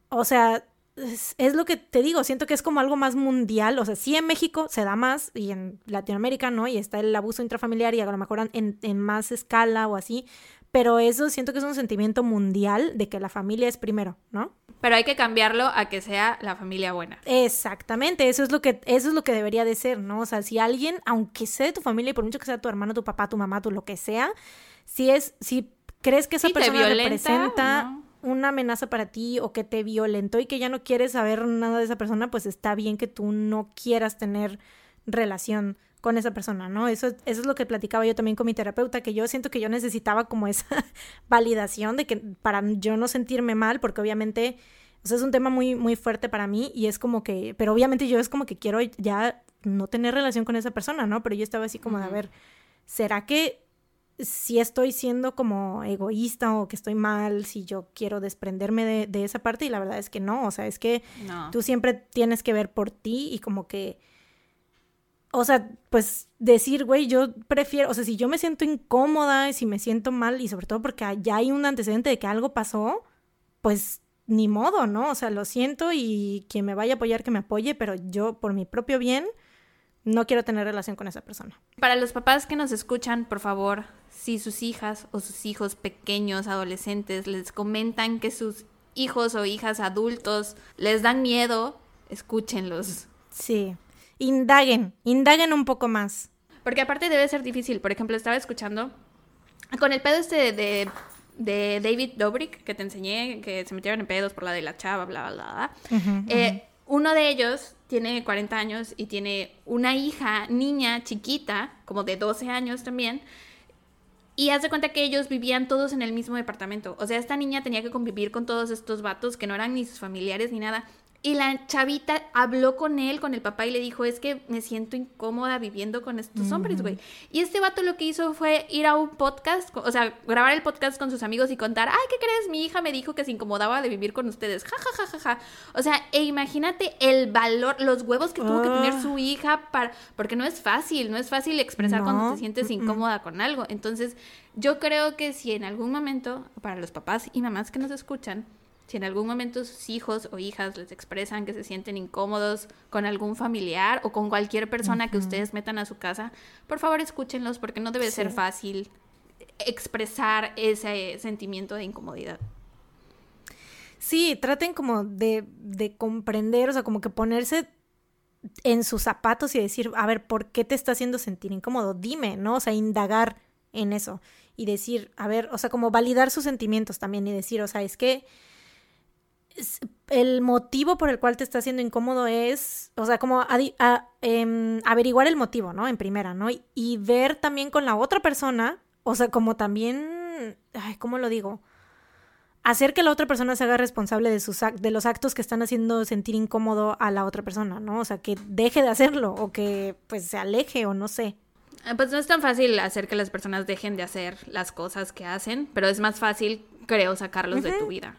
o sea, es, lo que te digo, siento que es como algo más mundial, o sea, sí en México se da más y en Latinoamérica, ¿no? Y está el abuso intrafamiliar y a lo mejor en, en más escala o así, pero eso siento que es un sentimiento mundial de que la familia es primero, ¿no? Pero hay que cambiarlo a que sea la familia buena. Exactamente, eso es lo que eso es lo que debería de ser, ¿no? O sea, si alguien, aunque sea de tu familia y por mucho que sea tu hermano, tu papá, tu mamá, tu lo que sea, si es si crees que esa persona representa una amenaza para ti o que te violentó y que ya no quieres saber nada de esa persona, pues está bien que tú no quieras tener relación con esa persona, ¿no? Eso, eso es lo que platicaba yo también con mi terapeuta, que yo siento que yo necesitaba como esa validación de que para yo no sentirme mal, porque obviamente, o sea, es un tema muy, muy fuerte para mí y es como que, pero obviamente yo es como que quiero ya no tener relación con esa persona, ¿no? Pero yo estaba así como de, a ver, ¿será que si estoy siendo como egoísta o que estoy mal, si yo quiero desprenderme de, de esa parte? Y la verdad es que no, o sea, es que No. tú siempre tienes que ver por ti y como que, o sea, pues decir, güey, yo prefiero, o sea, si yo me siento incómoda, si me siento mal y sobre todo porque ya hay un antecedente de que algo pasó, pues ni modo, ¿no? O sea, lo siento y quien me vaya a apoyar que me apoye, pero yo por mi propio bien no quiero tener relación con esa persona. Para los papás que nos escuchan, por favor, si sus hijas o sus hijos pequeños, adolescentes, les comentan que sus hijos o hijas adultos les dan miedo, escúchenlos. Sí. Indaguen, indaguen un poco más. Porque aparte debe ser difícil. Por ejemplo, estaba escuchando con el pedo este de, de David Dobrik que te enseñé, que se metieron en pedos por la de la chava, bla, bla, bla. Ujú, Eh, uno de ellos tiene 40 años y tiene una hija, niña, chiquita, como de 12 años también. Y haz de cuenta que ellos vivían todos en el mismo departamento. O sea, esta niña tenía que convivir con todos estos vatos que no eran ni sus familiares ni nada. Y la chavita habló con él, con el papá, y le dijo, es que me siento incómoda viviendo con estos hombres, güey. Y este vato lo que hizo fue ir a un podcast, o sea, grabar el podcast con sus amigos y contar, ay, ¿qué crees? Mi hija me dijo que se incomodaba de vivir con ustedes. Ja, ja, ja, ja, ja. O sea, e imagínate el valor, los huevos que tuvo que tener Ah. su hija para... Porque no es fácil, no es fácil expresar cuando te sientes incómoda con algo. Entonces, yo creo que si en algún momento, para los papás y mamás que nos escuchan, si en algún momento sus hijos o hijas les expresan que se sienten incómodos con algún familiar o con cualquier persona que ustedes metan a su casa, por favor escúchenlos porque no debe ser fácil expresar ese sentimiento de incomodidad. Sí, traten como de, de comprender, o sea, como que ponerse en sus zapatos y decir, a ver, ¿por qué te está haciendo sentir incómodo? Dime, ¿no? O sea, indagar en eso y decir, a ver, o sea, como validar sus sentimientos también y decir, o sea, es que el motivo por el cual te está haciendo incómodo es, o sea, como a- em, averiguar el motivo, ¿no? En primera, ¿no? Y, y ver también con la otra persona, o sea, como también, ay, ¿cómo lo digo? Hacer que la otra persona se haga responsable de, sus de los actos que están haciendo sentir incómodo a la otra persona, ¿no? O sea, que deje de hacerlo o que pues se aleje o no sé. Eh, Pues no es tan fácil hacer que las personas dejen de hacer las cosas que hacen, pero es más fácil, creo, sacarlos de tu vida.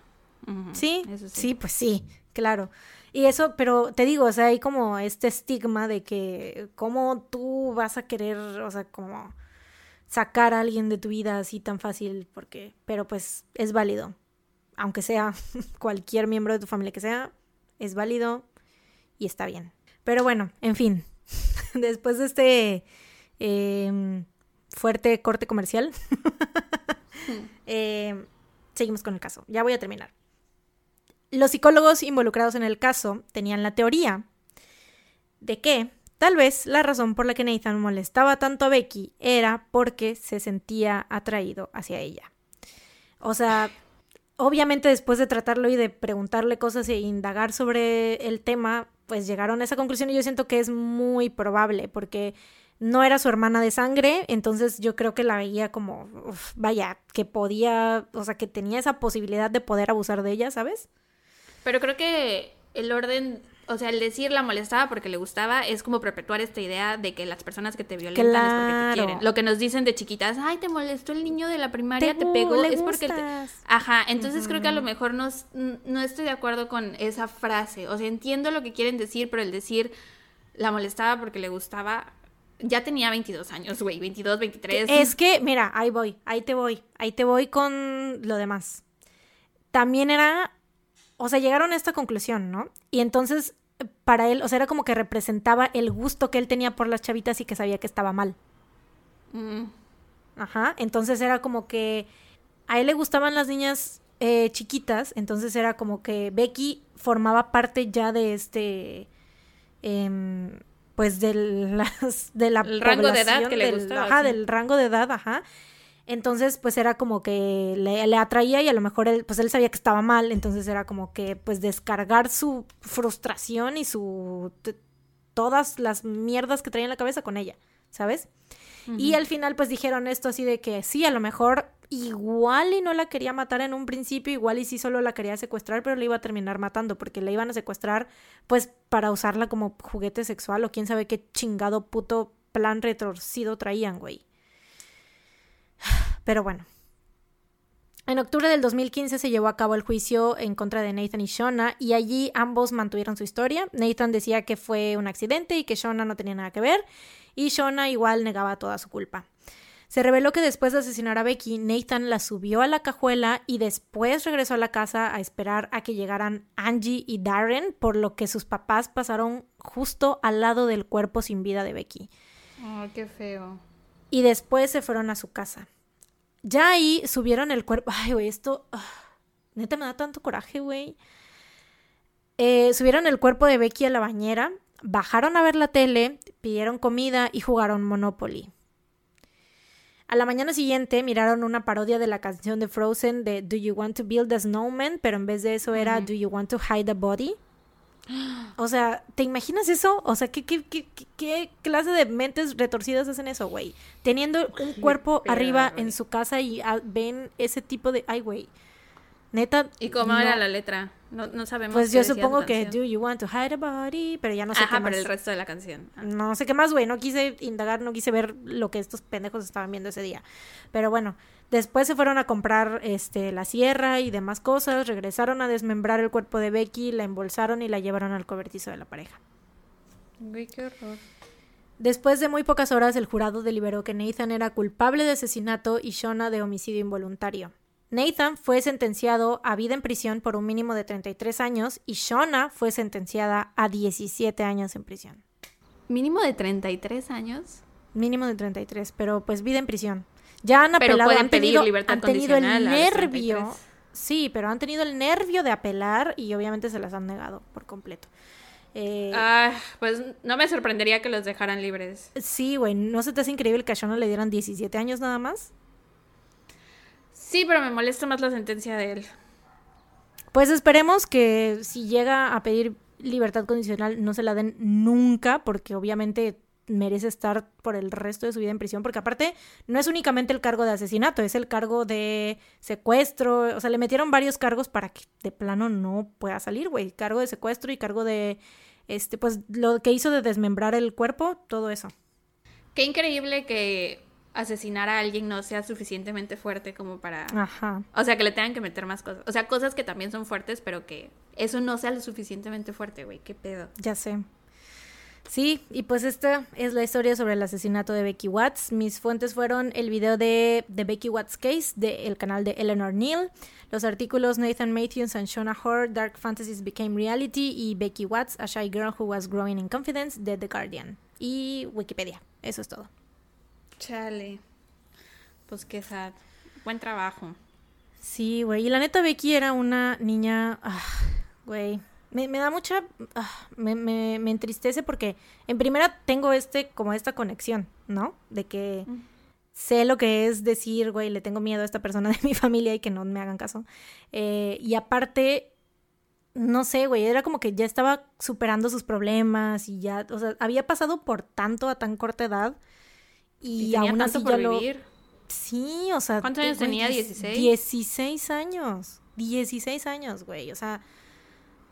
Sí, eso sí, pues sí, claro. Y eso, pero te digo, o sea, hay como este estigma de que cómo tú vas a querer, o sea, como sacar a alguien de tu vida así tan fácil, porque, pero pues es válido, aunque sea cualquier miembro de tu familia que sea, es válido y está bien. Pero bueno, en fin, después de este em, fuerte corte comercial, em, seguimos con el caso. Ya voy a terminar. Los psicólogos involucrados en el caso tenían la teoría de que tal vez la razón por la que Nathan molestaba tanto a Becky era porque se sentía atraído hacia ella. O sea, obviamente después de tratarlo y de preguntarle cosas e indagar sobre el tema, pues llegaron a esa conclusión y yo siento que es muy probable porque no era su hermana de sangre, entonces yo creo que la veía como, vaya, que podía, o sea, que tenía esa posibilidad de poder abusar de ella, ¿sabes? Pero creo que el orden, o sea, el decir la molestaba porque le gustaba es como perpetuar esta idea de que las personas que te violentan es porque te quieren. Lo que nos dicen de chiquitas, ay, te molestó el niño de la primaria, te, gu- pegó, le es porque te... Ajá, entonces creo que a lo mejor no, no estoy de acuerdo con esa frase. O sea, entiendo lo que quieren decir, pero el decir la molestaba porque le gustaba, ya tenía 22 años, güey, 22, 23. Es que, mira, ahí voy, ahí te voy, ahí te voy con lo demás. También era, o sea, llegaron a esta conclusión, ¿no? Y entonces, para él, o sea, era como que representaba el gusto que él tenía por las chavitas y que sabía que estaba mal. Mm, Ajá, entonces era como que a él le gustaban las niñas eh, chiquitas, entonces era como que Becky formaba parte ya de este, em, pues de las, de la El rango de edad que le del- gustaba, Ajá, sí. del rango de edad, ajá. Entonces, pues era como que le, le atraía y a lo mejor él, pues él sabía que estaba mal, entonces era como que, pues descargar su frustración y su, todas las mierdas que traía en la cabeza con ella. ¿sabes? Y al final pues dijeron esto así de que sí, a lo mejor igual y no la quería matar en un principio, igual y sí solo la quería secuestrar, pero la iba a terminar matando porque la iban a secuestrar pues para usarla como juguete sexual o quién sabe qué chingado puto plan retorcido traían, güey. Pero bueno. En octubre del 2015 se llevó a cabo el juicio en contra de Nathan y Shona y allí ambos mantuvieron su historia. Nathan decía que fue un accidente y que Shona no tenía nada que ver y Shona igual negaba toda su culpa. Se reveló que después de asesinar a Becky, Nathan la subió a la cajuela y después regresó a la casa a esperar a que llegaran Angie y Darren, por lo que sus papás pasaron justo al lado del cuerpo sin vida de Becky. Oh, qué feo. Y después se fueron a su casa. Ya ahí subieron el cuerpo. Ay, güey, esto. ah, neta me da tanto coraje, güey. Eh, subieron el cuerpo de Becky a la bañera, bajaron a ver la tele, pidieron comida y jugaron Monopoly. A la mañana siguiente miraron una parodia de la canción de Frozen de Do You Want to Build a Snowman, pero en vez de eso era Do You Want to Hide a Body. O sea, ¿te imaginas eso? O sea, ¿qué, qué, qué, qué- qué clase de mentes retorcidas hacen eso, güey? Teniendo un cuerpo arriba en su casa y ah, ven ese tipo de... Ay, güey. Neta... ¿Y cómo no. era la letra? No, no sabemos. Pues qué yo supongo que. Do You Want to Hide a Body, pero ya no sé Ajá, qué pero más. el resto de la canción. Ah. No sé qué más, güey. No quise indagar, no quise ver lo que estos pendejos estaban viendo ese día. Pero bueno, después se fueron a comprar este la sierra y demás cosas, regresaron a desmembrar el cuerpo de Becky, la embolsaron y la llevaron al cobertizo de la pareja. Güey, qué horror. Después de muy pocas horas, el jurado deliberó que Nathan era culpable de asesinato y Shona de homicidio involuntario. Nathan fue sentenciado a vida en prisión por un mínimo de 33 años y Shona fue sentenciada a 17 años en prisión. Mínimo de 33 años. Mínimo de 33, pero pues vida en prisión. Ya han Pero apelado, pueden han tenido, libertad han tenido el nervio. 33. Sí, pero han tenido el nervio de apelar y obviamente se las han negado por completo. Eh, Ah, pues no me sorprendería que los dejaran libres. Sí, güey, ¿no se te hace increíble que a Shona le dieran 17 años nada más? Sí, pero me molesta más la sentencia de él. Pues esperemos que si llega a pedir libertad condicional no se la den nunca, porque obviamente merece estar por el resto de su vida en prisión, porque aparte no es únicamente el cargo de asesinato, es el cargo de secuestro, o sea, le metieron varios cargos para que de plano no pueda salir, güey, cargo de secuestro y cargo de, este, pues lo que hizo de desmembrar el cuerpo, todo eso. Qué increíble que asesinar a alguien no sea suficientemente fuerte como para... Ajá. O sea, que le tengan que meter más cosas. O sea, cosas que también son fuertes, pero que eso no sea lo suficientemente fuerte, güey. Qué pedo. Ya sé. Sí, y pues esta es la historia sobre el asesinato de Becky Watts. Mis fuentes fueron el video de The Becky Watts Case del canal de Eleanor Neal, los artículos Nathan Matthews and Shona Hoare, Dark Fantasies Became Reality y Becky Watts, A Shy Girl Who Was Growing in Confidence de The Guardian. Y Wikipedia. Eso es todo. Chale. Pues qué sad. Buen trabajo. Sí, güey. Y la neta, Becky era una niña. ah, Güey. Me, me da mucha. ah, me, me, me entristece porque, en primera, tengo este, como esta conexión, ¿no? De que Mm. sé lo que es decir, güey, le tengo miedo a esta persona de mi familia y que no me hagan caso. Eh, y aparte, no sé, güey, era como que ya estaba superando sus problemas y ya, o sea, había pasado por tanto a tan corta edad. Y, aún así por ya lo, vivir. Sí, o sea. ¿Cuántos años tenía? diez- 16. 16 años. 16 años, güey. O sea.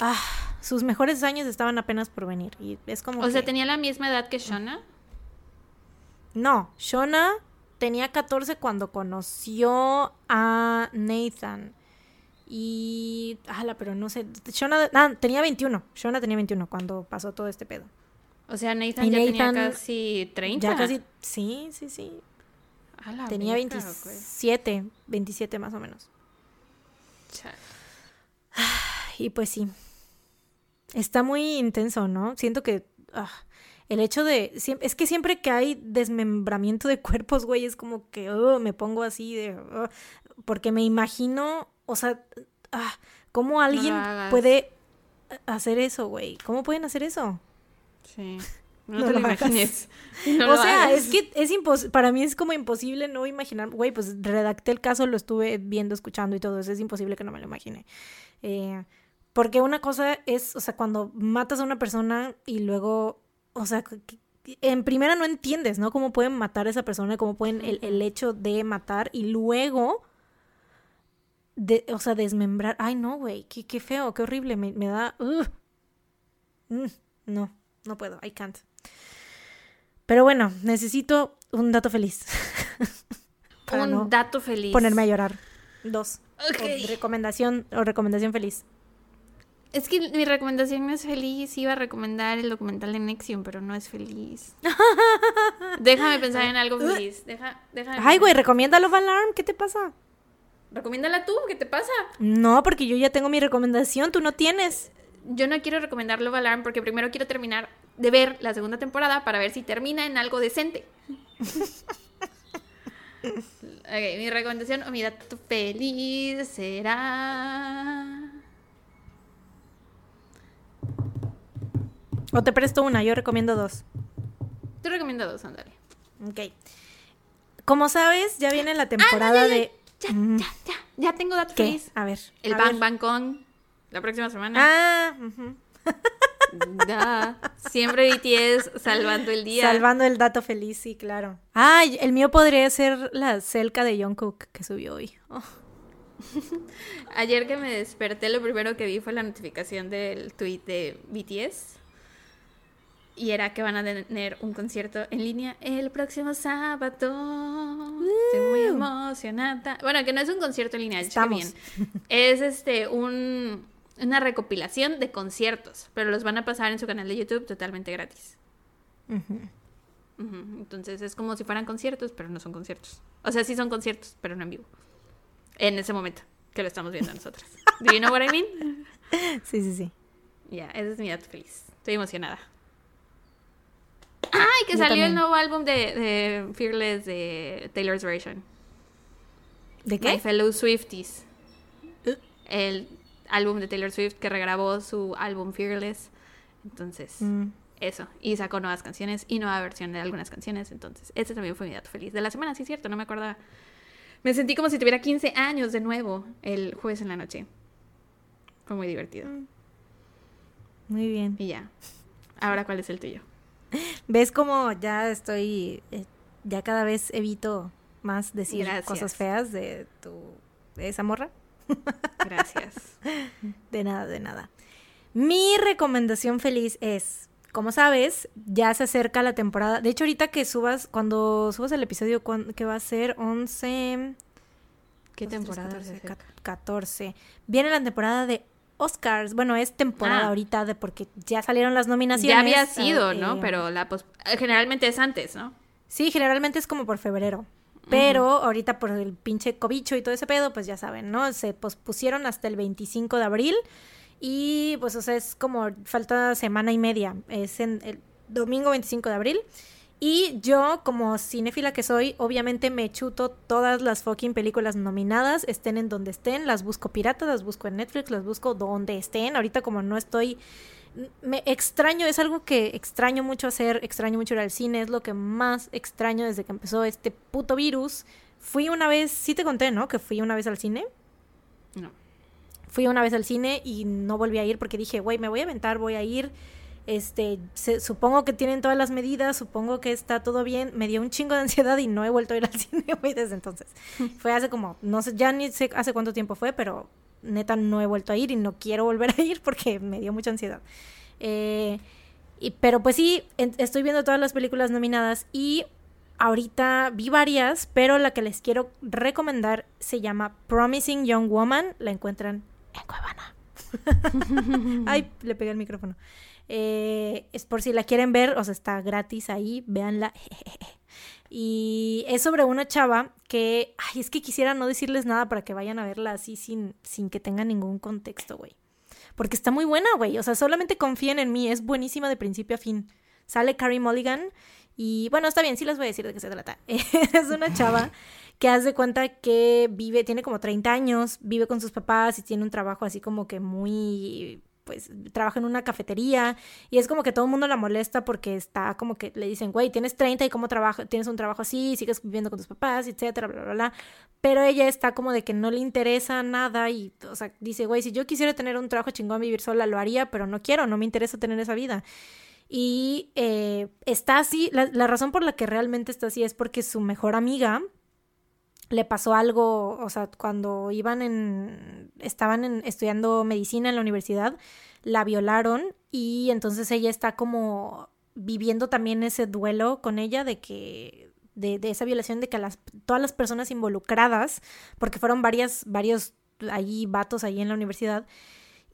Ah, sus mejores años estaban apenas por venir. Y es como. O sea, tenía la misma edad que Shona. No, Shona tenía 14 cuando conoció a Nathan. Y. Ala, pero no sé. Shona. Ah, tenía 21. Shona tenía 21 cuando pasó todo este pedo. O sea, Nathan Y ya tenía Nathan casi 30. Ya casi. Sí, sí, sí. Tenía verga, güey. 27. 27 más o menos. Chale. Y pues sí. Está muy intenso, ¿no? Siento que ah, el hecho de... Es que siempre que hay desmembramiento de cuerpos, güey, es como que oh, me pongo así de... oh, porque me imagino, o sea, ah, ¿cómo alguien puede hacer eso, güey? ¿Cómo pueden hacer eso? Sí. No, No te lo imagines. o lo sea, hagas. es que es imposible, para mí es como imposible no imaginar, güey, pues redacté el caso, lo estuve viendo, escuchando y todo eso, es imposible que no me lo imagine. Eh, porque una cosa es, o sea, cuando matas a una persona y luego, o sea, en primera no entiendes, ¿no? Cómo pueden matar a esa persona, cómo pueden el, el hecho de matar y luego, de, o sea, desmembrar. Ay, no, güey, qué, qué feo, qué horrible, me, me da... Mm, no, no puedo, I can't. Pero bueno, necesito un dato feliz. Para Un no dato feliz. ponerme a llorar. Dos. Ok. O recomendación o recomendación feliz. Es que mi recomendación no es feliz. Iba a recomendar el documental de Nexium, pero no es feliz. déjame pensar en algo feliz. Deja, déjame Ay, güey, recomiéndalo, Alarm. ¿Qué te pasa? Recomiéndala tú, ¿qué te pasa? No, porque yo ya tengo mi recomendación, tú no tienes. Yo no quiero recomendar Love Alarm porque primero quiero terminar de ver la segunda temporada para ver si termina en algo decente. ok, mi recomendación o mi dato feliz será. O te presto una, yo recomiendo dos. Te recomiendo dos, ándale. Ok. Como sabes, ya viene la temporada Ah, ya, ya, de... Ya, ya, ya. Ya tengo dato ¿Qué? feliz. A ver. El a Bang ver. Bang Con la próxima semana. Ah. Da. Siempre BTS salvando el día. salvando el dato feliz, sí, claro. Ay, el mío podría ser la celca de Jungkook que subió hoy. Oh. Ayer que me desperté, lo primero que vi fue la notificación del tweet de BTS. Y era que van a tener un concierto en línea el próximo sábado. Estoy muy emocionada. Bueno, que no es un concierto en línea, Estamos. bien. Es este un, una recopilación de conciertos, pero los van a pasar en su canal de YouTube totalmente gratis. Entonces es como si fueran conciertos, pero no son conciertos. O sea, sí son conciertos, pero no en vivo. En ese momento que lo estamos viendo nosotros. ¿Do you know what I mean? Sí, sí, sí. Ya, ese es mi dato feliz. Estoy emocionada. ¡Ay! Que Yo salió también. el nuevo álbum de, de Fearless de Taylor's Version. ¿De My qué? Fellow Swifties. Eh. El álbum de Taylor Swift que regrabó su álbum Fearless. Entonces, Mm. eso. Y sacó nuevas canciones y nueva versión de algunas canciones. Entonces, ese también fue mi dato feliz. De la semana, sí es cierto, no me acordaba. Me sentí como si tuviera 15 años de nuevo el jueves en la noche. Fue muy divertido. Mm. Muy bien. Y ya. Ahora, ¿cuál es el tuyo? ¿Ves cómo ya estoy, eh, ya cada vez evito más decir Gracias. cosas feas de tu, de esa morra? Gracias. De nada, de nada. Mi recomendación feliz es, como sabes, ya se acerca la temporada. De hecho, ahorita que subas, cuando subas el episodio, que va a ser 11... ¿Qué temporada? 14, se acerca? ca- 14. Viene la temporada de Oscars. Bueno, es temporada Ah. ahorita de porque ya salieron las nominaciones. Ya había sido, eh, ¿no? eh, Pero la pos- generalmente es antes, ¿no? Sí, generalmente es como por febrero. Pero ahorita por el pinche cobicho y todo ese pedo, pues ya saben, ¿no? Se pospusieron hasta el 25 de abril. Y pues, o sea, es como falta semana y media. Es en el domingo 25 de abril. Y yo, como cinéfila que soy, obviamente me chuto todas las fucking películas nominadas, estén en donde estén, las busco piratas, las busco en Netflix, las busco donde estén. Ahorita como no estoy me extraño, es algo que extraño mucho hacer, extraño mucho ir al cine, es lo que más extraño desde que empezó este puto virus. Fui una vez, sí te conté, ¿no? Que fui una vez al cine. No. Fui una vez al cine y no volví a ir porque dije, güey, me voy a aventar, voy a ir. Este, se- supongo que tienen todas las medidas, supongo que está todo bien. Me dio un chingo de ansiedad y no he vuelto a ir al cine, güey, desde entonces. fue hace como, no sé, ya ni sé hace cuánto tiempo fue, pero neta no he vuelto a ir y no quiero volver a ir porque me dio mucha ansiedad. Eh, y, pero pues sí, estoy viendo todas las películas nominadas y ahorita vi varias, pero la que les quiero recomendar se llama Promising Young Woman. La encuentran en Cuevana. Ay, le pegué el micrófono. Eh, es por si la quieren ver, o sea, está gratis ahí, véanla. Y es sobre una chava que, ay, es que quisiera no decirles nada para que vayan a verla así sin, sin que tenga ningún contexto, güey. Porque está muy buena, güey. O sea, solamente confíen en mí. Es buenísima de principio a fin. Sale Carrie Mulligan. Y bueno, está bien, sí les voy a decir de qué se trata. es una chava que hace cuenta que vive, tiene como 30 años, vive con sus papás y tiene un trabajo así como que muy pues trabaja en una cafetería y es como que todo el mundo la molesta porque está como que le dicen, güey, tienes 30 y cómo trabajo, tienes un trabajo así, sigues viviendo con tus papás, etcétera, bla, bla, bla. Pero ella está como de que no le interesa nada y, o sea, dice, güey, si yo quisiera tener un trabajo chingón, vivir sola, lo haría, pero no quiero, no me interesa tener esa vida. Y eh, está así, la razón por la que realmente está así es porque su mejor amiga le pasó algo, o sea, cuando iban en, estaban en, estudiando medicina en la universidad, la violaron y entonces ella está como viviendo también ese duelo con ella de que de, de esa violación de que todas las personas involucradas porque fueron varias varios ahí vatos ahí en la universidad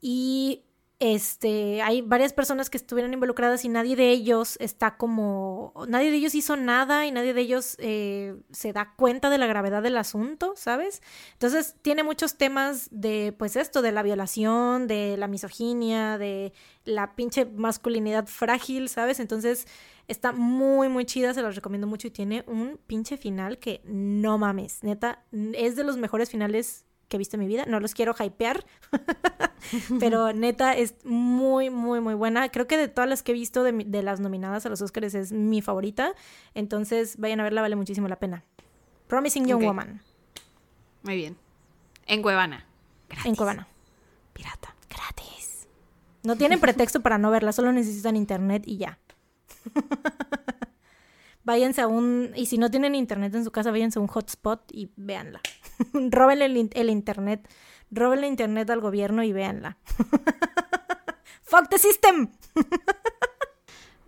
y este, hay varias personas que estuvieron involucradas y nadie de ellos está como, nadie de ellos hizo nada y nadie de ellos eh, se da cuenta de la gravedad del asunto, ¿sabes? Entonces tiene muchos temas de, pues esto, de la violación, de la misoginia, de la pinche masculinidad frágil, ¿sabes? Entonces está muy, muy chida, se los recomiendo mucho y tiene un pinche final que no mames, neta, es de los mejores finales que he visto en mi vida. No los quiero hypear, pero neta es muy, muy, muy buena. Creo que de todas las que he visto de, de, las nominadas a los Oscars es mi favorita. Entonces vayan a verla, vale muchísimo la pena. Promising Young. Woman. Muy bien. En Cuevana. En Cuevana. Pirata. Gratis. No tienen pretexto para no verla, solo necesitan internet y ya. váyanse a un... Y si no tienen internet en su casa, váyanse a un hotspot y véanla. Róbenle el, el internet. Róbenle internet al gobierno y véanla. ¡Fuck the system!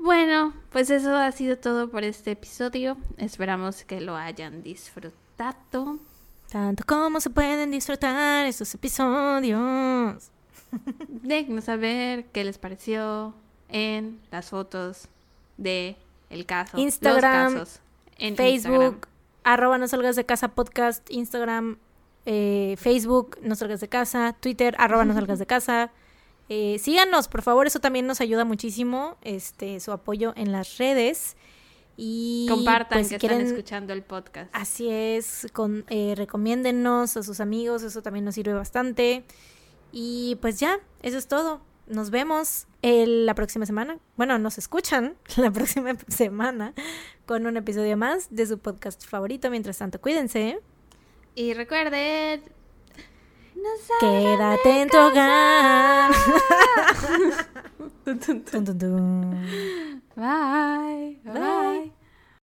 Bueno, pues eso ha sido todo por este episodio. Esperamos que lo hayan disfrutado. Tanto como se pueden disfrutar estos episodios. Déjenos saber qué les pareció en las fotos de el caso. los Instagram, casos en Facebook, Instagram. Arroba no salgas de casa podcast, Instagram, eh, Facebook, no salgas de casa, Twitter, arroba no salgas de casa. Eh, síganos, por favor, eso también nos ayuda muchísimo, este, su apoyo en las redes. Y Compartan pues, si que quieren, están escuchando el podcast. Así es, con, eh, recomiéndennos a sus amigos, eso también nos sirve bastante. Y pues ya, eso es todo. Nos vemos el- la próxima semana. Bueno, nos escuchan la próxima semana con un episodio más de su podcast favorito. Mientras tanto, cuídense. Y recuerden. No Quédate en tu hogar. Bye. Bye.